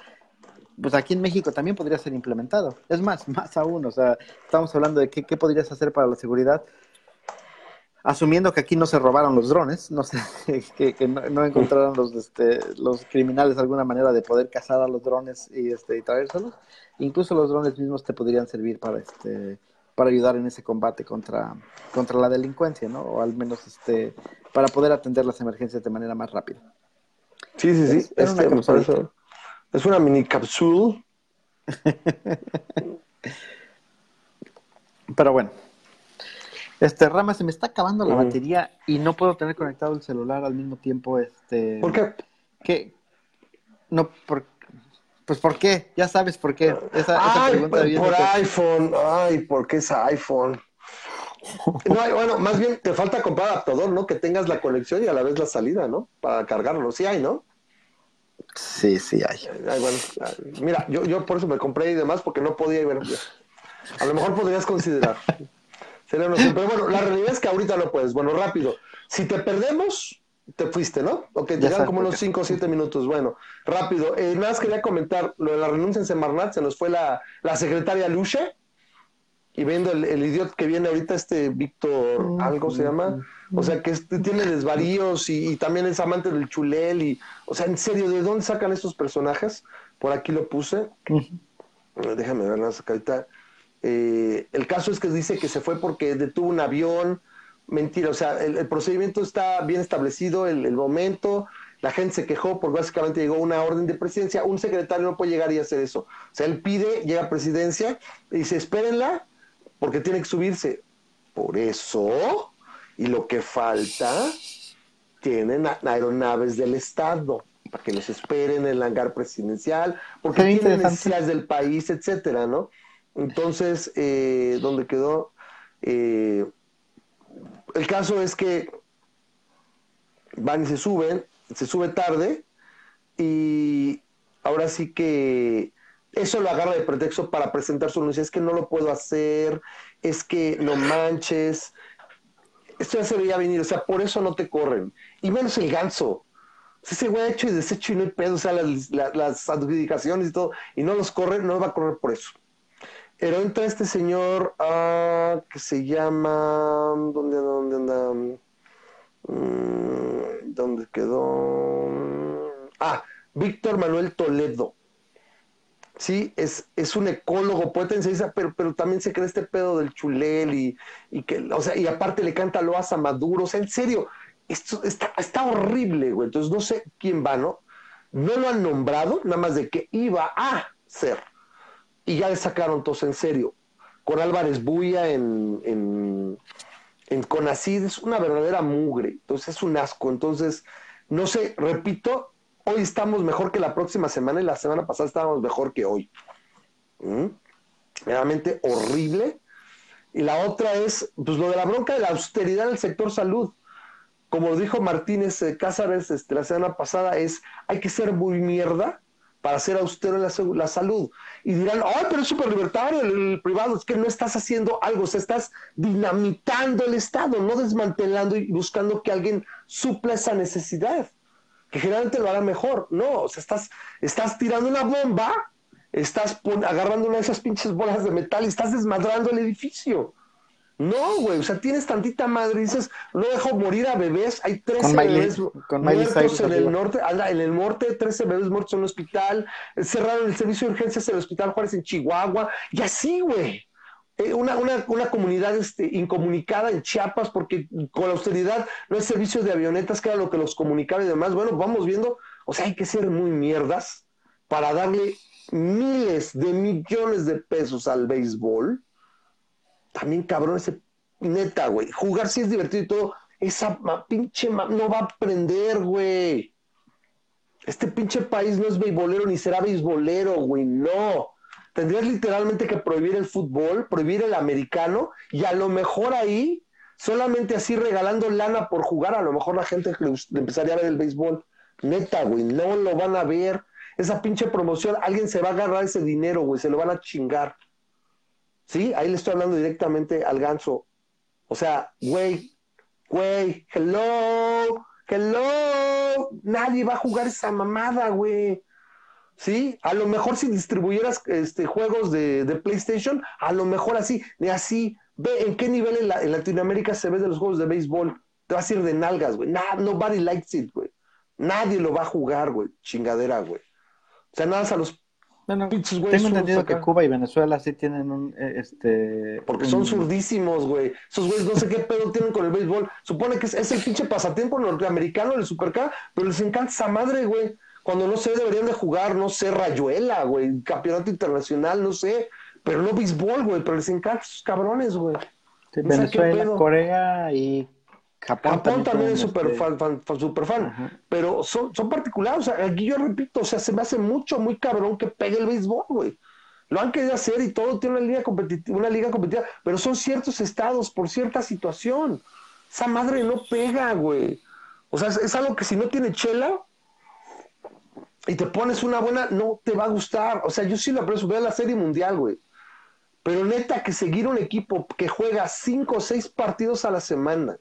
pues aquí en México también podría ser implementado. Es más, más aún, o sea, estamos hablando de qué, podrías hacer para la seguridad asumiendo que aquí no se robaron los drones, no sé, que, no, encontraron los, este, los criminales alguna manera de poder cazar a los drones y, este, y traérselos, incluso los drones mismos te podrían servir para, este, para ayudar en ese combate contra, contra la delincuencia, ¿no? O al menos este, para poder atender las emergencias de manera más rápida. Sí, sí, sí. Es, una, este, es una mini capsule. Pero bueno, este, Rama, se me está acabando la batería y no puedo tener conectado el celular al mismo tiempo. Este, ¿Por qué? ¿Qué? No, por, pues ¿por qué? Ya sabes por qué. Esa, Ay, pregunta por, por iPhone. Ay, ¿por qué es iPhone? No, bueno, más bien te falta comprar adaptador, ¿no? Que tengas la conexión y a la vez la salida, ¿no? Para cargarlo. Sí hay, ¿no? Sí, sí hay. Ay, bueno, mira, yo, yo por eso me compré y demás porque no podía. Bueno, a lo mejor podrías considerar. Pero bueno, la realidad es que ahorita no puedes. Bueno, rápido. Si te perdemos, te fuiste, ¿no? Ok, llegan como unos 5 o 7 minutos. Bueno, rápido. Eh, nada más quería comentar lo de la renuncia en Semarnat. Se nos fue la, la secretaria Luche. Y viendo el, el idiota que viene ahorita, este Víctor, algo se llama. O sea, que este, tiene desvaríos y, también es amante del chulel. Y, o sea, en serio, ¿de dónde sacan estos personajes? Por aquí lo puse. Déjame ver la ahorita. Eh, el caso es que dice que se fue porque detuvo un avión. Mentira, o sea, el, procedimiento está bien establecido, el, momento. La gente se quejó porque básicamente llegó una orden de presidencia. Un secretario no puede llegar y hacer eso. O sea, él pide, llega a presidencia y dice, espérenla porque tiene que subirse. Por eso, y lo que falta, tienen aeronaves del Estado para que los esperen en el hangar presidencial, porque tienen necesidades del país, etcétera, ¿no? Entonces, eh, ¿dónde quedó? Eh, el caso es que van y se suben, se sube tarde y ahora sí que eso lo agarra de pretexto para presentar su denuncia. Es que no lo puedo hacer, es que no manches. Esto ya se veía venir, o sea, por eso no te corren. Y menos el ganso. Ese güey ha hecho y deshecho y no hay pedo, o sea, las, las adjudicaciones y todo, y no los corre, no va a correr por eso. Pero entra este señor ah, que se llama. ¿Dónde, dónde anda? Mm, ¿Dónde quedó? Ah, Víctor Manuel Toledo. Sí, es, es un ecólogo, poeta ensayista, pero, pero también se cree este pedo del chulel y, y que, o sea, y aparte le canta loas a Maduro. O sea, en serio, esto está, está horrible, güey. Entonces no sé quién va, ¿no? No lo han nombrado, nada más de que iba a ser y ya le sacaron todos en serio. con Álvarez Buya en, en, en Conacid, es una verdadera mugre, entonces es un asco, entonces, no sé, repito, hoy estamos mejor que la próxima semana y la semana pasada estábamos mejor que hoy. ¿Mm? Realmente horrible. Y la otra es, pues lo de la bronca de la austeridad del sector salud. Como dijo Martínez eh, Cázares este, la semana pasada, es, hay que ser muy mierda para ser austero en la, salud. Y dirán, ay, pero es súper libertario el, privado, es que no estás haciendo algo, o sea, estás dinamitando el Estado, no desmantelando y buscando que alguien supla esa necesidad, que generalmente lo hará mejor. No, o sea, estás, estás tirando una bomba, estás agarrando una de esas pinches bolas de metal y estás desmadrando el edificio. No, güey, o sea, tienes tantita madre y dices, no dejo morir a bebés, hay 13 bebés muertos en el norte, en el norte 13 bebés muertos en un hospital, cerraron el servicio de urgencias del Hospital Juárez en Chihuahua, y así, güey. Eh, una, una, una, comunidad este, incomunicada en Chiapas porque con la austeridad no hay servicio de avionetas que era lo que los comunicaba y demás. Bueno, vamos viendo, o sea, hay que ser muy mierdas para darle miles de millones de pesos al béisbol también cabrón ese neta, güey. Jugar sí es divertido y todo. Esa pinche no va a aprender, güey. Este pinche país no es beisbolero ni será beisbolero, güey. No. Tendrías literalmente que prohibir el fútbol, prohibir el americano y a lo mejor ahí, solamente así regalando lana por jugar, a lo mejor la gente le empezaría a ver el béisbol. Neta, güey. No lo van a ver. Esa pinche promoción, alguien se va a agarrar ese dinero, güey. Se lo van a chingar. ¿Sí? Ahí le estoy hablando directamente al ganso. O sea, güey, güey, hello, hello. Nadie va a jugar esa mamada, güey. ¿Sí? A lo mejor si distribuyeras este, juegos de, PlayStation, a lo mejor así, de así, ve en qué nivel en, Latinoamérica se ve de los juegos de béisbol. Te vas a ir de nalgas, güey. nobody likes it, güey. Nadie lo va a jugar, güey. Chingadera, güey. O sea, nada más a los tengo entendido que Cuba y Venezuela sí tienen un, eh, este... Porque son zurdísimos, güey. Esos güeyes no sé qué pedo tienen con el béisbol. Supone que es, el pinche pasatiempo norteamericano, el Supercar, pero les encanta esa madre, güey. Cuando no sé, deberían de jugar, no sé, Rayuela, güey, campeonato internacional, no sé. Pero no béisbol, güey, pero les encanta esos cabrones, güey. Venezuela, Corea y Japón, también, es súper fan, super fan pero son, son particulares. O sea, aquí yo repito, o sea, se me hace mucho, muy cabrón que pegue el béisbol, güey. Lo han querido hacer y todo tiene una liga competitiva, una liga competitiva, pero son ciertos estados por cierta situación. Esa madre no pega, güey. O sea, es, algo que si no tiene chela y te pones una buena, no te va a gustar. O sea, yo sí lo aprecio, veo la serie mundial, güey. Pero neta, que seguir un equipo que juega cinco o seis partidos a la semana,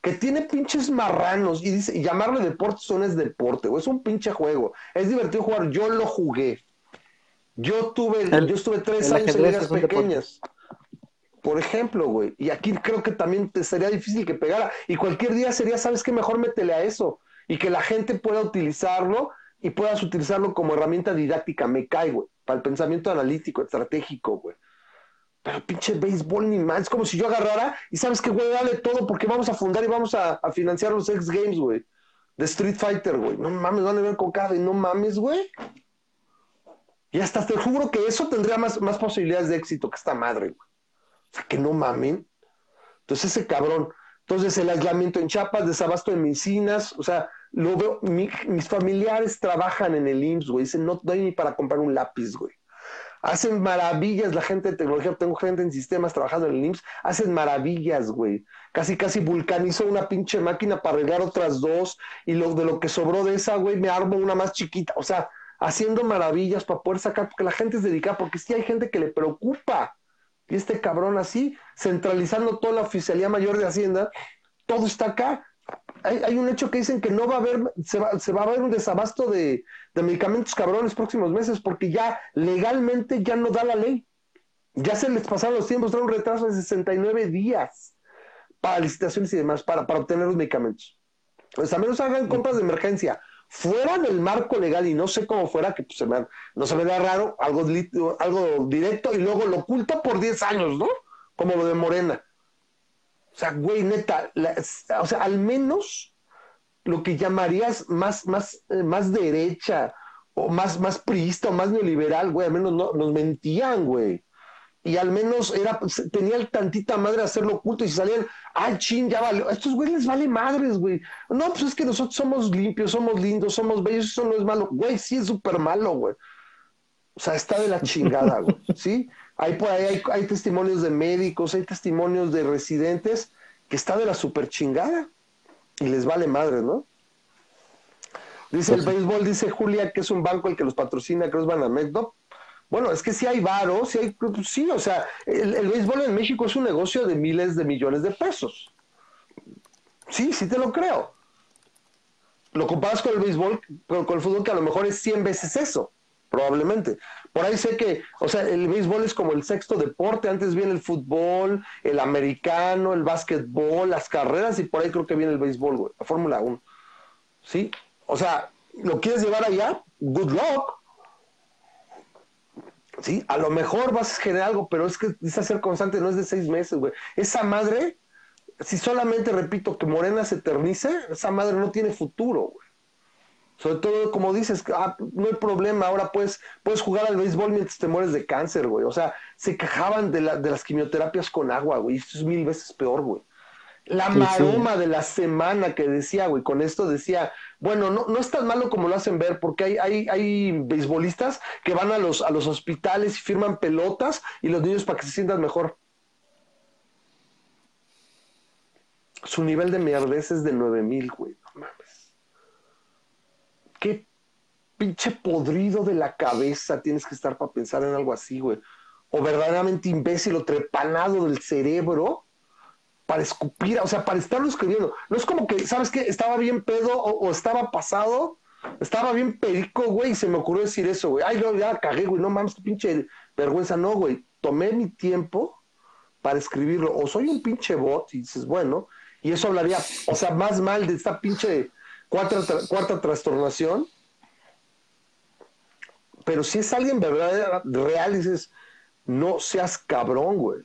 que tiene pinches marranos y dice, y llamarle deporte son es deporte, o es un pinche juego. Es divertido jugar, yo lo jugué. Yo tuve, yo estuve tres años en ligas pequeñas. Por ejemplo, güey. Y aquí creo que también te sería difícil que pegara. Y cualquier día sería, ¿sabes qué? Mejor métele a eso. Y que la gente pueda utilizarlo y puedas utilizarlo como herramienta didáctica. Me cae, güey. Para el pensamiento analítico, estratégico, güey. Pero pinche béisbol ni más. Es como si yo agarrara y sabes que, güey, dale todo porque vamos a fundar y vamos a, financiar los X Games, güey. De Street Fighter, güey. No mames, van a ver cocada y no mames, güey. Y hasta te juro que eso tendría más, más posibilidades de éxito que esta madre, güey. O sea, que no mamen. Entonces, ese cabrón. Entonces, el aislamiento en Chiapas, desabasto de medicinas, o sea, lo veo, mis familiares trabajan en el IMSS, güey. Dicen, no, hay ni para comprar un lápiz, güey. Hacen maravillas la gente de tecnología. Tengo gente en sistemas trabajando en el IMSS. Hacen maravillas, güey. Casi, casi vulcanizó una pinche máquina para arreglar otras dos. Y lo de lo que sobró de esa, güey, me armo una más chiquita. O sea, haciendo maravillas para poder sacar, porque la gente es dedicada, porque sí hay gente que le preocupa. Y este cabrón así, centralizando toda la oficialía mayor de Hacienda, todo está acá hay, un hecho que dicen que no va a haber, se va, se va a haber un desabasto de, medicamentos cabrones próximos meses porque ya legalmente ya no da la ley. Ya se les pasaron los tiempos, trae un retraso de 69 días para licitaciones y demás, para, para obtener los medicamentos. Pues a menos hagan compras de emergencia fuera del marco legal y no sé cómo fuera, que pues, se me, no se me da raro, algo, algo directo y luego lo oculta por 10 años, ¿no? Como lo de Morena. O sea, güey, neta, o sea, al menos lo que llamarías más, más, eh, más derecha o más, más priista o más neoliberal, güey, al menos no, nos mentían, güey. y al menos era, tenía tantita madre hacerlo oculto y salían, ay, chin, ya vale, a estos güeyes les vale madres, güey. No, pues es que nosotros somos limpios, somos lindos, somos bellos, eso no es malo. Güey, sí es súper malo, güey. O sea, está de la chingada, güey, ¿sí? Hay por ahí, hay, hay, testimonios de médicos, hay testimonios de residentes que está de la super chingada y les vale madre, ¿no? Dice el béisbol, dice Julia que es un banco el que los patrocina, que es Banamex, ¿no? Bueno, es que si hay varo, si hay, pues sí, o sea, el, el, béisbol en México es un negocio de miles de millones de pesos. Sí, sí te lo creo. Lo comparas con el béisbol, con, con el fútbol, que a lo mejor es 100 veces eso, probablemente. Por ahí sé que, o sea, el béisbol es como el sexto deporte, antes viene el fútbol, el americano, el básquetbol, las carreras, y por ahí creo que viene el béisbol, güey, la Fórmula 1. ¿Sí? O sea, ¿lo quieres llevar allá? Good luck. Sí, a lo mejor vas a generar algo, pero es que dice ser constante, no es de seis meses, güey. Esa madre, si solamente repito que Morena se eternice, esa madre no tiene futuro, güey. Sobre todo, como dices, ah, no hay problema, ahora puedes, puedes jugar al béisbol mientras te mueres de cáncer, güey. O sea, se quejaban de, la, de las quimioterapias con agua, güey. Esto es mil veces peor, güey. La sí, maroma sí. de la semana que decía, güey, con esto decía, bueno, no, no es tan malo como lo hacen ver, porque hay, hay, hay beisbolistas que van a los, a los hospitales y firman pelotas y los niños para que se sientan mejor. Su nivel de mierdez es de 9000, güey, no mames. Qué pinche podrido de la cabeza tienes que estar para pensar en algo así, güey. O verdaderamente imbécil o trepanado del cerebro para escupir, o sea, para estarlo escribiendo. No es como que, ¿sabes qué? Estaba bien pedo o, estaba pasado, estaba bien perico, güey, y se me ocurrió decir eso, güey. Ay, no, ya cagué, güey, no mames, pinche vergüenza. No, güey, tomé mi tiempo para escribirlo. O soy un pinche bot y dices, bueno, y eso hablaría, o sea, más mal de esta pinche cuarta, cuarta trastornación. Pero si es alguien verdadero, real, dices, no seas cabrón, güey.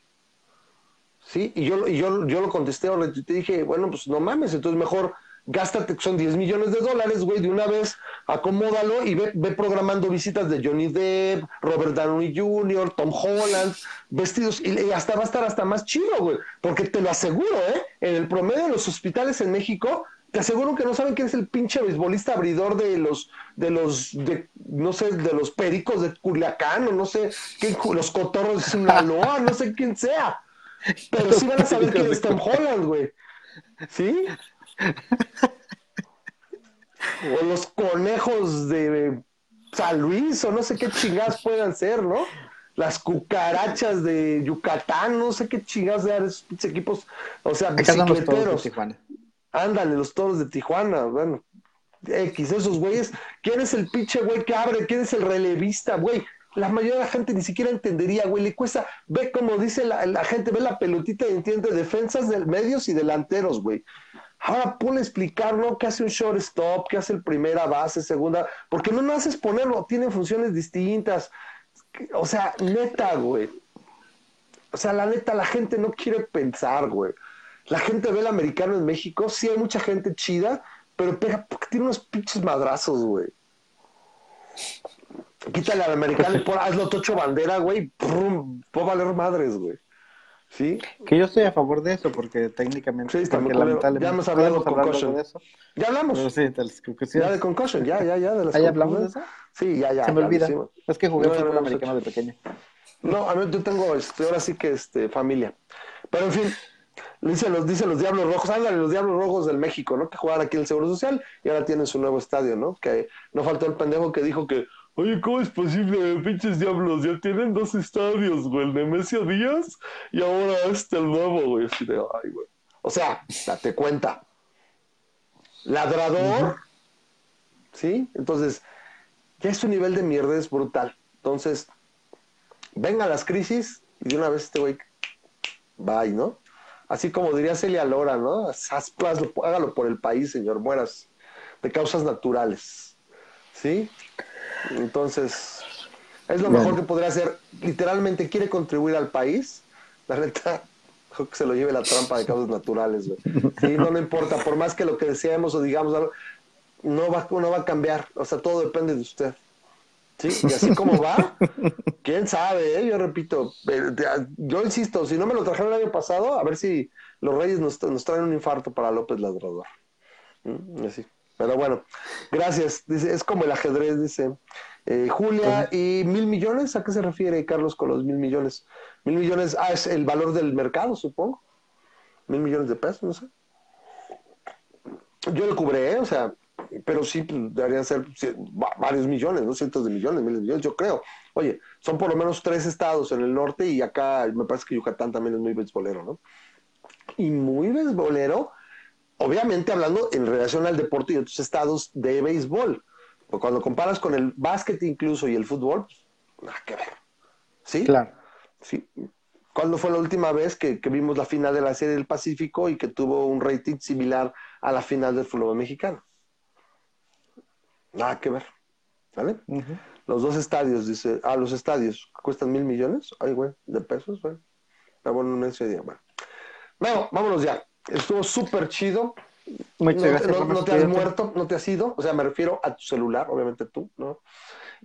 ¿sí? Y yo, y yo, yo lo contesté o te dije, bueno, pues no mames, entonces mejor gástate, son 10 millones de dólares, güey, de una vez, acomódalo y ve, ve, programando visitas de Johnny Depp, Robert Downey Jr., Tom Holland, vestidos, y, y, hasta va a estar hasta más chido, güey, porque te lo aseguro, ¿eh? En el promedio de los hospitales en México, te aseguro que no saben quién es el pinche beisbolista abridor de los, de los, de, no sé, de los pericos de Culiacán, o no sé, qué, los cotorros de Sinaloa, no sé quién sea. Pero sí van a saber quién es Tom Holland, güey. ¿Sí? O los conejos de San Luis, o no sé qué chingadas puedan ser, ¿no? Las cucarachas de Yucatán, no sé qué chingadas de esos equipos, o sea, bicicleteros. Ándale, los toros de Tijuana, bueno. X, esos güeyes. ¿Quién es el pinche güey que abre? ¿Quién es el relevista, güey? la mayoría de la gente ni siquiera entendería, güey, le cuesta, ve como dice la, gente, ve la pelotita y entiende defensas de medios y delanteros, güey. Ahora pone a explicarlo qué hace un shortstop, qué hace el primera base, segunda, porque no no haces ponerlo, tienen funciones distintas. O sea, neta, güey. O sea, la neta, la gente no quiere pensar, güey. La gente ve el americano en México, sí hay mucha gente chida, pero pega, porque tiene unos pinches madrazos, güey. Quítale al americano y por, hazlo tocho bandera, güey. Puedo valer madres, güey. ¿Sí? Que yo estoy a favor de eso, porque técnicamente. Sí, porque lamentablemente. Ya hemos hablado de concussion. De eso. Ya hablamos. Pero sí, de las concussiones. Ya de concussion, ya, ya, ya. De las ¿Ah, ya hablamos de eso? Sí, ya, ya. Se me ya, olvida. Sí. Es que jugué No, fútbol no, americano no, de pequeño. No, a mí yo tengo, este, ahora sí que este, familia. Pero en fin, dice los, dice los Diablos Rojos, ándale, los Diablos Rojos del México, ¿no? Que jugaban aquí en el Seguro Social y ahora tienen su nuevo estadio, ¿no? Que no faltó el pendejo que dijo que, oye, ¿cómo es posible, pinches Diablos? Ya tienen dos estadios, güey, el Nemesio Díaz y ahora este el nuevo, güey. Así de, ay, güey. O sea, date cuenta. Ladrador, ¿sí? Entonces, ya su nivel de mierda es brutal. Entonces, vengan las crisis y de una vez este güey, bye, ¿no? Así como diría Celia Lora, ¿no? Haz- hazlo- hágalo por el país, señor, mueras de causas naturales, ¿sí? Entonces, es lo mejor que podría hacer. Literalmente quiere contribuir al país. La neta, ojo que se lo lleve la trampa de causas naturales, güey. Sí, no, no importa, por más que lo que deseemos o digamos algo, no va, no va a cambiar. O sea, todo depende de usted. Sí, y así como va, quién sabe, ¿eh? yo repito, eh, yo insisto, si no me lo trajeron el año pasado, a ver si los Reyes nos, traen un infarto para López Ladrador. Así. Pero bueno, gracias. Dice, es como el ajedrez, dice. Eh, Julia, ¿y mil millones? ¿A qué se refiere Carlos con los mil millones? Mil millones, ah, es el valor del mercado, supongo. Mil millones de pesos, no sé. Yo lo cubré, o sea, pero sí deberían ser varios millones, ¿no? Cientos de millones, miles de millones, yo creo. Oye, son por lo menos tres estados en el norte y acá me parece que Yucatán también es muy beisbolero, ¿no? Y muy beisbolero, obviamente hablando en relación al deporte y otros estados de béisbol. Porque cuando comparas con el básquet incluso y el fútbol, pues, nada que ver. ¿Sí? Claro. Sí. ¿Cuándo fue la última vez que, vimos la final de la Serie del Pacífico y que tuvo un rating similar a la final del fútbol mexicano? Nada que ver. ¿Vale? Los dos estadios, dice, ah, los estadios cuestan mil millones, ay, güey, de pesos, güey. Ah, bueno, un ese día, bueno. Bueno, vámonos ya. Estuvo súper chido. Muchas no, gracias. No, te has muerto, no te has ido, o sea, me refiero a tu celular, obviamente tú, ¿no?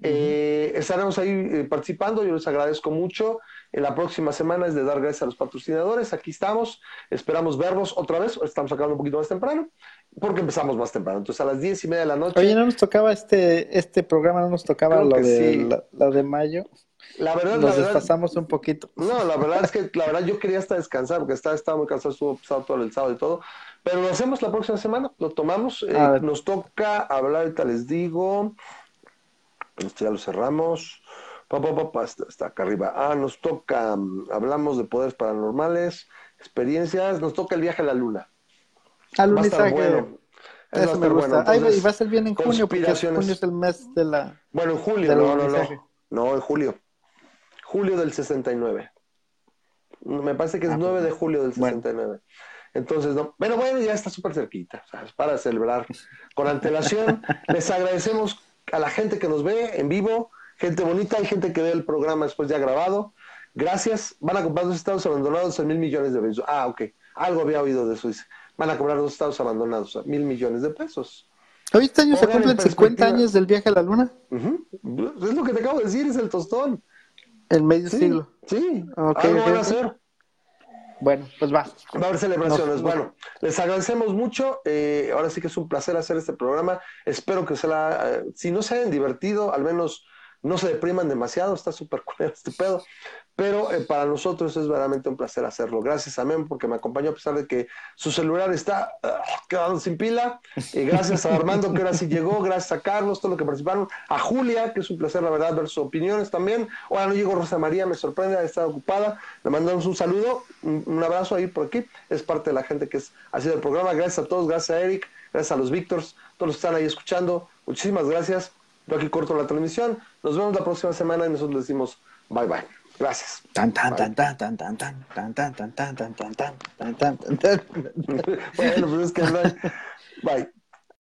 Eh, estaremos ahí eh, participando, yo les agradezco mucho. En la próxima semana es de dar gracias a los patrocinadores. Aquí estamos, esperamos verlos otra vez. Estamos acabando un poquito más temprano, porque empezamos más temprano. Entonces a las diez y media de la noche. Oye, no nos tocaba este, este programa, no nos tocaba lo de, la, de mayo. La verdad, nos desfasamos un poquito. No, la verdad es que la verdad yo quería hasta descansar, porque estaba, estaba muy cansado, estuvo pesado todo el sábado y todo. Pero lo hacemos la próxima semana, lo tomamos. Eh, nos toca hablar, ahorita les digo. Esto ya lo cerramos. Pa, está, acá arriba. Ah, nos toca, mm, hablamos de poderes paranormales, experiencias, nos toca el viaje a la luna. Va a estar bueno. Eso me gusta. Bueno. y va a ser bien en junio, porque junio es el mes de la... Bueno, en julio, no, no, no. No, en julio. Julio del 69. Me parece que es 9 ah, de julio del 69. Entonces, no, pero bueno, ya está súper cerquita, ¿sabes? para celebrar con antelación. Les agradecemos a la gente que nos ve en vivo, gente bonita, hay gente que ve el programa después ya grabado. Gracias. Van a comprar dos estados abandonados a mil millones de pesos. Ah, ok. Algo había oído de eso. Dice. Van a comprar dos estados abandonados a mil millones de pesos. Hoy este año se cumplen 50 años del viaje a la luna. Es lo que te acabo de decir, es el tostón. El medio siglo. Sí, okay, algo van a hacer. Bueno, pues va. Va a haber celebraciones. bueno, les agradecemos mucho. Eh, ahora sí que es un placer hacer este programa. Espero que se la, eh, si no se hayan divertido, al menos no se depriman demasiado. Está súper cool este pedo pero eh, para nosotros es verdaderamente un placer hacerlo. Gracias a Mem porque me acompañó a pesar de que su celular está ah, quedando sin pila. Y gracias a Armando que ahora sí llegó, gracias a Carlos, todos los que participaron, a Julia, que es un placer la verdad ver sus opiniones también. Ahora no llegó Rosa María, me sorprende, ha estado ocupada. Le mandamos un saludo, un, abrazo ahí por aquí. Es parte de la gente que es, ha sido el programa. Gracias a todos, gracias a Eric, gracias a los Víctors, todos los que están ahí escuchando. Muchísimas gracias. Yo aquí corto la transmisión. Nos vemos la próxima semana y nosotros decimos bye bye. Gracias. Tan tan tan tan tan tan tan tan tan tan tan tan tan tan tan tan tan. Bueno, pues es que. Bye.